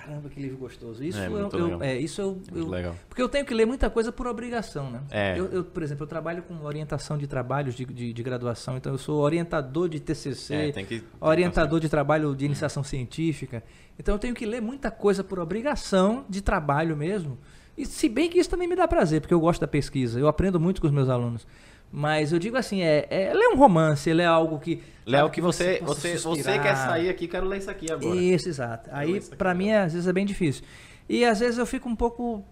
caramba, que livro gostoso. Isso É, eu, muito eu- legal. é, isso eu, eu- legal. porque eu tenho que ler muita coisa por obrigação, né? É. Eu, eu, por exemplo, eu trabalho com orientação de trabalhos de, de, de graduação, então eu sou orientador de TCC, É, tem que. orientador de trabalho de iniciação científica. Então eu tenho que ler muita coisa por obrigação de trabalho mesmo. E se bem que isso também me dá prazer, porque eu gosto da pesquisa, eu aprendo muito com os meus alunos. Mas eu digo assim, é, é ler um romance, ler algo que. Léo, sabe, que você, você, você suspirar. quer sair aqui, quero ler isso aqui agora. Isso, exato. Aí, pra mim, às vezes é bem difícil. E às vezes eu fico um pouco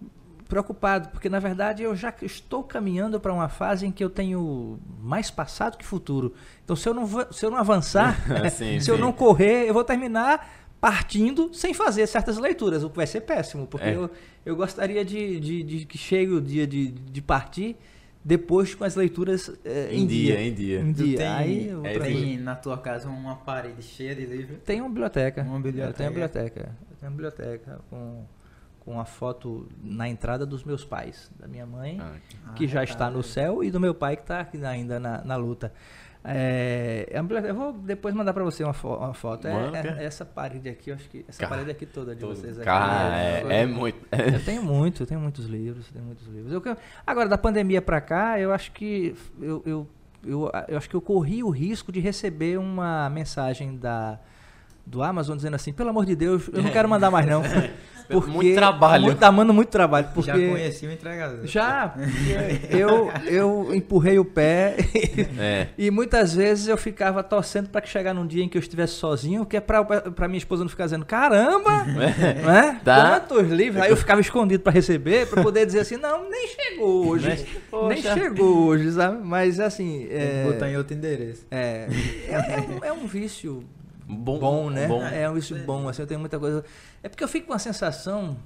preocupado, porque na verdade eu já estou caminhando para uma fase em que eu tenho mais passado que futuro. Então se eu não, se eu não avançar, [LAUGHS] Sim, [LAUGHS] se eu sim. não correr, eu vou terminar partindo sem fazer certas leituras, o que vai ser péssimo, porque É. eu, eu gostaria de, de, de que chegue o dia de, de partir depois com as leituras eh, Em dia, em dia. Em dia. tem, Aí é, tem na tua casa uma parede cheia de livros? tem uma biblioteca. Uma biblioteca. Eu tenho uma biblioteca. Eu tenho uma biblioteca com, com a foto na entrada dos meus pais, da minha mãe, Ah, que Ah, já tá. está no céu, e do meu pai que está ainda na, na luta. É, é eu vou depois mandar para você uma, fo- uma foto. É- Manda, é- essa parede aqui, eu acho que essa Cara, parede aqui toda de Todo- vocês aqui. Cara, é- é, é muito. eu tenho muito, eu tenho muitos livros, tenho muitos livros. Eu agora, da pandemia pra cá, eu acho que eu, eu, eu, eu acho que eu corri o risco de receber uma mensagem da do Amazon dizendo assim, pelo amor de Deus, eu não quero mandar mais não. [LAUGHS] Porque Muito trabalho. Muito, tá mandando muito trabalho. Porque Já conheci o entregador. já, eu, eu empurrei o pé [LAUGHS] É. e muitas vezes eu ficava torcendo para que chegar num dia em que eu estivesse sozinho, que é pra, pra minha esposa não ficar dizendo, caramba, né? Tá. Quantos livros? Aí eu ficava escondido para receber, para poder dizer assim, não, nem chegou hoje. Né? Nem chegou hoje, sabe? Mas assim, é, botar em outro endereço. é, é, é um, é um vício Bom, bom, né? bom. É um vício bom, assim, eu tenho muita coisa. É porque eu fico com a sensação.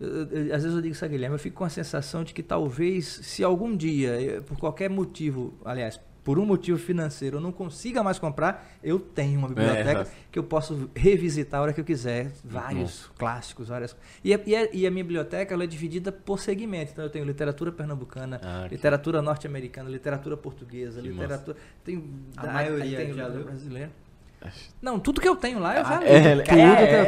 eu- eu- às vezes eu digo isso a Guilherme, eu fico com a sensação de que talvez, se algum dia, eu- por qualquer motivo, aliás, por um motivo financeiro, eu não consiga mais comprar, eu tenho uma biblioteca É. que eu posso revisitar a hora que eu quiser. Vários clássicos, várias. E, a- e a, e a minha biblioteca ela é dividida por segmento. Então eu tenho literatura pernambucana, Ah, que- literatura norte-americana, literatura portuguesa, Que literatura. Tem, A aí maioria tem brasileira. Não, tudo que eu tenho lá eu já li. É, tudo que eu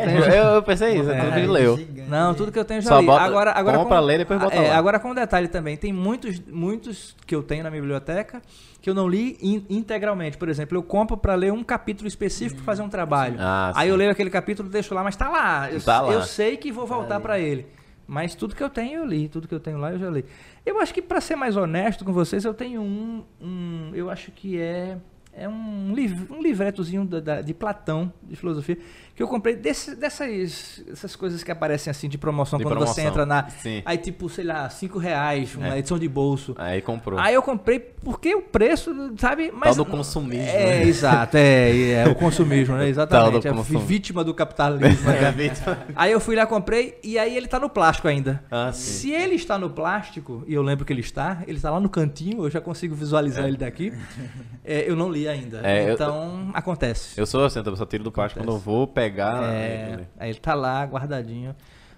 tenho. eu já- eu, eu pensei isso, É. tudo que ele leu. Gigante. Não, tudo que eu tenho eu já Só li. bota- agora, agora compra, com, lê, depois bota é, lá. Agora com detalhe também, tem muitos, muitos que eu tenho na minha biblioteca que eu não li in- integralmente. Por exemplo, eu compro para ler um capítulo específico para fazer um trabalho. Ah, Aí sim. eu leio aquele capítulo, deixo lá, mas tá lá. Eu, Tá lá. eu sei que vou voltar para ele. Mas tudo que eu tenho eu li, tudo que eu tenho lá eu já li. Eu acho que para ser mais honesto com vocês, eu tenho um, um eu acho que é é um, liv, um livretozinho da- da- de Platão, de filosofia, que eu comprei desse, dessas essas coisas que aparecem assim de promoção De quando você promoção. entra na. Sim. Aí, tipo, sei lá, 5 reais, uma É. edição de bolso. Aí comprou. Aí eu comprei porque o preço, sabe? Mas, do consumismo, É, né? exato, é, é o consumismo, né? [LAUGHS] Exatamente. do É vítima do capitalismo. [LAUGHS] É, né? Vitor. Aí eu fui lá, comprei, e aí ele tá no plástico ainda. Ah. Se ele está no plástico, e eu lembro que ele está, ele está lá no cantinho, eu já consigo visualizar ele daqui. É, eu não li ainda. É, eu- então, acontece. Eu sou assim, eu só tiro do plástico quando eu vou pegar. É, aí- aí ele tá lá, guardadinho.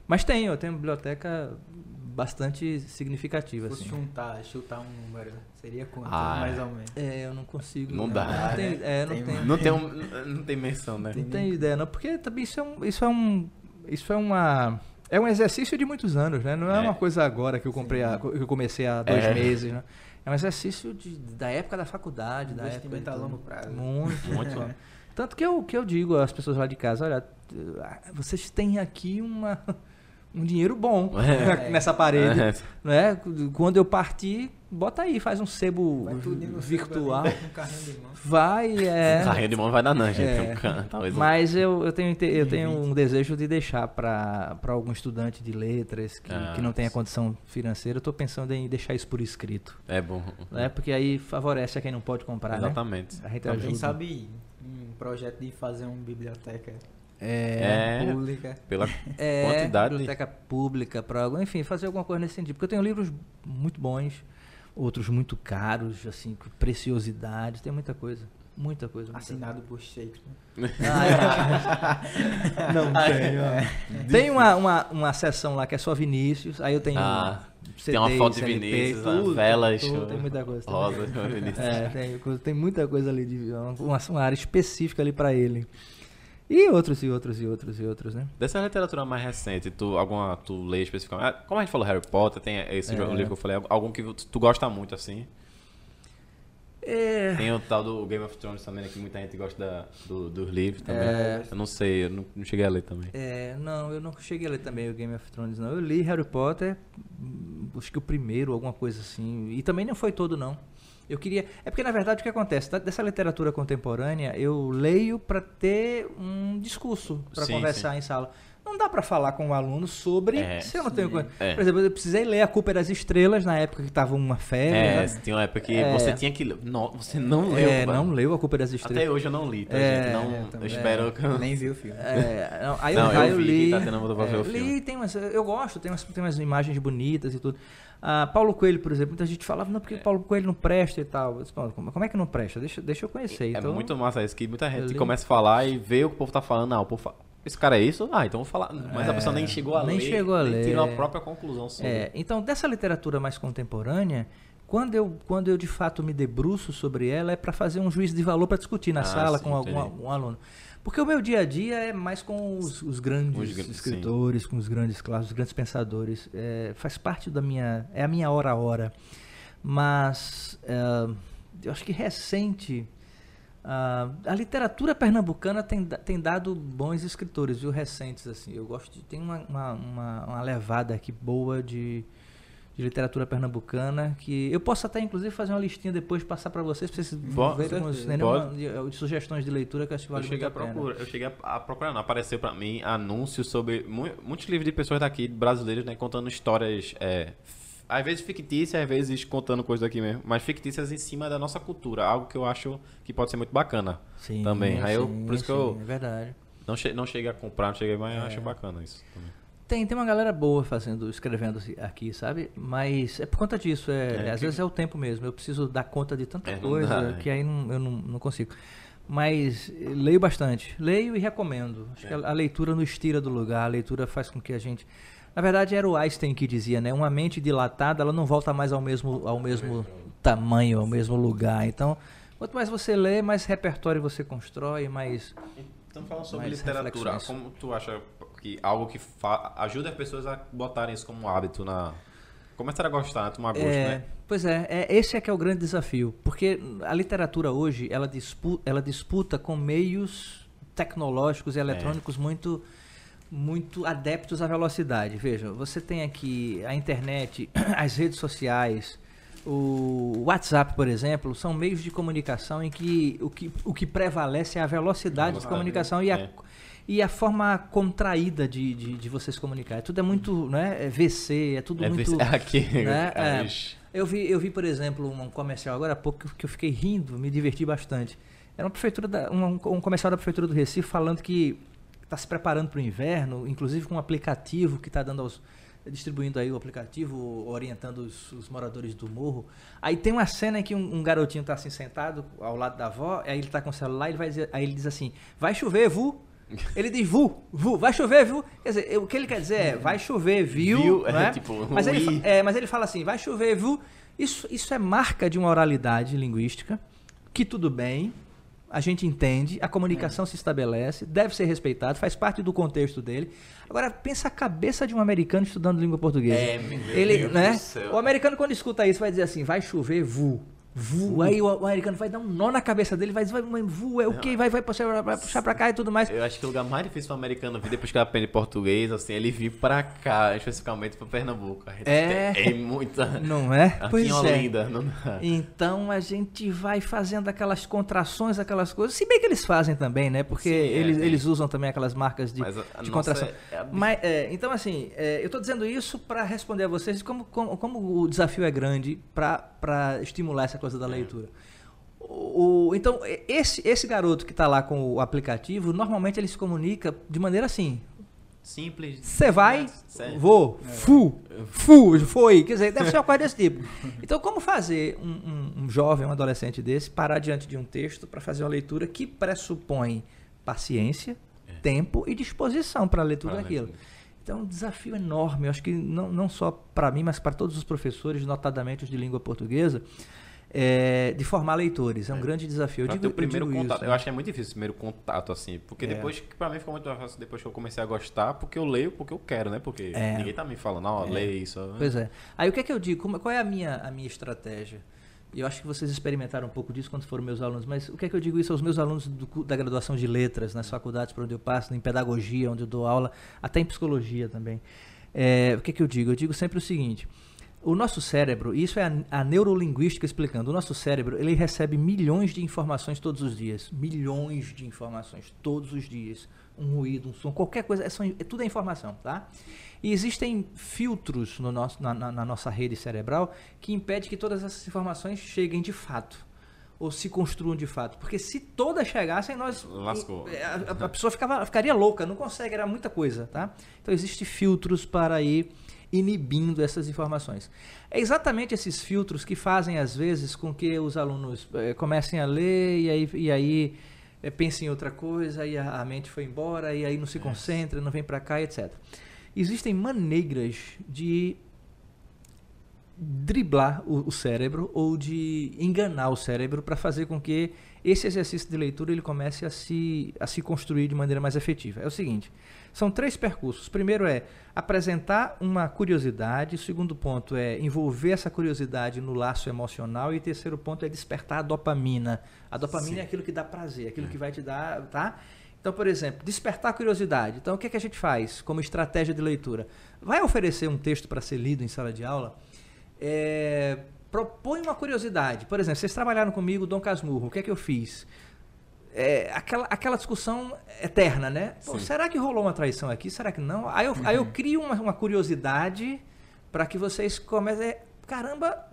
Mas tenho, eu tenho uma biblioteca bastante significativa. Se Assim. juntar, chutar um número, seria quanto, Ah, mais ou menos? É, eu não consigo. Não dá, Não tenho, é, não Tem tenho, Não tem, um, não tem menção, né? não tenho ideia, não. Porque também isso é um. Isso é um. Isso é uma. É um exercício de muitos anos, né? Não é, É. uma coisa agora que eu comprei, a- que eu comecei há dois É. meses, né? É um exercício de, da época da faculdade, da época. de a longo prazo. Muito, Muito. muito. [LAUGHS] Tanto que eu, que eu digo às pessoas lá de casa, olha, vocês têm aqui uma, [LAUGHS] um dinheiro bom [LAUGHS] É. nessa parede. É. Né? Quando eu partir, bota aí, faz um sebo Vai virtual. celular, Com um carrinho de mão. Vai, é. [LAUGHS] Carrinho de mão vai dar não, gente. É. Um can- talvez Mas eu, eu, tenho, eu tenho um desejo de deixar para algum estudante de letras que, Ah, que não tenha condição financeira. Eu estou pensando em deixar isso por escrito. É bom. Né? Porque aí favorece a quem não pode comprar. Né? Exatamente. A gente ajuda. sabe projeto de fazer uma biblioteca É, É, pública. pela é, quantidade. biblioteca pública, para enfim, fazer alguma coisa nesse sentido. Porque eu tenho livros muito bons, outros muito caros, assim, com preciosidade, tem muita coisa. Muita coisa. muita Assinado por Shakespeare. Ah, é. [LAUGHS] Não tenho. Tem uma, uma, uma seção lá que é só Vinícius, aí eu tenho Ah, Tem uma foto de Vinícius, tudo, a velas, tudo, tem muita coisa. rosa. Vinícius. É, tem, tem muita coisa ali, de, uma, uma área específica ali pra ele. E outros, e outros, e outros, e outros, né? Dessa literatura mais recente, tu, alguma, tu lê especificamente? Ah, Como a gente falou Harry Potter, tem esse É. livro que eu falei, algum que tu gosta muito, assim? É, Tem o tal do Game of Thrones também, né, que muita gente gosta da, do, dos livros também. É. Eu não sei, eu não, não cheguei a ler também. é, não, eu não cheguei a ler também o Game of Thrones, não. Eu li Harry Potter, hum, acho que o primeiro, alguma coisa assim. E também não foi todo, não. Eu queria. É porque, na verdade, o que acontece? Dessa literatura contemporânea, eu leio para ter um discurso, para Sim, conversar em sala. Não dá para falar com o um aluno sobre É, se eu não tenho. coisa. É. Por exemplo, eu precisei ler A Culpa das Estrelas na época que tava uma febre. É, né? tinha uma época que É. você tinha que. Não, você não leu. É, mano. não leu A Culpa das Estrelas. Até hoje eu não li, tá, É, gente? Não, Eu eu, espero que eu. Nem vi o filme. É, não, aí, Não, eu, aí eu eu li. tá tendo ver é, o filme. li, tem umas, eu gosto, tem umas, tem umas imagens bonitas e tudo. Ah, Paulo Coelho, por exemplo, muita gente falava, não, porque Paulo Coelho não presta e tal. Eu disse, "Pô, como, como é que não presta? Deixa, deixa eu conhecer. É então, muito massa isso, que muita gente li. começa a falar e vê o que o povo tá falando. Não, o povo fala, esse cara é isso? Ah, então vou falar. Mas a pessoa nem chegou a nem ler. chegou a nem ler. tirou a própria conclusão sobre. É, então, dessa literatura mais contemporânea, quando eu, quando eu de fato me debruço sobre ela, é para fazer um juízo de valor para discutir na Ah, sala sim, com algum, algum aluno. Porque o meu dia a dia é mais com os, os grandes Os escritores, com os grandes clássicos, os grandes pensadores. É, faz parte da minha. É a minha hora a hora. Mas é, eu acho que recente. Ah, a literatura pernambucana tem, tem dado bons escritores, viu? Recentes, assim. Eu gosto de. Tem uma, uma, uma, uma levada aqui boa de, de literatura pernambucana que eu posso até, inclusive, fazer uma listinha depois passar para vocês, para vocês Pode, verem certeza. né, uma- de, sugestões de leitura que eu acho que Eu vale cheguei, a a pena. procura, eu cheguei a, procurar, não. Apareceu pra mim anúncios sobre mu- muitos livros de pessoas daqui, brasileiros, né, contando histórias, é, às vezes fictícias, às vezes contando coisas daqui mesmo, mas fictícias em cima da nossa cultura, algo que eu acho que pode ser muito bacana. Sim, também. Aí eu- por isso que eu- sim, É verdade. Não, che não cheguei a comprar, não cheguei, mas É. acho bacana isso também. Tem, tem uma galera boa fazendo, escrevendo aqui, sabe? Mas é por conta disso. É, É às que- vezes é o tempo mesmo. Eu preciso dar conta de tanta É, coisa dá, é. que aí não- eu não, não consigo. Mas leio bastante. Leio e recomendo. Acho que É. a, a leitura nos tira do lugar. A leitura faz com que a gente. Na verdade, era o Einstein que dizia, né? Uma mente dilatada, ela não volta mais ao mesmo, ao mesmo tamanho, ao mesmo lugar. Então, quanto mais você lê, mais repertório você constrói, mais. Então falando sobre Mais literatura, reflexões. como tu acha que algo que ajuda as pessoas a botarem isso como hábito na começar a gostar, a tomar gosto, É, né? Pois é, é, esse é que é o grande desafio, porque a literatura hoje ela disputa, ela disputa com meios tecnológicos e eletrônicos muito muito adeptos à velocidade. Veja, você tem aqui a internet, [CLEARS THROAT] as redes sociais, o WhatsApp, por exemplo, são meios de comunicação em que o que, o que prevalece é a velocidade de Velocidade, comunicação e a, é. e a forma contraída de, de, de você se comunicar. Tudo é muito, né? É VC, é tudo É muito. ver- aqui, né? [LAUGHS] É. Eu vi, eu vi, por exemplo, um comercial agora há pouco que eu- que eu fiquei rindo, me diverti bastante. Era uma prefeitura da, um, um comercial da prefeitura do Recife falando que está se preparando para o inverno, inclusive com um aplicativo que está dando aos distribuindo aí o aplicativo, orientando os, os moradores do morro. Aí tem uma cena em que um, um garotinho está assim sentado ao lado da avó, aí ele está com o celular, ele vai dizer, aí ele diz assim: "Vai chover, vu?" [LAUGHS] Ele diz vu, vu, vai chover, viu? Quer dizer, o que ele quer dizer é vai chover, viu? Viu? É, é? [LAUGHS] tipo, mas, ele, é, mas ele fala assim, vai chover, viu? Isso, isso é marca de uma oralidade linguística, que tudo bem, a gente entende, a comunicação se estabelece, deve ser respeitado, faz parte do contexto dele. Agora, pensa a cabeça de um americano estudando língua portuguesa. É, meu ele, Deus né? do céu. O americano, quando escuta isso, vai dizer assim, vai chover, vu. Aí o, o americano vai dar um nó na cabeça dele, vai dizer, vai, vu é o quê? Vai, vai, puxar, vai puxar pra cá e tudo mais. Eu acho que o lugar mais difícil para o americano vir depois que ele aprende português, assim, ele vir pra cá, especificamente pra Pernambuco. A gente É. tem muita. Não é? Aqui pois em é. Não dá. Então a gente vai fazendo aquelas contrações, aquelas coisas. Se bem que eles fazem também, né? Porque Sim, é, eles, tem. eles usam também aquelas marcas de, Mas a- a de contração. é Mas, é, então, assim, é, eu estou dizendo isso para responder a vocês como, como, como o desafio é grande para estimular essa coisa da leitura. O, o- então, esse, esse garoto que está lá com o aplicativo, normalmente ele se comunica de maneira assim: Simples. você vai, Sério. vou, fu, fu, foi. Quer dizer, deve ser uma coisa desse tipo. [LAUGHS] Então, como fazer um, um- um jovem, um adolescente desse, parar diante de um texto para fazer uma leitura que pressupõe paciência, tempo e disposição para a leitura Pra daquilo? leitura. Então, é um desafio enorme. Eu acho que não, não só para mim, mas para todos os professores, notadamente os de língua portuguesa, é, de formar leitores. É um grande desafio. Eu Pra digo, o primeiro eu digo contato. isso, Eu né? acho que é muito difícil esse primeiro contato, assim. Porque É. depois, que pra mim ficou muito fácil depois que eu comecei a gostar, porque eu leio porque eu quero, né? Porque É. ninguém tá me falando, ó, lê isso. ó. Pois é. Aí o que é que eu digo? Como- qual é a minha, a minha estratégia? E eu acho que vocês experimentaram um pouco disso quando foram meus alunos, mas o que é que eu digo isso aos meus alunos do da graduação de letras, nas faculdades por onde eu passo, em pedagogia, onde eu dou aula, até em psicologia também. É, o que é que eu digo? Eu digo sempre o seguinte: o nosso cérebro, isso é a, a, neurolinguística explicando, o nosso cérebro ele recebe milhões de informações todos os dias. Milhões de informações todos os dias. Um ruído, um som, qualquer coisa, é, só, é tudo é informação, tá? E existem filtros no nosso, na, na, na nossa rede cerebral que impede que todas essas informações cheguem de fato ou se construam de fato. Porque se todas chegassem, nós. Lascou. A, a, pessoa ficava, ficaria louca, não consegue, era muita coisa, tá? Então existem filtros para ir inibindo essas informações. É exatamente esses filtros que fazem, às vezes, com que os alunos é, comecem a ler e aí, e aí é, pensem em outra coisa, e a, a, mente foi embora, e aí não se concentra, não vem para cá, etc. Existem maneiras de driblar o, o cérebro ou de enganar o cérebro para fazer com que esse exercício de leitura ele comece a se, a se construir de maneira mais efetiva. É o seguinte, são três percursos. Primeiro é apresentar uma curiosidade, o segundo ponto é envolver essa curiosidade no laço emocional e o terceiro ponto é despertar a dopamina. A dopamina Sim. é aquilo que dá prazer, aquilo é. que vai te dar, tá? Então, por exemplo, despertar a curiosidade. Então, o que, é que a gente faz como estratégia de leitura? Vai oferecer um texto para ser lido em sala de aula? é, propõe uma curiosidade. Por exemplo, vocês trabalharam comigo, Dom Casmurro, o que é que eu fiz? É, aquela, aquela discussão eterna, né? Pô, será que rolou uma traição aqui? Será que não? Aí eu, uhum. aí eu uhum. crio uma, uma curiosidade para que vocês comecem. Caramba,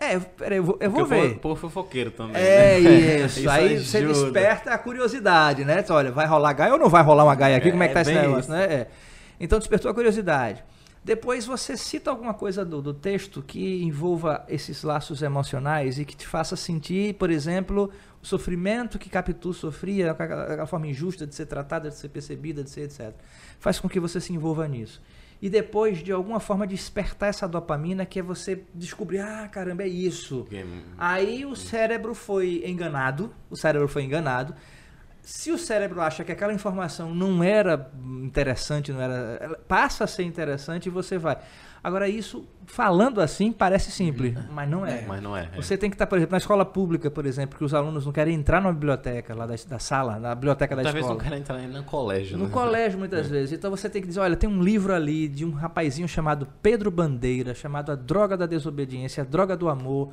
é, peraí, eu vou, eu vou ver. Por fofoqueiro também. É né? isso. [LAUGHS] isso. Aí ajuda. você desperta a curiosidade, né? Olha, vai rolar gaia ou não vai rolar uma gaia aqui? É, Como é que tá esse negócio, isso. né? É. Então despertou a curiosidade. Depois você cita alguma coisa do, do, texto que envolva esses laços emocionais e que te faça sentir, por exemplo, o sofrimento que Capitu sofria, aquela forma injusta de ser tratada, de ser percebida, de ser etc. Faz com que você se envolva nisso. E depois, de alguma forma, despertar essa dopamina, que é você descobrir, ah, caramba, é isso. Aí o cérebro foi enganado, o cérebro foi enganado, se o cérebro acha que aquela informação não era interessante, não era, passa a ser interessante e você vai. Agora isso, falando assim, parece simples, uhum. mas não é. é mas não é, é. Você tem que estar, por exemplo, na escola pública, por exemplo, que os alunos não querem entrar na biblioteca lá da, da sala, na biblioteca da Talvez escola. Talvez não querem entrar no colégio. No né? colégio, muitas é. vezes. Então você tem que dizer, olha, tem um livro ali de um rapazinho chamado Pedro Bandeira, chamado A Droga da Desobediência, A Droga do Amor.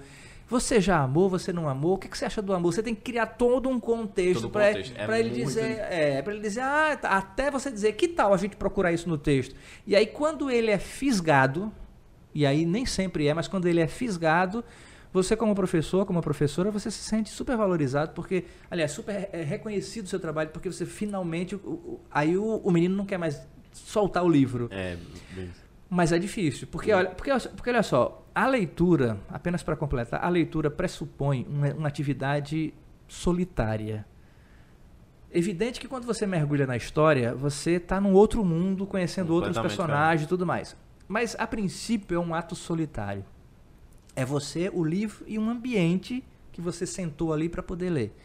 Você já amou, você não amou? O que, que você acha do amor? Você tem que criar todo um contexto para é ele dizer, é, para ele dizer, ah, até você dizer, que tal a gente procurar isso no texto? E aí quando ele é fisgado, e aí nem sempre é, mas quando ele é fisgado, você como professor, como professora, você se sente super valorizado, porque, aliás, super é reconhecido o seu trabalho, porque você finalmente, o, o, aí o, o menino não quer mais soltar o livro. É, bem... Mas é difícil, porque olha, porque, porque olha só, a leitura, apenas para completar, a leitura pressupõe uma, uma atividade solitária. Evidente que quando você mergulha na história, você está num outro mundo, conhecendo outros personagens e tudo mais. Mas a princípio é um ato solitário. É você, o livro e um ambiente que você sentou ali para poder ler.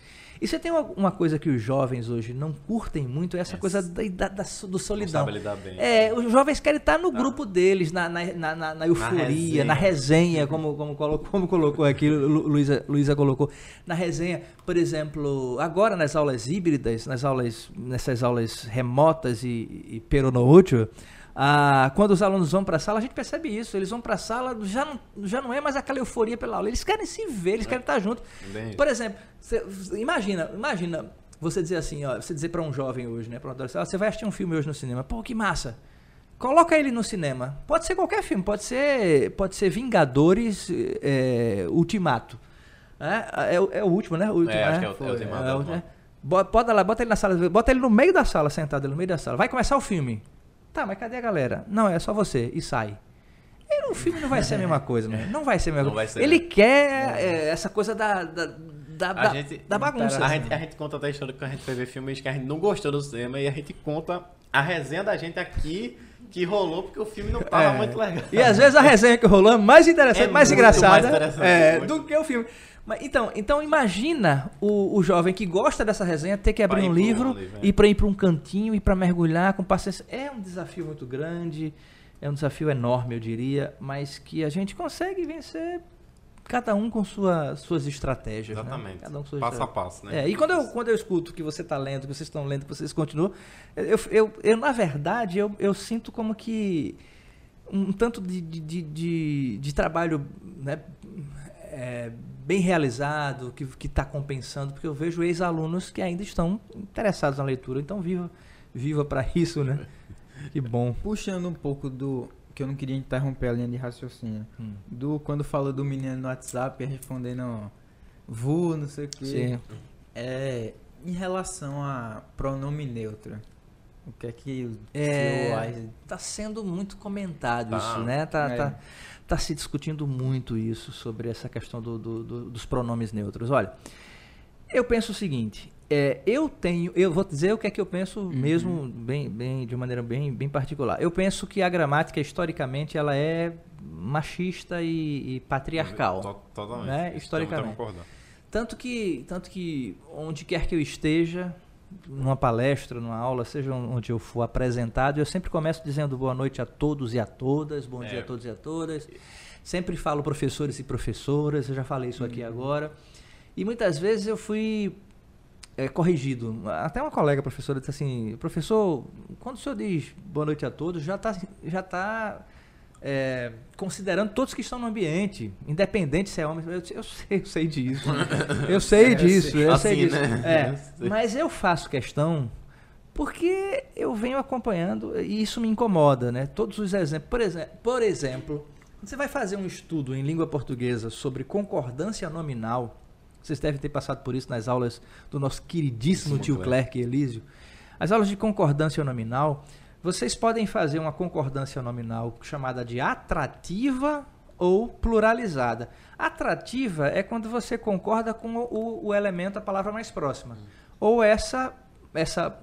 E você tem uma, uma, coisa que os jovens hoje não curtem muito, é essa coisa da, da, da, do solidão. Bem. É, os jovens querem estar no grupo deles, na, na, na, na euforia, na resenha, resenha como, como, colocou, como colocou aqui, Luísa, Luísa colocou. Na resenha, por exemplo, agora nas aulas híbridas, nas aulas, nessas aulas remotas e, e peronoútil, ah, quando os alunos vão para a sala, a gente percebe isso. Eles vão para a sala, já não, já não é mais aquela euforia pela aula. Eles querem se ver, eles é. querem estar juntos. Por exemplo, você, imagina, imagina você dizer assim, ó, você dizer para um jovem hoje, né, para um adolescente, você vai assistir um filme hoje no cinema. Pô, que massa. Coloca ele no cinema. Pode ser qualquer filme, pode ser, pode ser Vingadores é, Ultimato. É, é, é, o último, né? O último, é, acho que é o, é o Ultimato. É, é, bota lá, bota ele na sala, bota ele no meio da sala, sentado no meio da sala. Vai começar o filme. Tá, mas cadê a galera? Não, é só você. E sai. E no filme não vai ser a mesma [LAUGHS] coisa, mano. Não vai ser a mesma não coisa. Ele né? quer é, essa coisa da, da, da, da, gente, da bagunça. A gente, a gente conta até a história que a gente foi ver filmes que a gente não gostou do cinema e a gente conta a resenha da gente aqui que rolou porque o filme não tava é. muito legal. E às vezes a resenha que rolou é mais interessante, é mais engraçada mais é, do que o filme. Mas, então, então imagina o, o jovem que gosta dessa resenha ter que abrir um livro e é. para ir para um cantinho e para mergulhar com paciência. É um desafio muito grande, é um desafio enorme, eu diria, mas que a gente consegue vencer cada um com sua, suas estratégias. Né? Exatamente. Né? Cada um com passo a passo, né? É, e quando eu, quando eu escuto que você está lendo, que vocês estão lendo, que vocês continuam, eu, eu, eu, na verdade, eu, eu sinto como que um tanto de, de, de, de, de trabalho né, é, bem realizado, que está compensando, porque eu vejo ex-alunos que ainda estão interessados na leitura, então viva, viva para isso, né? [LAUGHS] Que bom. Puxando um pouco do que eu não queria interromper a linha de raciocínio. Hum. Do quando falou do menino no WhatsApp respondendo vu, não sei o quê. Sim. É, em relação a pronome neutro. O que é que é, tá sendo muito comentado tá. isso, né? Tá, é. tá, tá se discutindo muito isso sobre essa questão do, do, do, dos pronomes neutros. Olha, eu penso o seguinte: é, eu tenho, eu vou dizer o que é que eu penso uhum. mesmo, bem, bem, de maneira bem, bem particular. Eu penso que a gramática historicamente ela é machista e, e patriarcal, totalmente, né? historicamente. Tanto que, tanto que onde quer que eu esteja, numa palestra, numa aula, seja onde eu for apresentado, eu sempre começo dizendo boa noite a todos e a todas, bom é. dia a todos e a todas. Sempre falo professores e professoras, eu já falei isso aqui uhum. agora. E muitas vezes eu fui é, corrigido. Até uma colega professora disse assim, professor, quando o senhor diz boa noite a todos, já está já tá, é, considerando todos que estão no ambiente, independente se é homem. Eu, eu sei, eu sei disso. Eu sei [LAUGHS] é, disso, eu assim, sei disso. Né? É, mas eu faço questão porque eu venho acompanhando e isso me incomoda, né? Todos os exemplos. Por, exe por exemplo, você vai fazer um estudo em língua portuguesa sobre concordância nominal vocês devem ter passado por isso nas aulas do nosso queridíssimo Sim, tio Clerc Elísio. As aulas de concordância nominal, vocês podem fazer uma concordância nominal chamada de atrativa ou pluralizada. Atrativa é quando você concorda com o, o elemento, a palavra mais próxima. Ou essa essa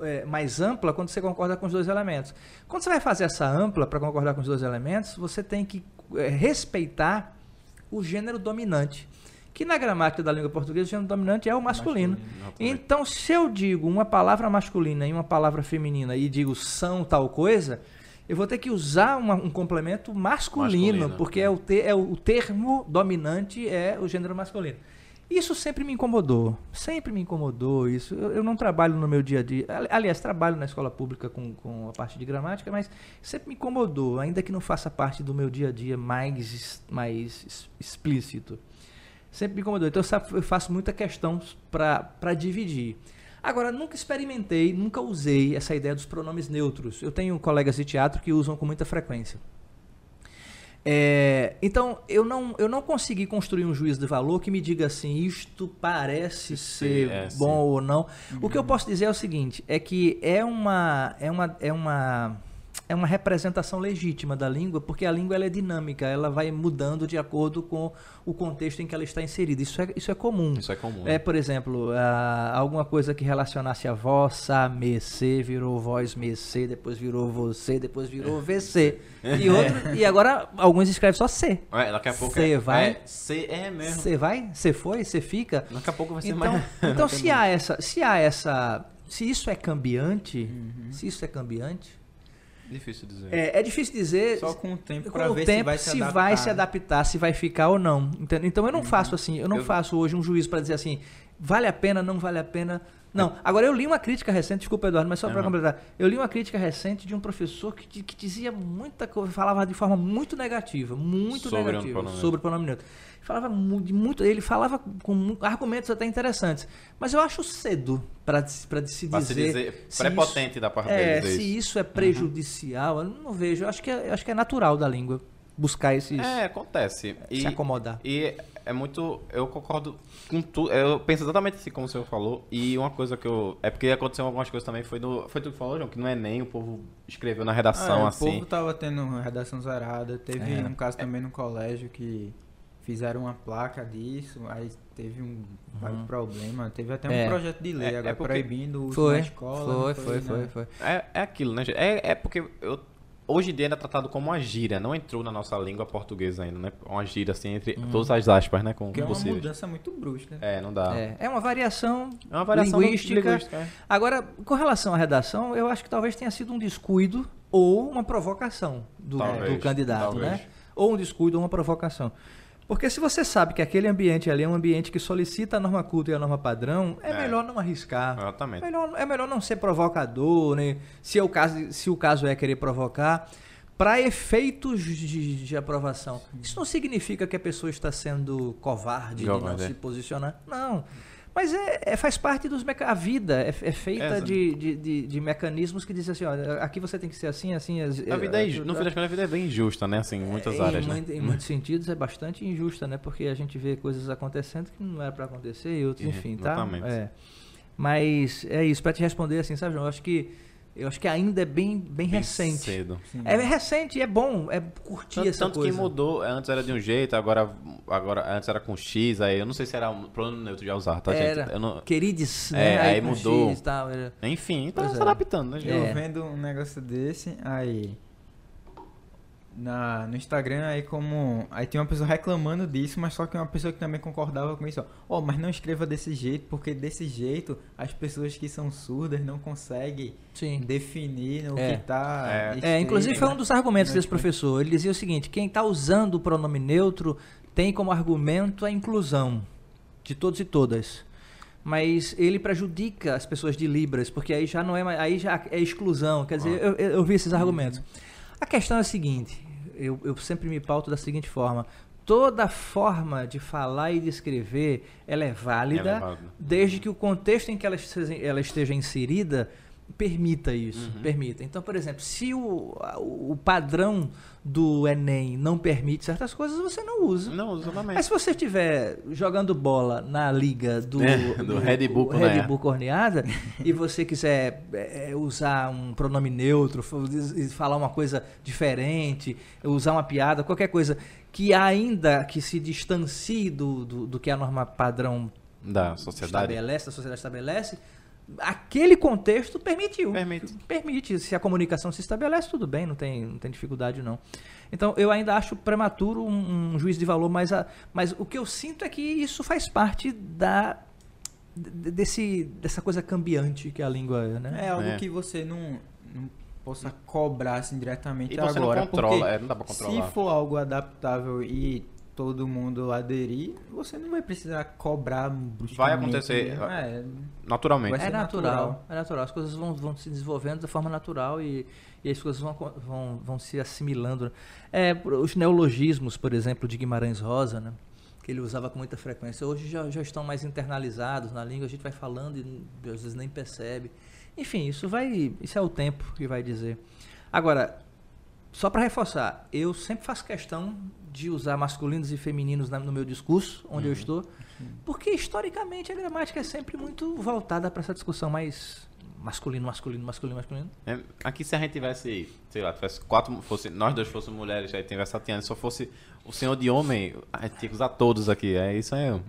é, mais ampla quando você concorda com os dois elementos. Quando você vai fazer essa ampla para concordar com os dois elementos, você tem que é, respeitar o gênero dominante que na gramática da língua portuguesa o gênero dominante é o masculino. masculino então, se eu digo uma palavra masculina e uma palavra feminina e digo são tal coisa, eu vou ter que usar uma, um complemento masculino, masculino porque é. É, o te, é o termo dominante é o gênero masculino. Isso sempre me incomodou, sempre me incomodou isso. Eu, eu, não trabalho no meu dia a dia, aliás, trabalho na escola pública com, com a parte de gramática, mas sempre me incomodou, ainda que não faça parte do meu dia a dia mais, mais explícito sempre me incomodou. Então eu faço muita questão para dividir. Agora, nunca experimentei, nunca usei essa ideia dos pronomes neutros. Eu tenho colegas de teatro que usam com muita frequência. É, então, eu não, eu não consegui construir um juízo de valor que me diga assim, isto parece ser é, bom sim. ou não. Uhum. O que eu uhum. posso dizer é o seguinte, é que é uma, é uma, é uma é uma representação legítima da língua, porque a língua ela é dinâmica, ela vai mudando de acordo com o contexto em que ela está inserida. Isso é, isso é comum. Isso é comum. É, por exemplo, alguma coisa que relacionasse a voz, sa, me, se, virou voz, me, se, depois virou você, depois virou VC. E, outro, e agora alguns escrevem só C. É, daqui a pouco C é, vai. É, C é mesmo. C vai, C foi, C fica. Daqui a pouco vai ser então, [LAUGHS] mais. Então, se há essa, se há essa, se isso é cambiante, uhum. se isso é cambiante, Difícil dizer. É, é difícil dizer. Só com o tempo para ver tempo, se, vai se, se vai se adaptar, se vai ficar ou não. Entendeu? Então eu não uhum. faço assim, eu não eu... faço hoje um juízo para dizer assim, vale a pena, não vale a pena. Não, agora eu li uma crítica recente, desculpa Eduardo, mas só para completar. Eu li uma crítica recente de um professor que, que dizia muita coisa, falava de forma muito negativa, muito sobre negativa o sobre o pronome neutro. Falava muito, ele falava com argumentos até interessantes, mas eu acho cedo para se dizer, se dizer prepotente isso, da parte é, Se isso é prejudicial, uhum. eu não vejo. Eu acho que é, acho que é natural da língua buscar esses. É, acontece. E, se acomodar. E é muito. Eu concordo com tudo. Eu penso exatamente assim como o senhor falou. E uma coisa que eu. É porque aconteceu algumas coisas também. Foi no. Foi tu que falou, João, que não é nem o povo escreveu na redação ah, assim. O povo tava tendo redação zerada. Teve é. um caso também no colégio que fizeram uma placa disso, aí teve um uhum. problema, teve até um é. projeto de lei é, agora é proibindo o uso foi, na escola. Foi, foi, foi, né? foi, É, é aquilo, né? É, é porque eu hoje em dia ainda é tratado como uma gíria, não entrou na nossa língua portuguesa ainda, né? Uma gíria assim entre hum. todas as aspas, né? Com que é uma mudança muito brusca. É, não dá. É, é uma variação, é uma variação linguística. linguística é. Agora, com relação à redação, eu acho que talvez tenha sido um descuido ou uma provocação do, talvez, do candidato, né? talvez. né? Ou um descuido ou uma provocação. Porque se você sabe que aquele ambiente ali é um ambiente que solicita a norma culta e a norma padrão, é, é. melhor não arriscar. Exatamente. Melhor, é melhor não ser provocador, né? Se, é o caso, se o caso é querer provocar. para efeitos de, de aprovação. Isso não significa que a pessoa está sendo covarde de não Covarde, é. se posicionar. Não. Mas é, é- faz parte dos meca... A vida é, é feita de, de, de- de mecanismos que dizem assim, olha, aqui você tem que ser assim, assim. as- A vida é, no fim das contas, a vida é bem injusta, né? Assim, em muitas em, áreas, né? muito- em muitos sentidos é bastante injusta, né? Porque a gente vê coisas acontecendo que não era para acontecer e outros, É, enfim, tá? exatamente. É. Mas é isso, para te responder assim, sabe, João? Eu acho que eu acho que ainda é bem, bem, Bem recente. cedo. É recente, e é bom, é curtir Tanto, essa tanto coisa. que mudou, antes era de um jeito, agora, agora antes era com X, aí eu não sei se era um plano neutro de usar, tá, Era. gente? Eu não- Querides, É, né? aí com mudou. X tal, era- Enfim, tá Pois se é. adaptando, né, gente? Eu É. vendo um negócio desse, aí. Na, no Instagram, aí como. Aí tem uma pessoa reclamando disso, mas só que uma pessoa que também concordava com isso, ó. Ó, mas não escreva desse jeito, porque desse jeito as pessoas que são surdas não conseguem Sim. definir o É. que tá. É. É, inclusive foi um né? dos argumentos Não, desse professor. Ele dizia o seguinte: quem está usando o pronome neutro tem como argumento a inclusão de todos e todas. Mas ele prejudica as pessoas de Libras, porque aí já não é mais, aí já é exclusão. Quer dizer, Ah. eu, eu- eu vi esses argumentos. A questão é a seguinte: eu, eu sempre me pauto da seguinte forma. Toda forma de falar e de escrever ela é válida, Ela é válida. desde que o contexto em que ela esteja, ela esteja inserida permita isso, Uhum. permita. Então, por exemplo, se o, o padrão do Enem não permite certas coisas, você não usa. Não, exatamente. Mas se você estiver jogando bola na liga do, É, do Red Bull Red. Bull Corneada e você quiser é, é, usar um pronome neutro, fa- falar uma coisa diferente, usar uma piada, qualquer coisa que ainda que se distancie do, do, do que a norma padrão Da sociedade. estabelece, a sociedade estabelece, aquele contexto permitiu. Permite. Permite. Se a comunicação se estabelece, tudo bem, não tem, não tem dificuldade não. Então, eu ainda acho prematuro um, um juízo de valor, mas, a, mas o que eu sinto é que isso faz parte da de- desse, dessa coisa cambiante que a língua é, né? É algo É. que você não, não possa cobrar assim diretamente E você agora. não controla, porque é, não dá pra controlar. Se for algo adaptável e todo mundo aderir, você não vai precisar cobrar bruscamente. Vai acontecer, É, Naturalmente. Vai É natural, natural. é natural. As coisas vão, vão se desenvolvendo de forma natural e, e as coisas vão, vão, vão se assimilando. É, os neologismos, por exemplo, de Guimarães Rosa, né, que ele usava com muita frequência, hoje já, já estão mais internalizados na língua, a gente vai falando e às vezes nem percebe. Enfim, isso vai, isso é o tempo que vai dizer. Agora, só para reforçar, eu sempre faço questão de usar masculinos e femininos na- no meu discurso, onde eu estou, porque historicamente a gramática é sempre muito voltada para essa discussão mais masculino, masculino, masculino, masculino. É, aqui se a gente tivesse, sei lá, tivesse quatro, fosse, nós dois fossemos mulheres, aí tivesse a Tiana, se só fosse o senhor de homem, a gente tinha que usar todos aqui. É isso aí.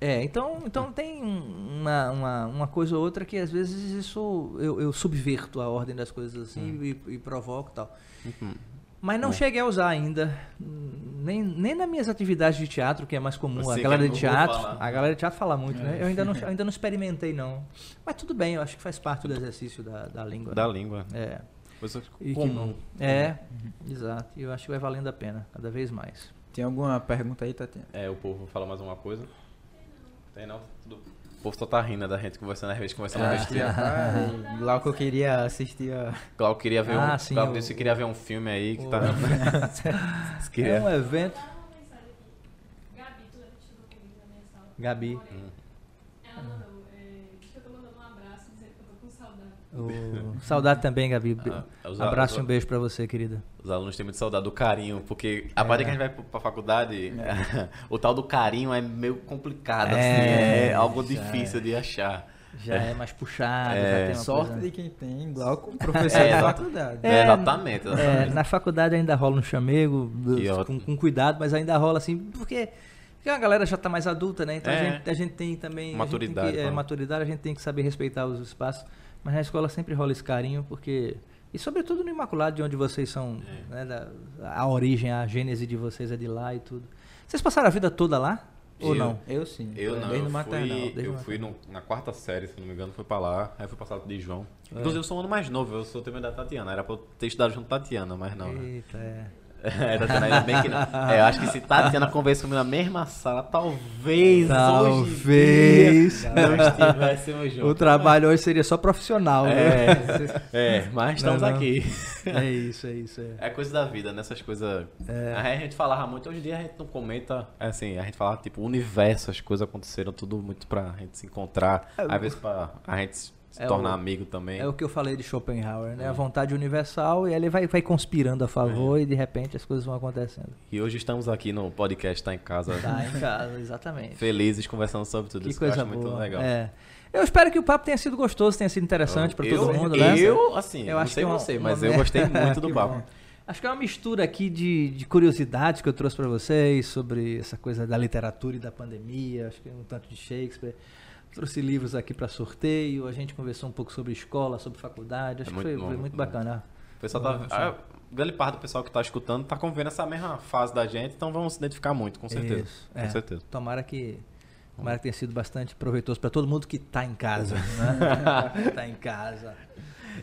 É, então, então tem uma, uma, uma coisa ou outra que às vezes isso eu, eu subverto a ordem das coisas assim e, e provoco tal. Uhum. Mas não cheguei a usar ainda, nem, nem nas minhas atividades de teatro, que é mais comum. Você a que galera é de teatro, falar. a galera de teatro fala muito, né? Eu ainda não, [LAUGHS] ainda não experimentei, não. Mas tudo bem, eu acho que faz parte do exercício da, da língua. Da né? língua. É. Coisa que comum. bom. É, exato. E eu acho que vai valendo a pena, cada vez mais. Tem alguma pergunta aí, Tatiana? É, o povo fala mais uma coisa. Tem não? Tudo- O povo só tá rindo da gente conversando às vezes, conversando Ah. besteira. [LAUGHS] Ah, eu queria assistir a. Cláudio queria ver Ah, um. sim, Cláudio o- disse que queria ver um filme aí que o- tá. [LAUGHS] É um evento. Mandaram uma mensagem aqui. Gabi, tu lembra que estudou comigo na minha sala? Gabi. Morena. Ela mandou, é, diz que eu tô mandando um abraço, dizendo que eu tô com saudade. O... [LAUGHS] Saudade também, Gabi. Ah, os- Abraço e um beijo pra você, querida. Os alunos têm muito saudade do carinho, porque a partir que a gente vai pra- faculdade, [LAUGHS] o tal do carinho é meio complicado, É, assim, é algo já difícil de achar. Já é mais puxado, É. já tem uma Sorte coisa- de quem tem Glauco, professor É, de exato. faculdade. É, exatamente, É, exatamente. na faculdade ainda rola um chamego, com, com cuidado, mas ainda rola assim, porque, porque a galera já tá mais adulta, né? Então a, É. gente, a gente tem também. a gente tem Maturidade, que- é, fala. maturidade, a gente tem que saber respeitar os espaços. Mas na escola sempre rola esse carinho, porque. E sobretudo no Imaculado, de onde vocês são. É. né, da- a origem, a gênese de vocês é de lá e tudo. Vocês passaram a vida toda lá? Ou Eu- não? Eu sim. Eu não, Desde eu maternal. fui, desde eu fui no- na quarta série, se não me engano, fui pra lá, aí fui passado de João. É. Inclusive eu sou um ano mais novo, eu sou também da Tatiana, era pra eu ter estudado junto com a Tatiana, mas não. né? Eita, é. [LAUGHS] É, Tatiana, bem que não. É, eu acho que se Tatiana conversa comigo na mesma sala, talvez, Talvez. hoje não estivéssemos juntos. O trabalho hoje seria só profissional, né? É, é, mas estamos Não, não. aqui. É isso, é isso. É. É coisa da vida, nessas coisas. A gente falava muito, hoje em dia a gente não comenta, é assim, a gente falava tipo, o universo, as coisas aconteceram tudo muito pra gente se encontrar, É, às vezes pra a gente se É tornar o- amigo também. É o que eu falei de Schopenhauer, né? A vontade universal e ele vai, vai conspirando a favor e de repente as coisas vão acontecendo. E hoje estamos aqui no podcast Tá em Casa, Tá em casa, exatamente. felizes, conversando sobre tudo Que isso, que eu coisa acho boa. muito legal. É. Eu espero que o papo tenha sido gostoso, tenha sido interessante para todo eu, mundo, né? Eu, assim, Eu não sei que é uma- você, uma mas eu mer- gostei [LAUGHS] muito do Que papo. bom. Acho que é uma mistura aqui de, de curiosidades que eu trouxe para vocês sobre essa coisa da literatura e da pandemia. Acho que um tanto de Shakespeare. Trouxe livros aqui para sorteio. A gente conversou um pouco sobre escola, sobre faculdade. Acho É que foi, bom, foi muito muito bacana. O pessoal tá. A grande parte do pessoal que tá escutando tá convivendo essa mesma fase da gente, então vamos se identificar muito, com certeza. Isso, Com é. certeza. Tomara que, tomara que tenha sido bastante proveitoso para todo mundo que está em casa. Né? [LAUGHS] tá em casa.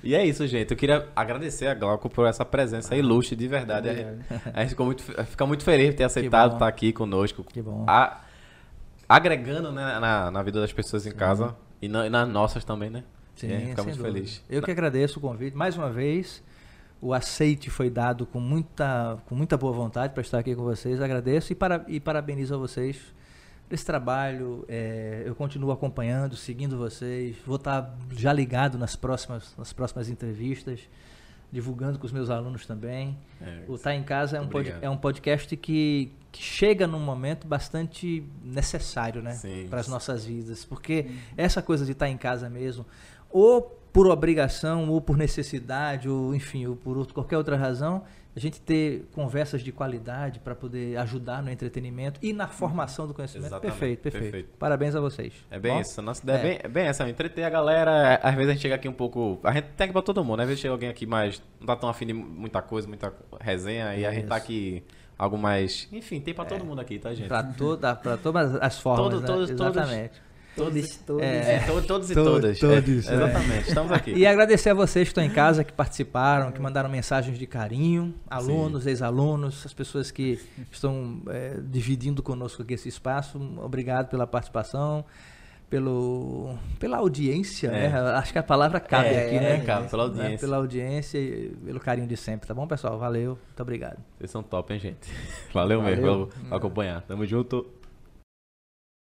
E é isso, gente. Eu queria agradecer a Glauco por essa presença ilustre, de verdade. A gente, a gente ficou muito, fica muito feliz de ter [LAUGHS] aceitado bom. estar aqui conosco. Que bom. A- agregando né, na, na vida das pessoas em casa e, na- e nas nossas também, né? Sim, é, fica sem muito dúvida. feliz. Eu que agradeço o convite. Mais uma vez, o aceite foi dado com muita, com muita boa vontade para estar aqui com vocês. Agradeço e, para, e parabenizo a vocês por esse trabalho. É, eu continuo acompanhando, seguindo vocês. Vou estar já ligado nas próximas, nas próximas entrevistas, divulgando com os meus alunos também. É, O Tá em Casa é um, pod- é um podcast que, que chega num momento bastante necessário, né? Para as nossas vidas. Porque essa coisa de estar em casa mesmo, ou por obrigação, ou por necessidade, ou enfim, ou por outro- qualquer outra razão, a gente ter conversas de qualidade para poder ajudar no entretenimento e na formação do conhecimento. Exatamente, Perfeito, perfeito, perfeito. Parabéns a vocês. É bem Bom? isso. Nossa ideia é, É. bem, é bem essa, entreter a galera. Às vezes a gente chega aqui um pouco. A gente tem que pra todo mundo, né? Às vezes chega alguém aqui mais. Não tá tão afim de muita coisa, muita resenha. E a gente tá Isso. aqui algo mais. Enfim, tem pra todo mundo aqui, tá, gente? Para toda, para todas as [LAUGHS] formas. Todo- né? todos- Exatamente. Todos, todos. É, to- todos e To- todas. todos, É, exatamente, estamos aqui. E agradecer a vocês que estão em casa, que participaram, que mandaram mensagens de carinho, alunos, ex-alunos, as pessoas que estão é, dividindo conosco aqui esse espaço. Obrigado pela participação, pelo, pela audiência, É. né? Acho que a palavra cabe É, aqui, é, né? cabe, pela audiência. Pela audiência e pelo carinho de sempre, tá bom, pessoal? Valeu, muito obrigado. Vocês são top, hein, gente? [LAUGHS] Valeu, mesmo Valeu. pelo acompanhar. Tamo junto.